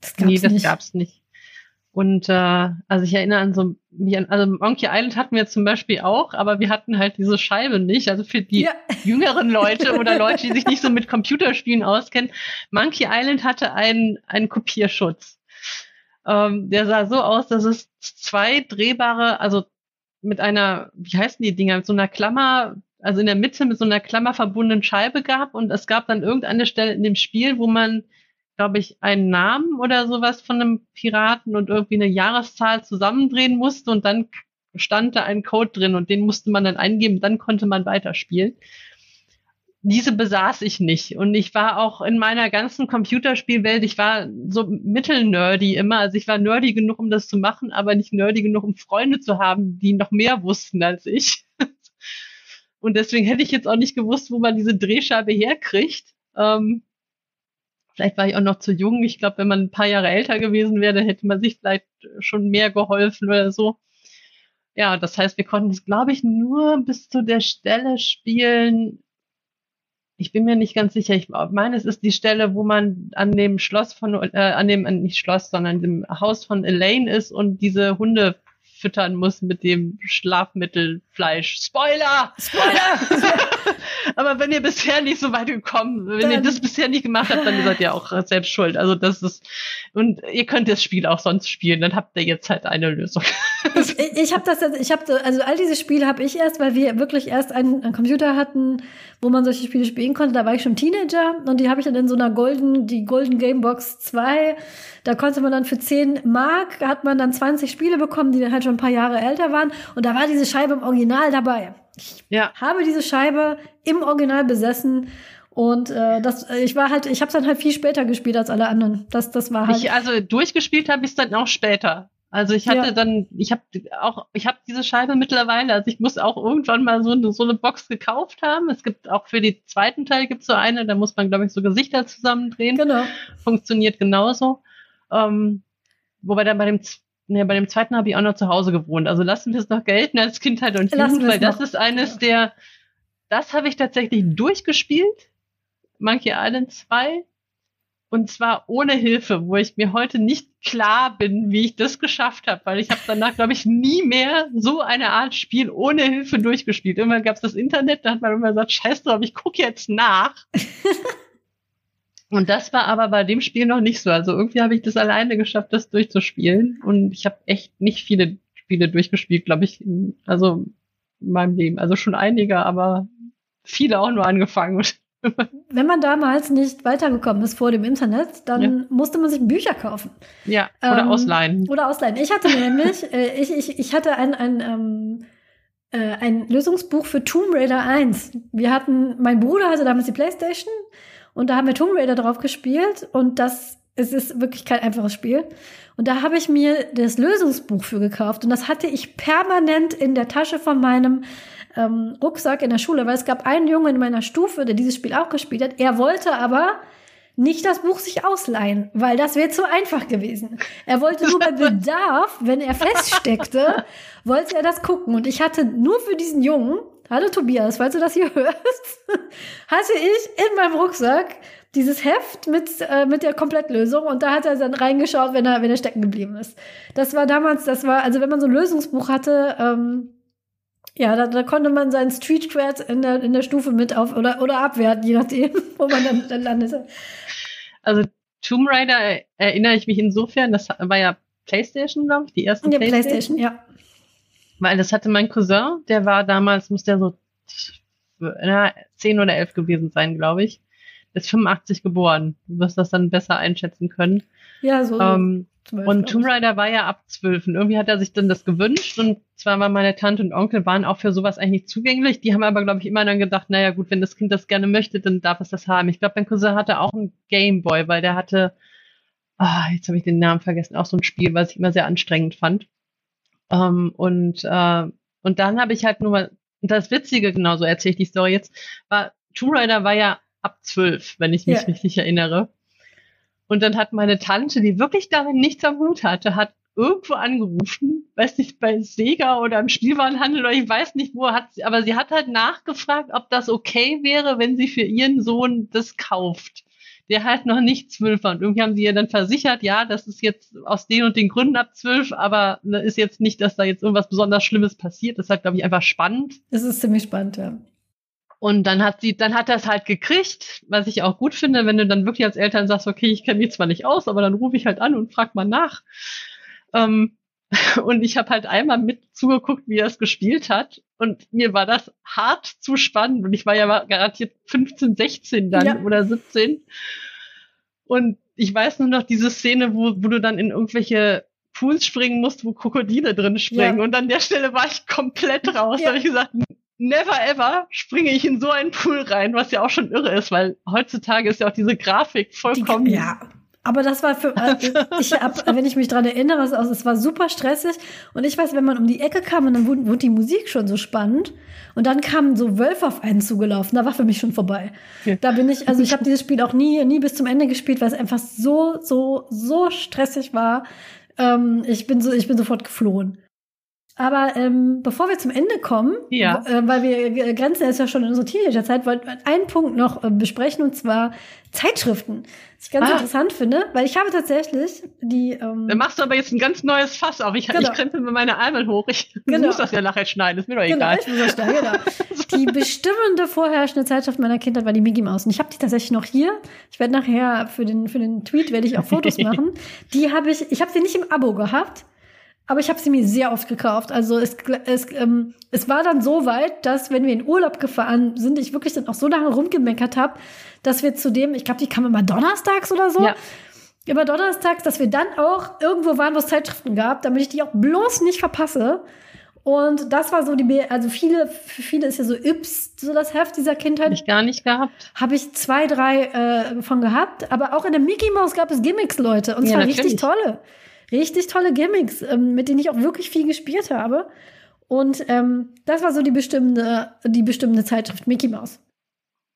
das gab's nee, das nicht. gab's nicht. Und äh, also ich erinnere an so, mich an, also Monkey Island hatten wir zum Beispiel auch, aber wir hatten halt diese Scheibe nicht. Also für die Ja. jüngeren Leute oder Leute, die sich nicht so mit Computerspielen auskennen, Monkey Island hatte einen, einen Kopierschutz. Ähm, der sah so aus, dass es zwei drehbare, also mit einer, wie heißen die Dinger, mit so einer Klammer, also in der Mitte mit so einer Klammer verbundenen Scheibe gab und es gab dann irgendeine Stelle in dem Spiel, wo man, glaube ich, einen Namen oder sowas von einem Piraten und irgendwie eine Jahreszahl zusammendrehen musste und dann stand da ein Code drin und den musste man dann eingeben, dann konnte man weiterspielen. Diese besaß ich nicht und ich war auch in meiner ganzen Computerspielwelt, ich war so mittelnerdy immer, also ich war nerdy genug, um das zu machen, aber nicht nerdy genug, um Freunde zu haben, die noch mehr wussten als ich. Und deswegen hätte ich jetzt auch nicht gewusst, wo man diese Drehscheibe herkriegt. Ähm, vielleicht war ich auch noch zu jung. Ich glaube, wenn man ein paar Jahre älter gewesen wäre, dann hätte man sich vielleicht schon mehr geholfen oder so. Ja, das heißt, wir konnten es, glaube ich, nur bis zu der Stelle spielen. Ich bin mir nicht ganz sicher. Ich meine, es ist die Stelle, wo man an dem Schloss von, äh, an dem, an- nicht Schloss, sondern dem Haus von Elaine ist und diese Hunde füttern muss mit dem Schlafmittelfleisch. Spoiler! Spoiler! Aber wenn ihr bisher nicht so weit gekommen, wenn ihr Dann- das bisher nicht gemacht habt, dann seid ihr auch selbst schuld. Also das ist und ihr könnt das Spiel auch sonst spielen, dann habt ihr jetzt halt eine Lösung. ich ich, habe das, jetzt- ich habe also all diese Spiele habe ich erst, weil wir wirklich erst einen, einen Computer hatten, wo man solche Spiele spielen konnte. Da war ich schon Teenager und die habe ich dann in so einer Golden, die Golden Game Box 2. Da konnte man dann für 10 Mark, hat man dann 20 Spiele bekommen, die dann halt schon ein paar Jahre älter waren. Und da war diese Scheibe im Original dabei. Ich Ja. habe diese Scheibe im Original besessen. Und äh, das, äh, ich war halt, ich habe dann halt viel später gespielt als alle anderen. Das, das war halt. Ich, also durchgespielt habe ich es dann auch später. Also ich hatte Ja. dann, ich habe auch, ich habe diese Scheibe mittlerweile, also ich muss auch irgendwann mal so eine, so eine Box gekauft haben. Es gibt auch für den zweiten Teil gibt so eine, da muss man, glaube ich, so Gesichter zusammendrehen. genau. Funktioniert genauso. Ähm, wobei dann bei dem, Nee, bei dem zweiten habe ich auch noch zu Hause gewohnt. Also lassen wir es noch gelten als Kindheit und Jugend, weil das noch. ist eines der, das habe ich tatsächlich durchgespielt. Monkey Island 2. und zwar ohne Hilfe, wo ich mir heute nicht klar bin, wie ich das geschafft habe, weil ich habe danach, glaube ich, nie mehr so eine Art Spiel ohne Hilfe durchgespielt. Immer gab es das Internet, da hat man immer gesagt, scheiß drauf, ich gucke jetzt nach. und das war aber bei dem Spiel noch nicht so. Also irgendwie habe ich das alleine geschafft, das durchzuspielen. Und ich habe echt nicht viele Spiele durchgespielt, glaube ich, also in meinem Leben. Also schon einige, aber viele auch nur angefangen. Wenn man damals nicht weitergekommen ist vor dem Internet, dann ja. musste man sich Bücher kaufen. Ja, oder ähm, ausleihen. Oder ausleihen. Ich hatte nämlich, äh, ich, ich, ich hatte ein, ein, ähm, äh, ein Lösungsbuch für Tomb Raider 1. Wir hatten, mein Bruder hatte damals die Playstation und da haben wir Tomb Raider drauf gespielt und das es ist wirklich kein einfaches Spiel. Und da habe ich mir das Lösungsbuch für gekauft und das hatte ich permanent in der Tasche von meinem ähm, Rucksack in der Schule, weil es gab einen Jungen in meiner Stufe, der dieses Spiel auch gespielt hat. Er wollte aber nicht das Buch sich ausleihen, weil das wäre zu einfach gewesen. Er wollte nur bei Bedarf, wenn er feststeckte, wollte er das gucken. Und ich hatte nur für diesen Jungen, hallo Tobias, falls du das hier hörst, hatte ich in meinem Rucksack dieses Heft mit, äh, mit der Komplettlösung und da hat er dann reingeschaut, wenn er, wenn er stecken geblieben ist. Das war damals, das war, also wenn man so ein Lösungsbuch hatte, ähm, ja, da, da konnte man seinen Street Cred in der, in der Stufe mit auf oder, oder abwerten, je nachdem, wo man dann, dann landet. Also Tomb Raider erinnere ich mich insofern, das war ja PlayStation, glaube ich, die erste ja, PlayStation. PlayStation, ja. Weil das hatte mein Cousin, der war damals, muss der so na, 10 oder 11 gewesen sein, glaube ich. Ist 85 geboren. Du wirst das dann besser einschätzen können. Ja, so. Ähm, und Tomb Raider war ja ab zwölf und irgendwie hat er sich dann das gewünscht und zwar waren meine Tante und Onkel waren auch für sowas eigentlich zugänglich. Die haben aber, glaube ich, immer dann gedacht, naja gut, wenn das Kind das gerne möchte, dann darf es das haben. Ich glaube, mein Cousin hatte auch einen Gameboy, weil der hatte, ah, jetzt habe ich den Namen vergessen, auch so ein Spiel, was ich immer sehr anstrengend fand. Ähm, und, äh, und dann habe ich halt nur mal, das Witzige, genau so erzähle ich die Story jetzt, war, Tomb Raider war ja ab zwölf, wenn ich mich ja. richtig erinnere. Und dann hat meine Tante, die wirklich darin nichts am Hut hatte, hat irgendwo angerufen, weiß nicht, bei Sega oder im Spielwarenhandel oder ich weiß nicht wo, hat sie, aber sie hat halt nachgefragt, ob das okay wäre, wenn sie für ihren Sohn das kauft. Der halt noch nicht zwölf war. Und irgendwie haben sie ihr dann versichert, ja, das ist jetzt aus den und den Gründen ab zwölf, aber ne, ist jetzt nicht, dass da jetzt irgendwas besonders Schlimmes passiert. Das ist halt, glaube ich, einfach spannend. Es ist ziemlich spannend, ja. Und dann hat sie, dann hat er es halt gekriegt, was ich auch gut finde, wenn du dann wirklich als Eltern sagst, okay, ich kenne mich zwar nicht aus, aber dann rufe ich halt an und frag mal nach. Ähm, und ich habe halt einmal mit zugeguckt, wie er es gespielt hat. Und mir war das hart zu spannend. Und ich war ja garantiert 15, 16 dann ja. oder 17. Und ich weiß nur noch diese Szene, wo, wo du dann in irgendwelche Pools springen musst, wo Krokodile drin springen. Ja. Und an der Stelle war ich komplett raus. Ja. Da habe ich gesagt, never ever springe ich in so einen Pool rein, was ja auch schon irre ist, weil heutzutage ist ja auch diese Grafik vollkommen. Die, ja. Aber das war für, äh, ich hab, wenn ich mich dran erinnere, es war super stressig. Und ich weiß, wenn man um die Ecke kam und dann wurde, wurde die Musik schon so spannend. Und dann kamen so Wölfe auf einen zugelaufen. Da war für mich schon vorbei. Ja. Da bin ich, also ich habe dieses Spiel auch nie, nie bis zum Ende gespielt, weil es einfach so, so, so stressig war. Ähm, ich bin so, ich bin sofort geflohen. Aber ähm, bevor wir zum Ende kommen, ja. äh, weil wir, wir grenzen jetzt ja schon in unsere Teenagerzeit, wollten wir einen Punkt noch äh, besprechen und zwar Zeitschriften. Was ich ganz ah. interessant finde, weil ich habe tatsächlich die. Ähm, Dann machst du aber jetzt ein ganz neues Fass auf. Ich, genau. ich krempel mir meine Ärmel hoch. Ich genau. muss das ja nachher schneiden, ist mir doch genau, egal. Ich muss das schneiden, genau. die bestimmende vorherrschende Zeitschrift meiner Kindheit war die Mickey Mouse. Und ich habe die tatsächlich noch hier. Ich werde nachher für den, für den Tweet werde ich auch Fotos machen. Die habe ich, ich habe sie nicht im Abo gehabt. Aber ich habe sie mir sehr oft gekauft. Also es, es, ähm, es war dann so weit, dass wenn wir in Urlaub gefahren sind, ich wirklich dann auch so lange rumgemeckert habe, dass wir zudem, ich glaube, die kam immer donnerstags oder so. Ja. Immer donnerstags, dass wir dann auch irgendwo waren, wo es Zeitschriften gab, damit ich die auch bloß nicht verpasse. Und das war so die, also viele, für viele ist ja so Yps, so das Heft dieser Kindheit. Hab ich gar nicht gehabt. Habe ich zwei, drei äh, von gehabt. Aber auch in der Mickey Mouse gab es Gimmicks, Leute. Und zwar ja, richtig tolle richtig tolle Gimmicks, ähm, mit denen ich auch wirklich viel gespielt habe. Und ähm, das war so die bestimmende, die bestimmende Zeitschrift Mickey Mouse.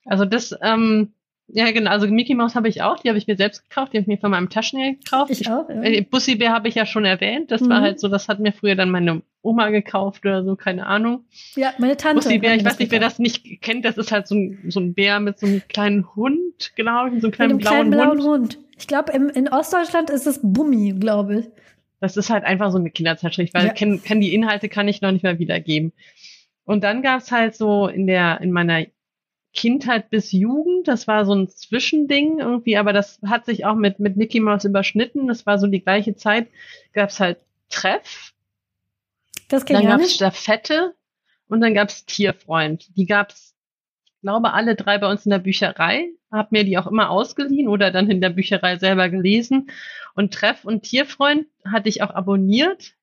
Also das, ähm, ja genau, also Mickey Mouse habe ich auch, die habe ich mir selbst gekauft, die habe ich mir von meinem Taschengeld gekauft. Ich auch. Ja. Bussi Bär habe ich ja schon erwähnt, das mhm. war halt so, das hat mir früher dann meine Oma gekauft oder so, keine Ahnung. Ja, meine Tante. Bussi Bär, ich weiß nicht, wer das nicht kennt, das ist halt so ein, so ein Bär mit so einem kleinen Hund, genau, so einem kleinen, blauen, kleinen blauen Hund. Hund. Ich glaube, in Ostdeutschland ist es Bummi, glaube ich. Das ist halt einfach so eine Kinderzeitschrift, weil ja. kann, kann die Inhalte kann ich noch nicht mehr wiedergeben. Und dann gab's halt so in der, in meiner Kindheit bis Jugend, das war so ein Zwischending irgendwie, aber das hat sich auch mit, mit Mickey Mouse überschnitten. Das war so die gleiche Zeit. Gab's halt Treff. Das dann gab's nicht. Staffette und dann gab's Tierfreund. Die gab's, ich glaube, alle drei bei uns in der Bücherei. Hab mir die auch immer ausgeliehen oder dann in der Bücherei selber gelesen. Und Treff und Tierfreund hatte ich auch abonniert.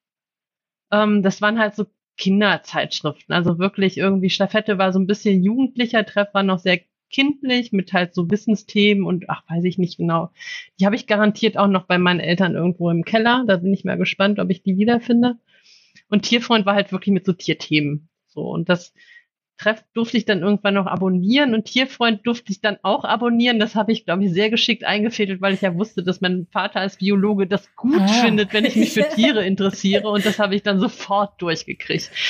Ähm, das waren halt so Kinderzeitschriften. Also wirklich irgendwie Staffette war so ein bisschen jugendlicher, Treff war noch sehr kindlich mit halt so Wissensthemen und ach, weiß ich nicht genau. Die habe ich garantiert auch noch bei meinen Eltern irgendwo im Keller. Da bin ich mal gespannt, ob ich die wiederfinde. Und Tierfreund war halt wirklich mit so Tierthemen. So, und das Treff durfte ich dann irgendwann noch abonnieren und Tierfreund durfte ich dann auch abonnieren. Das habe ich, glaube ich, sehr geschickt eingefädelt, weil ich ja wusste, dass mein Vater als Biologe das gut ah. findet, wenn ich mich für Tiere interessiere. Und das habe ich dann sofort durchgekriegt.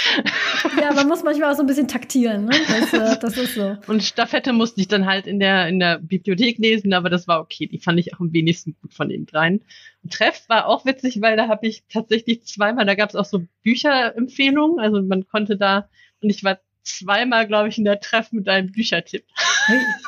Ja, man muss manchmal auch so ein bisschen taktieren. Ne? Das, äh, das ist so. Und Staffette musste ich dann halt in der, in der Bibliothek lesen, aber das war okay. Die fand ich auch am wenigsten gut von den dreien. Und Treff war auch witzig, weil da habe ich tatsächlich zweimal, da gab es auch so Bücherempfehlungen. Also man konnte da, und ich war zweimal, glaube ich, in der Treff mit einem Büchertipp.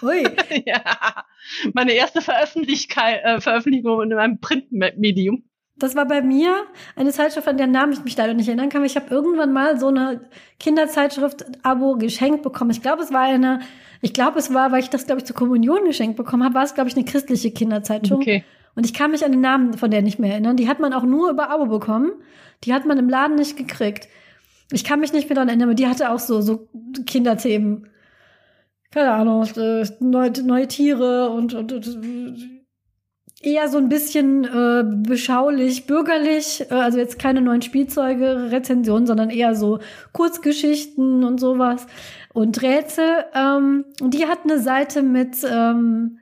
Ui. ja. Meine erste äh, Veröffentlichung in einem Printmedium. Das war bei mir eine Zeitschrift, an deren Namen ich mich leider nicht erinnern kann. Ich habe irgendwann mal so eine Kinderzeitschrift-Abo geschenkt bekommen. Ich glaube, es war eine, ich glaube, es war, weil ich das, glaube ich, zur Kommunion geschenkt bekommen habe, war es, glaube ich, eine christliche Kinderzeitung. Okay. Und ich kann mich an den Namen von der nicht mehr erinnern. Die hat man auch nur über Abo bekommen. Die hat man im Laden nicht gekriegt. Ich kann mich nicht mehr daran erinnern, aber die hatte auch so, so Kinderthemen. Keine Ahnung, äh, neue, neue Tiere und, und, und eher so ein bisschen äh, beschaulich, bürgerlich, äh, also jetzt keine neuen Spielzeuge, Rezensionen, sondern eher so Kurzgeschichten und sowas und Rätsel. Ähm, und die hat eine Seite mit ähm,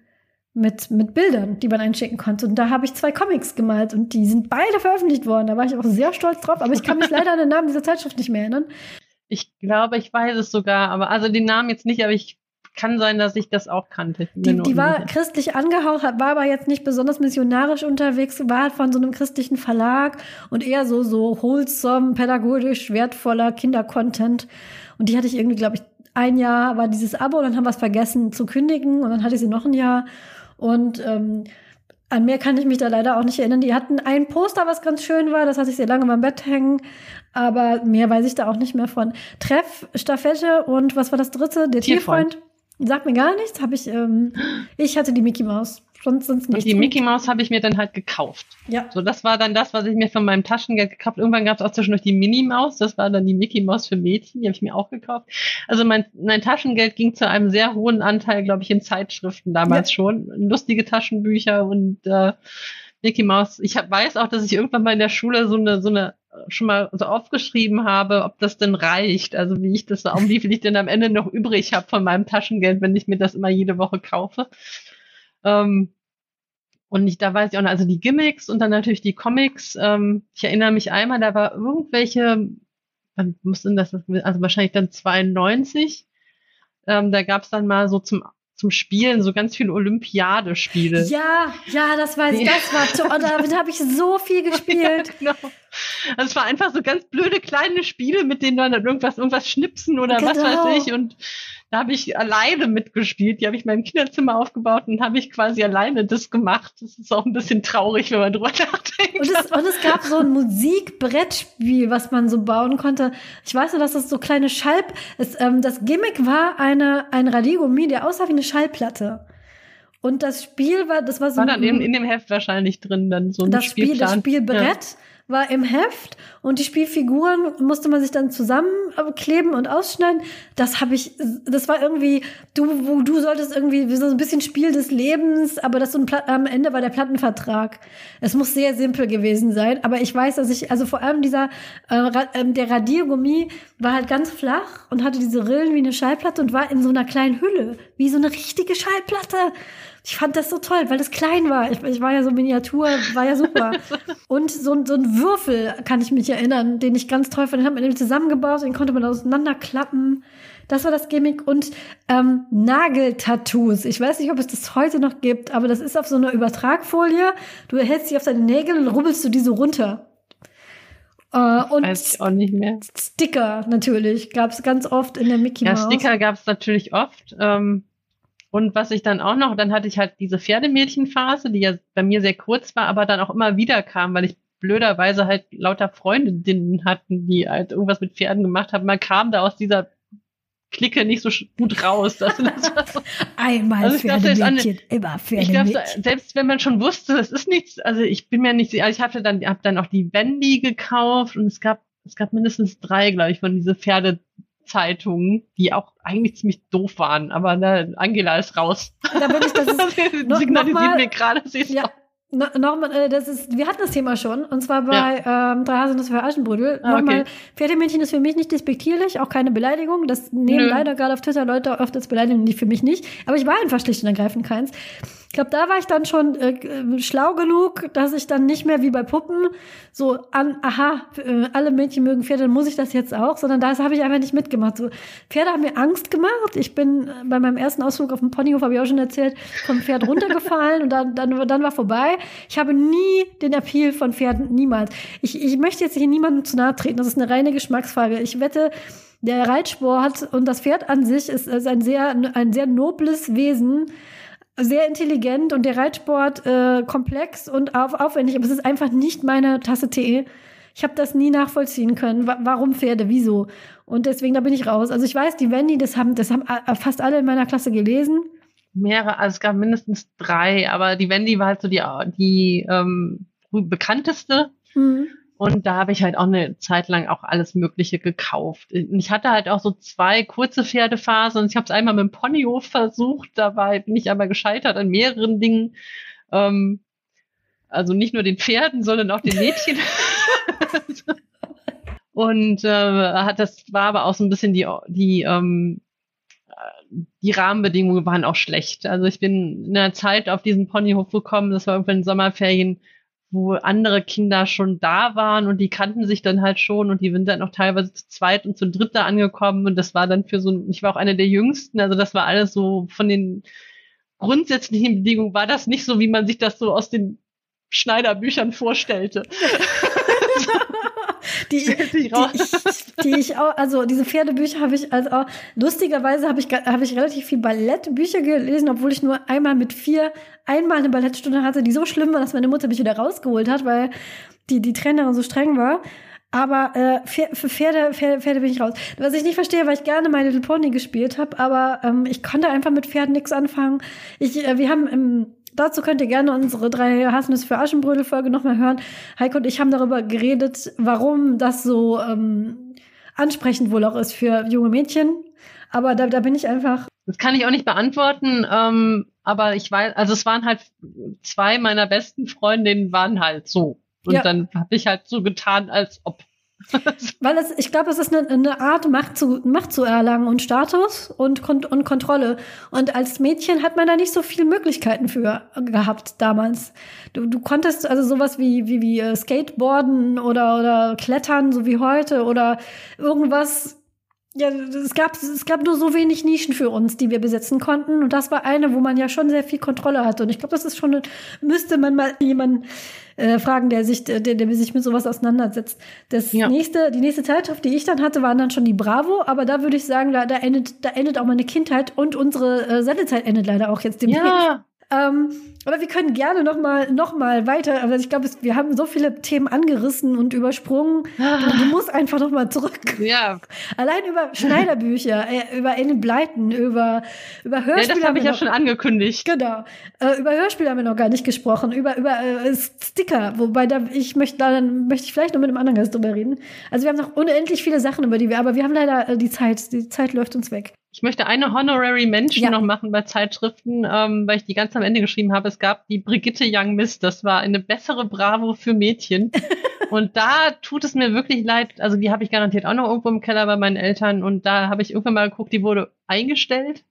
mit, mit Bildern, die man einschicken konnte. Und da habe ich zwei Comics gemalt und die sind beide veröffentlicht worden. Da war ich auch sehr stolz drauf, aber ich kann mich leider an den Namen dieser Zeitschrift nicht mehr erinnern. Ich glaube, ich weiß es sogar, aber also den Namen jetzt nicht, aber ich kann sein, dass ich das auch kannte. Die, die war christlich angehaucht, war aber jetzt nicht besonders missionarisch unterwegs, war halt von so einem christlichen Verlag und eher so, so wholesome, pädagogisch wertvoller Kindercontent. Und die hatte ich irgendwie, glaube ich, ein Jahr war dieses Abo, dann haben wir es vergessen zu kündigen und dann hatte ich sie noch ein Jahr. Und ähm, an mehr kann ich mich da leider auch nicht erinnern. Die hatten ein Poster, was ganz schön war, das hatte ich sehr lange beim Bett hängen, aber mehr weiß ich da auch nicht mehr von. Treff, Staffette und was war das dritte? Der Tierfreund. Tierfreund. Sagt mir gar nichts, habe ich, ähm, ich hatte die Mickey Maus sonst sonst nicht. Und die Mickey Mouse habe ich mir dann halt gekauft. Ja. So, das war dann das, was ich mir von meinem Taschengeld gekauft. Irgendwann gab es auch zwischendurch die Minnie Maus. Das war dann die Mickey Mouse für Mädchen. Die habe ich mir auch gekauft. Also mein, mein Taschengeld ging zu einem sehr hohen Anteil, glaube ich, in Zeitschriften damals ja. schon. Lustige Taschenbücher und äh, Mickey Mouse. Ich hab, weiß auch, dass ich irgendwann mal in der Schule so eine, so eine schon mal so aufgeschrieben habe, ob das denn reicht, also wie ich das, um wie viel ich denn am Ende noch übrig habe von meinem Taschengeld, wenn ich mir das immer jede Woche kaufe. Ähm, und ich, da weiß ich auch noch, also die Gimmicks und dann natürlich die Comics. Ähm, ich erinnere mich einmal, da war irgendwelche, wann mussten das, also wahrscheinlich dann 92. Ähm, da gab es dann mal so zum zum Spielen so ganz viele Olympiadespiele. Ja, ja, das weiß ich, das war so, oh, damit habe ich so viel gespielt. Ja, genau. Also es war einfach so ganz blöde kleine Spiele, mit denen dann irgendwas, irgendwas schnipsen oder genau. was weiß ich. Und da habe ich alleine mitgespielt. Die habe ich in meinem Kinderzimmer aufgebaut und habe ich quasi alleine das gemacht. Das ist auch ein bisschen traurig, wenn man drüber nachdenkt. Und es, und es gab so ein Musikbrettspiel, was man so bauen konnte. Ich weiß nur, dass das so kleine Schall... Es, ähm, das Gimmick war eine, ein Radiergummi, der aussah wie eine Schallplatte. Und das Spiel war, das war so. War dann in, in dem Heft wahrscheinlich drin, dann so ein das Spiel, das Spielbrett. Ja war im Heft und die Spielfiguren musste man sich dann zusammenkleben und ausschneiden. Das habe ich, das war irgendwie, du, du solltest irgendwie so ein bisschen Spiel des Lebens, aber das so ein am Ende war der Plattenvertrag. Es muss sehr simpel gewesen sein, aber ich weiß, dass ich, also vor allem dieser, äh, ähm, der Radiergummi war halt ganz flach und hatte diese Rillen wie eine Schallplatte und war in so einer kleinen Hülle, wie so eine richtige Schallplatte. Ich fand das so toll, weil das klein war. Ich, ich war ja so Miniatur, war ja super. Und so, so ein Würfel, kann ich mich erinnern, den ich ganz toll fand. Den hat man eben zusammengebaut, den konnte man auseinanderklappen. Das war das Gimmick und ähm, Nageltattoos. Ich weiß nicht, ob es das heute noch gibt, aber das ist auf so einer Übertragfolie. Du hältst sie auf deine Nägel und rubbelst du die so runter. Äh, und weiß ich auch nicht mehr. Sticker natürlich gab es ganz oft in der Mickey Mouse. Ja, Sticker gab es natürlich oft. Ähm, und was ich dann auch noch, dann hatte ich halt diese Pferdemädchenphase, die ja bei mir sehr kurz war, aber dann auch immer wieder kam, weil ich blöderweise halt lauter Freundinnen hatten, die halt irgendwas mit Pferden gemacht haben. Man kam da aus dieser Clique nicht so gut raus. Das, das war so, Einmal also Pferdemädchen, immer Pferdemädchen. Ich glaube, selbst wenn man schon wusste, das ist nichts, also ich bin mir nicht, also ich hatte dann, hab dann auch die Wendy gekauft und es gab, es gab mindestens drei, glaube ich, von diese Pferde Zeitungen, die auch eigentlich ziemlich doof waren, aber ne, Angela ist raus. Da bin ich, das ist, signalisiert noch mir gerade, sie ist ja. No, nochmal, äh, das ist, wir hatten das Thema schon, und zwar bei ja. ähm, Drei Hasen das für Aschenbrödel. Ah, nochmal, okay. Pferdemädchen ist für mich nicht despektierlich, auch keine Beleidigung. Das nehmen Nö. leider gerade auf Twitter Leute oft als Beleidigung, die für mich nicht. Aber ich war einfach schlicht und ergreifend keins. Ich glaube, da war ich dann schon äh, schlau genug, dass ich dann nicht mehr wie bei Puppen so an, aha, äh, alle Mädchen mögen Pferde, dann muss ich das jetzt auch, sondern das habe ich einfach nicht mitgemacht. So, Pferde haben mir Angst gemacht. Ich bin äh, bei meinem ersten Ausflug auf dem Ponyhof, habe ich auch schon erzählt, vom Pferd runtergefallen und dann, dann, dann war vorbei. Ich habe nie den Appeal von Pferden, niemals. Ich, ich möchte jetzt hier niemandem zu nahe treten, das ist eine reine Geschmacksfrage. Ich wette, der Reitsport und das Pferd an sich ist, ist ein sehr, ein sehr nobles Wesen sehr intelligent und der Reitsport äh, komplex und auf, aufwendig, aber es ist einfach nicht meine Tasse Tee. Ich habe das nie nachvollziehen können. Wa warum Pferde? Wieso? Und deswegen, da bin ich raus. Also ich weiß, die Wendy, das haben, das haben fast alle in meiner Klasse gelesen. Mehrere, also es gab mindestens drei, aber die Wendy war halt so die, die ähm, bekannteste. Mhm. Und da habe ich halt auch eine Zeit lang auch alles Mögliche gekauft. Ich hatte halt auch so zwei kurze Pferdephasen. Ich habe es einmal mit dem Ponyhof versucht, dabei bin ich aber gescheitert an mehreren Dingen. Ähm, also nicht nur den Pferden, sondern auch den Mädchen. Und äh, hat das war aber auch so ein bisschen die die ähm, die Rahmenbedingungen waren auch schlecht. Also ich bin in der Zeit auf diesen Ponyhof gekommen, das war irgendwann in Sommerferien, wo andere Kinder schon da waren und die kannten sich dann halt schon und die sind dann auch teilweise zu zweit und zu dritt da angekommen und das war dann für so, ich war auch eine der jüngsten, also das war alles so von den grundsätzlichen Bedingungen war das nicht so, wie man sich das so aus den Schneiderbüchern vorstellte. die, die, ich, die ich auch, also diese Pferdebücher habe ich also auch, lustigerweise habe ich, habe ich relativ viel Ballettbücher gelesen, obwohl ich nur einmal mit vier, einmal eine Ballettstunde hatte, die so schlimm war, dass meine Mutter mich wieder rausgeholt hat, weil die, die Trainerin so streng war. Aber äh, für Pferde, Pferde, Pferde bin ich raus. Was ich nicht verstehe, weil ich gerne My Little Pony gespielt habe, aber ähm, ich konnte einfach mit Pferden nichts anfangen. Ich, äh, wir haben im dazu könnt ihr gerne unsere drei Hassnüsse für Aschenbrödel Folge nochmal hören. Heiko und ich haben darüber geredet, warum das so ähm, ansprechend wohl auch ist für junge Mädchen. Aber da, da bin ich einfach. Das kann ich auch nicht beantworten. Ähm, aber ich weiß, also es waren halt zwei meiner besten Freundinnen waren halt so. Und ja. dann habe ich halt so getan, als ob. Weil es, ich glaube, es ist eine, eine Art, Macht zu, Macht zu erlangen und Status und, und Kontrolle. Und als Mädchen hat man da nicht so viele Möglichkeiten für gehabt damals. Du, du konntest also sowas wie, wie, wie äh, Skateboarden oder, oder Klettern, so wie heute, oder irgendwas ja, es gab, es gab nur so wenig Nischen für uns, die wir besetzen konnten. Und das war eine, wo man ja schon sehr viel Kontrolle hatte. Und ich glaube, das ist schon, müsste man mal jemanden äh, fragen, der sich, der, der sich mit sowas auseinandersetzt. Das ja. nächste, die nächste Zeitschrift, die ich dann hatte, waren dann schon die Bravo. Aber da würde ich sagen, da, da endet, da endet auch meine Kindheit und unsere äh, Sendezeit endet leider auch jetzt demnächst. Ja. Ähm, aber wir können gerne noch mal, noch mal weiter. Also ich glaube, wir haben so viele Themen angerissen und übersprungen. Ah. Du musst einfach noch mal zurück. Ja. Allein über Schneiderbücher, äh, über Ellen Bleiten, über über Hörspiele. Ja, das habe ich ja schon angekündigt. Genau. Äh, über Hörspiele haben wir noch gar nicht gesprochen. Über über äh, Sticker, wobei da ich möchte da dann möchte ich vielleicht noch mit einem anderen Gast drüber reden. Also wir haben noch unendlich viele Sachen über die wir, aber wir haben leider äh, die Zeit. Die Zeit läuft uns weg. Ich möchte eine Honorary Mention ja. noch machen bei Zeitschriften, ähm, weil ich die ganz am Ende geschrieben habe. Es gab die Brigitte Young Miss, das war eine bessere Bravo für Mädchen. und da tut es mir wirklich leid. Also die habe ich garantiert auch noch irgendwo im Keller bei meinen Eltern. Und da habe ich irgendwann mal geguckt, die wurde eingestellt.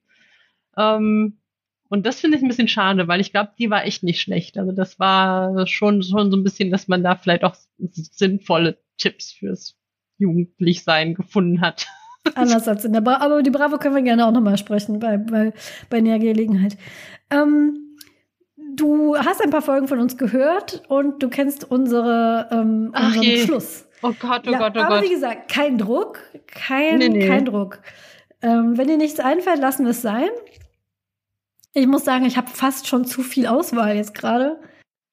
Ähm, und das finde ich ein bisschen schade, weil ich glaube, die war echt nicht schlecht. Also das war schon, schon so ein bisschen, dass man da vielleicht auch sinnvolle Tipps fürs Jugendlichsein gefunden hat. Anders als in der Bravo. Aber die Bravo können wir gerne auch nochmal sprechen bei, bei, bei näher Gelegenheit. Ähm, du hast ein paar Folgen von uns gehört und du kennst unsere, ähm, unseren je. Schluss. Oh Gott, oh ja, Gott, oh aber Gott. wie gesagt, kein Druck, kein, Nee, nee. kein Druck. Ähm, wenn dir nichts einfällt, lassen wir es sein. Ich muss sagen, ich habe fast schon zu viel Auswahl jetzt gerade.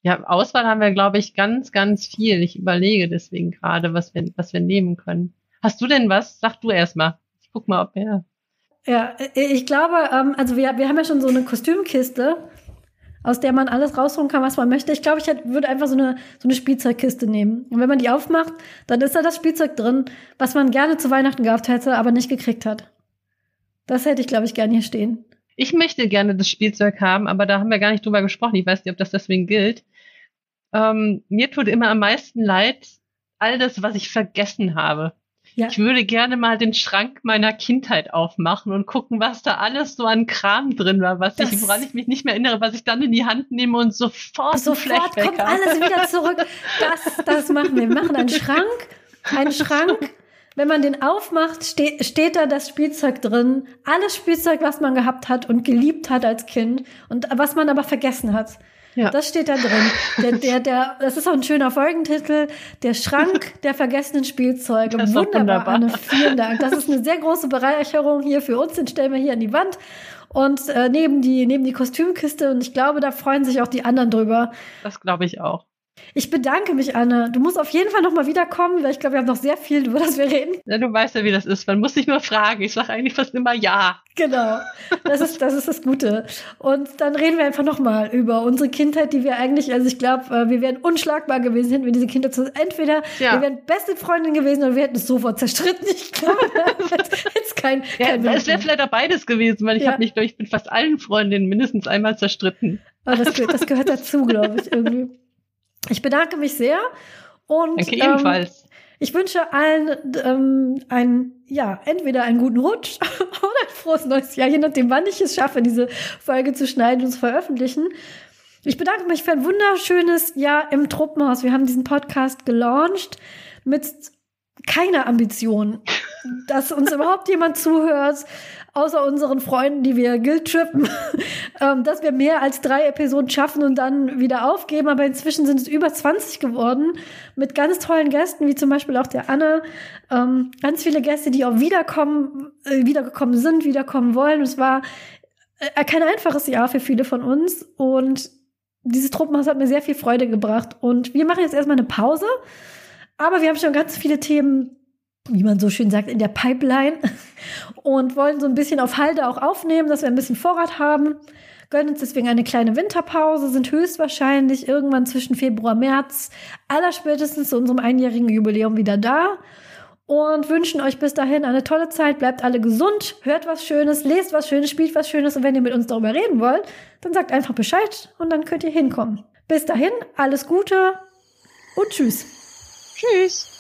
Ja, Auswahl haben wir, glaube ich, ganz, ganz viel. Ich überlege deswegen gerade, was wir, was wir nehmen können. Hast du denn was? Sag du erst mal. Ich guck mal, ob er. Ja, äh, ich glaube, ähm, also wir, wir haben ja schon so eine Kostümkiste, aus der man alles rausholen kann, was man möchte. Ich glaube, ich hätte, würde einfach so eine, so eine Spielzeugkiste nehmen. Und wenn man die aufmacht, dann ist da das Spielzeug drin, was man gerne zu Weihnachten gehabt hätte, aber nicht gekriegt hat. Das hätte ich, glaube ich, gerne hier stehen. Ich möchte gerne das Spielzeug haben, aber da haben wir gar nicht drüber gesprochen. Ich weiß nicht, ob das deswegen gilt. Ähm, mir tut immer am meisten leid, all das, was ich vergessen habe. Ja. Ich würde gerne mal den Schrank meiner Kindheit aufmachen und gucken, was da alles so an Kram drin war, was Das- ich, woran ich mich nicht mehr erinnere, was ich dann in die Hand nehme und sofort, Sofort kommt alles wieder zurück. Das, das machen wir. Wir machen einen Schrank, einen Schrank. Wenn man den aufmacht, ste steht da das Spielzeug drin. Alles Spielzeug, was man gehabt hat und geliebt hat als Kind und was man aber vergessen hat. Ja. Das steht da drin. Der, der, der, das ist auch ein schöner Folgentitel. Der Schrank der vergessenen Spielzeuge. Das Wunderbar, wunderbar. Anne. Vielen Dank. Das ist eine sehr große Bereicherung hier für uns. Den stellen wir hier an die Wand. Und äh, neben, die, neben die Kostümkiste. Und ich glaube, da freuen sich auch die anderen drüber. Das glaube ich auch. Ich bedanke mich, Anne. Du musst auf jeden Fall noch mal wiederkommen, weil ich glaube, wir haben noch sehr viel, über das wir reden. Ja, du weißt ja, wie das ist. Man muss sich nur fragen. Ich sage eigentlich fast immer ja. Genau. Das ist, das ist das Gute. Und dann reden wir einfach noch mal über unsere Kindheit, die wir eigentlich, also ich glaube, äh, wir wären unschlagbar gewesen, hätten wir diese Kinder zu, entweder Ja. wir wären beste Freundin gewesen oder wir hätten es sofort zerstritten. Ich glaube, jetzt kein, Ja, kein es wäre vielleicht auch beides gewesen, weil ich Ja. habe mich, glaub ich, mit fast allen Freundinnen mindestens einmal zerstritten. Aber das, gehört- das gehört dazu, glaube ich, irgendwie. Ich bedanke mich sehr. Und, Danke ähm, ebenfalls. Ich wünsche allen ähm, ein, ja, entweder einen guten Rutsch oder ein frohes neues Jahr, je nachdem, wann ich es schaffe, diese Folge zu schneiden und zu veröffentlichen. Ich bedanke mich für ein wunderschönes Jahr im Truppenhaus. Wir haben diesen Podcast gelauncht mit keiner Ambition, dass uns überhaupt jemand zuhört, außer unseren Freunden, die wir guilt-trippen, ähm, dass wir mehr als drei Episoden schaffen und dann wieder aufgeben. Aber inzwischen sind es über 20 geworden mit ganz tollen Gästen, wie zum Beispiel auch der Anne. Ähm, ganz viele Gäste, die auch wiederkommen, äh, wiedergekommen sind, wiederkommen wollen. Es war äh, kein einfaches Jahr für viele von uns und dieses Truppenhaus hat mir sehr viel Freude gebracht. Und wir machen jetzt erstmal eine Pause. Aber wir haben schon ganz viele Themen, wie man so schön sagt, in der Pipeline und wollen so ein bisschen auf Halde auch aufnehmen, dass wir ein bisschen Vorrat haben. Gönnen uns deswegen eine kleine Winterpause, sind höchstwahrscheinlich irgendwann zwischen Februar, März, allerspätestens zu unserem einjährigen Jubiläum wieder da und wünschen euch bis dahin eine tolle Zeit. Bleibt alle gesund, hört was Schönes, lest was Schönes, spielt was Schönes und wenn ihr mit uns darüber reden wollt, dann sagt einfach Bescheid und dann könnt ihr hinkommen. Bis dahin, alles Gute und tschüss. Tschüss.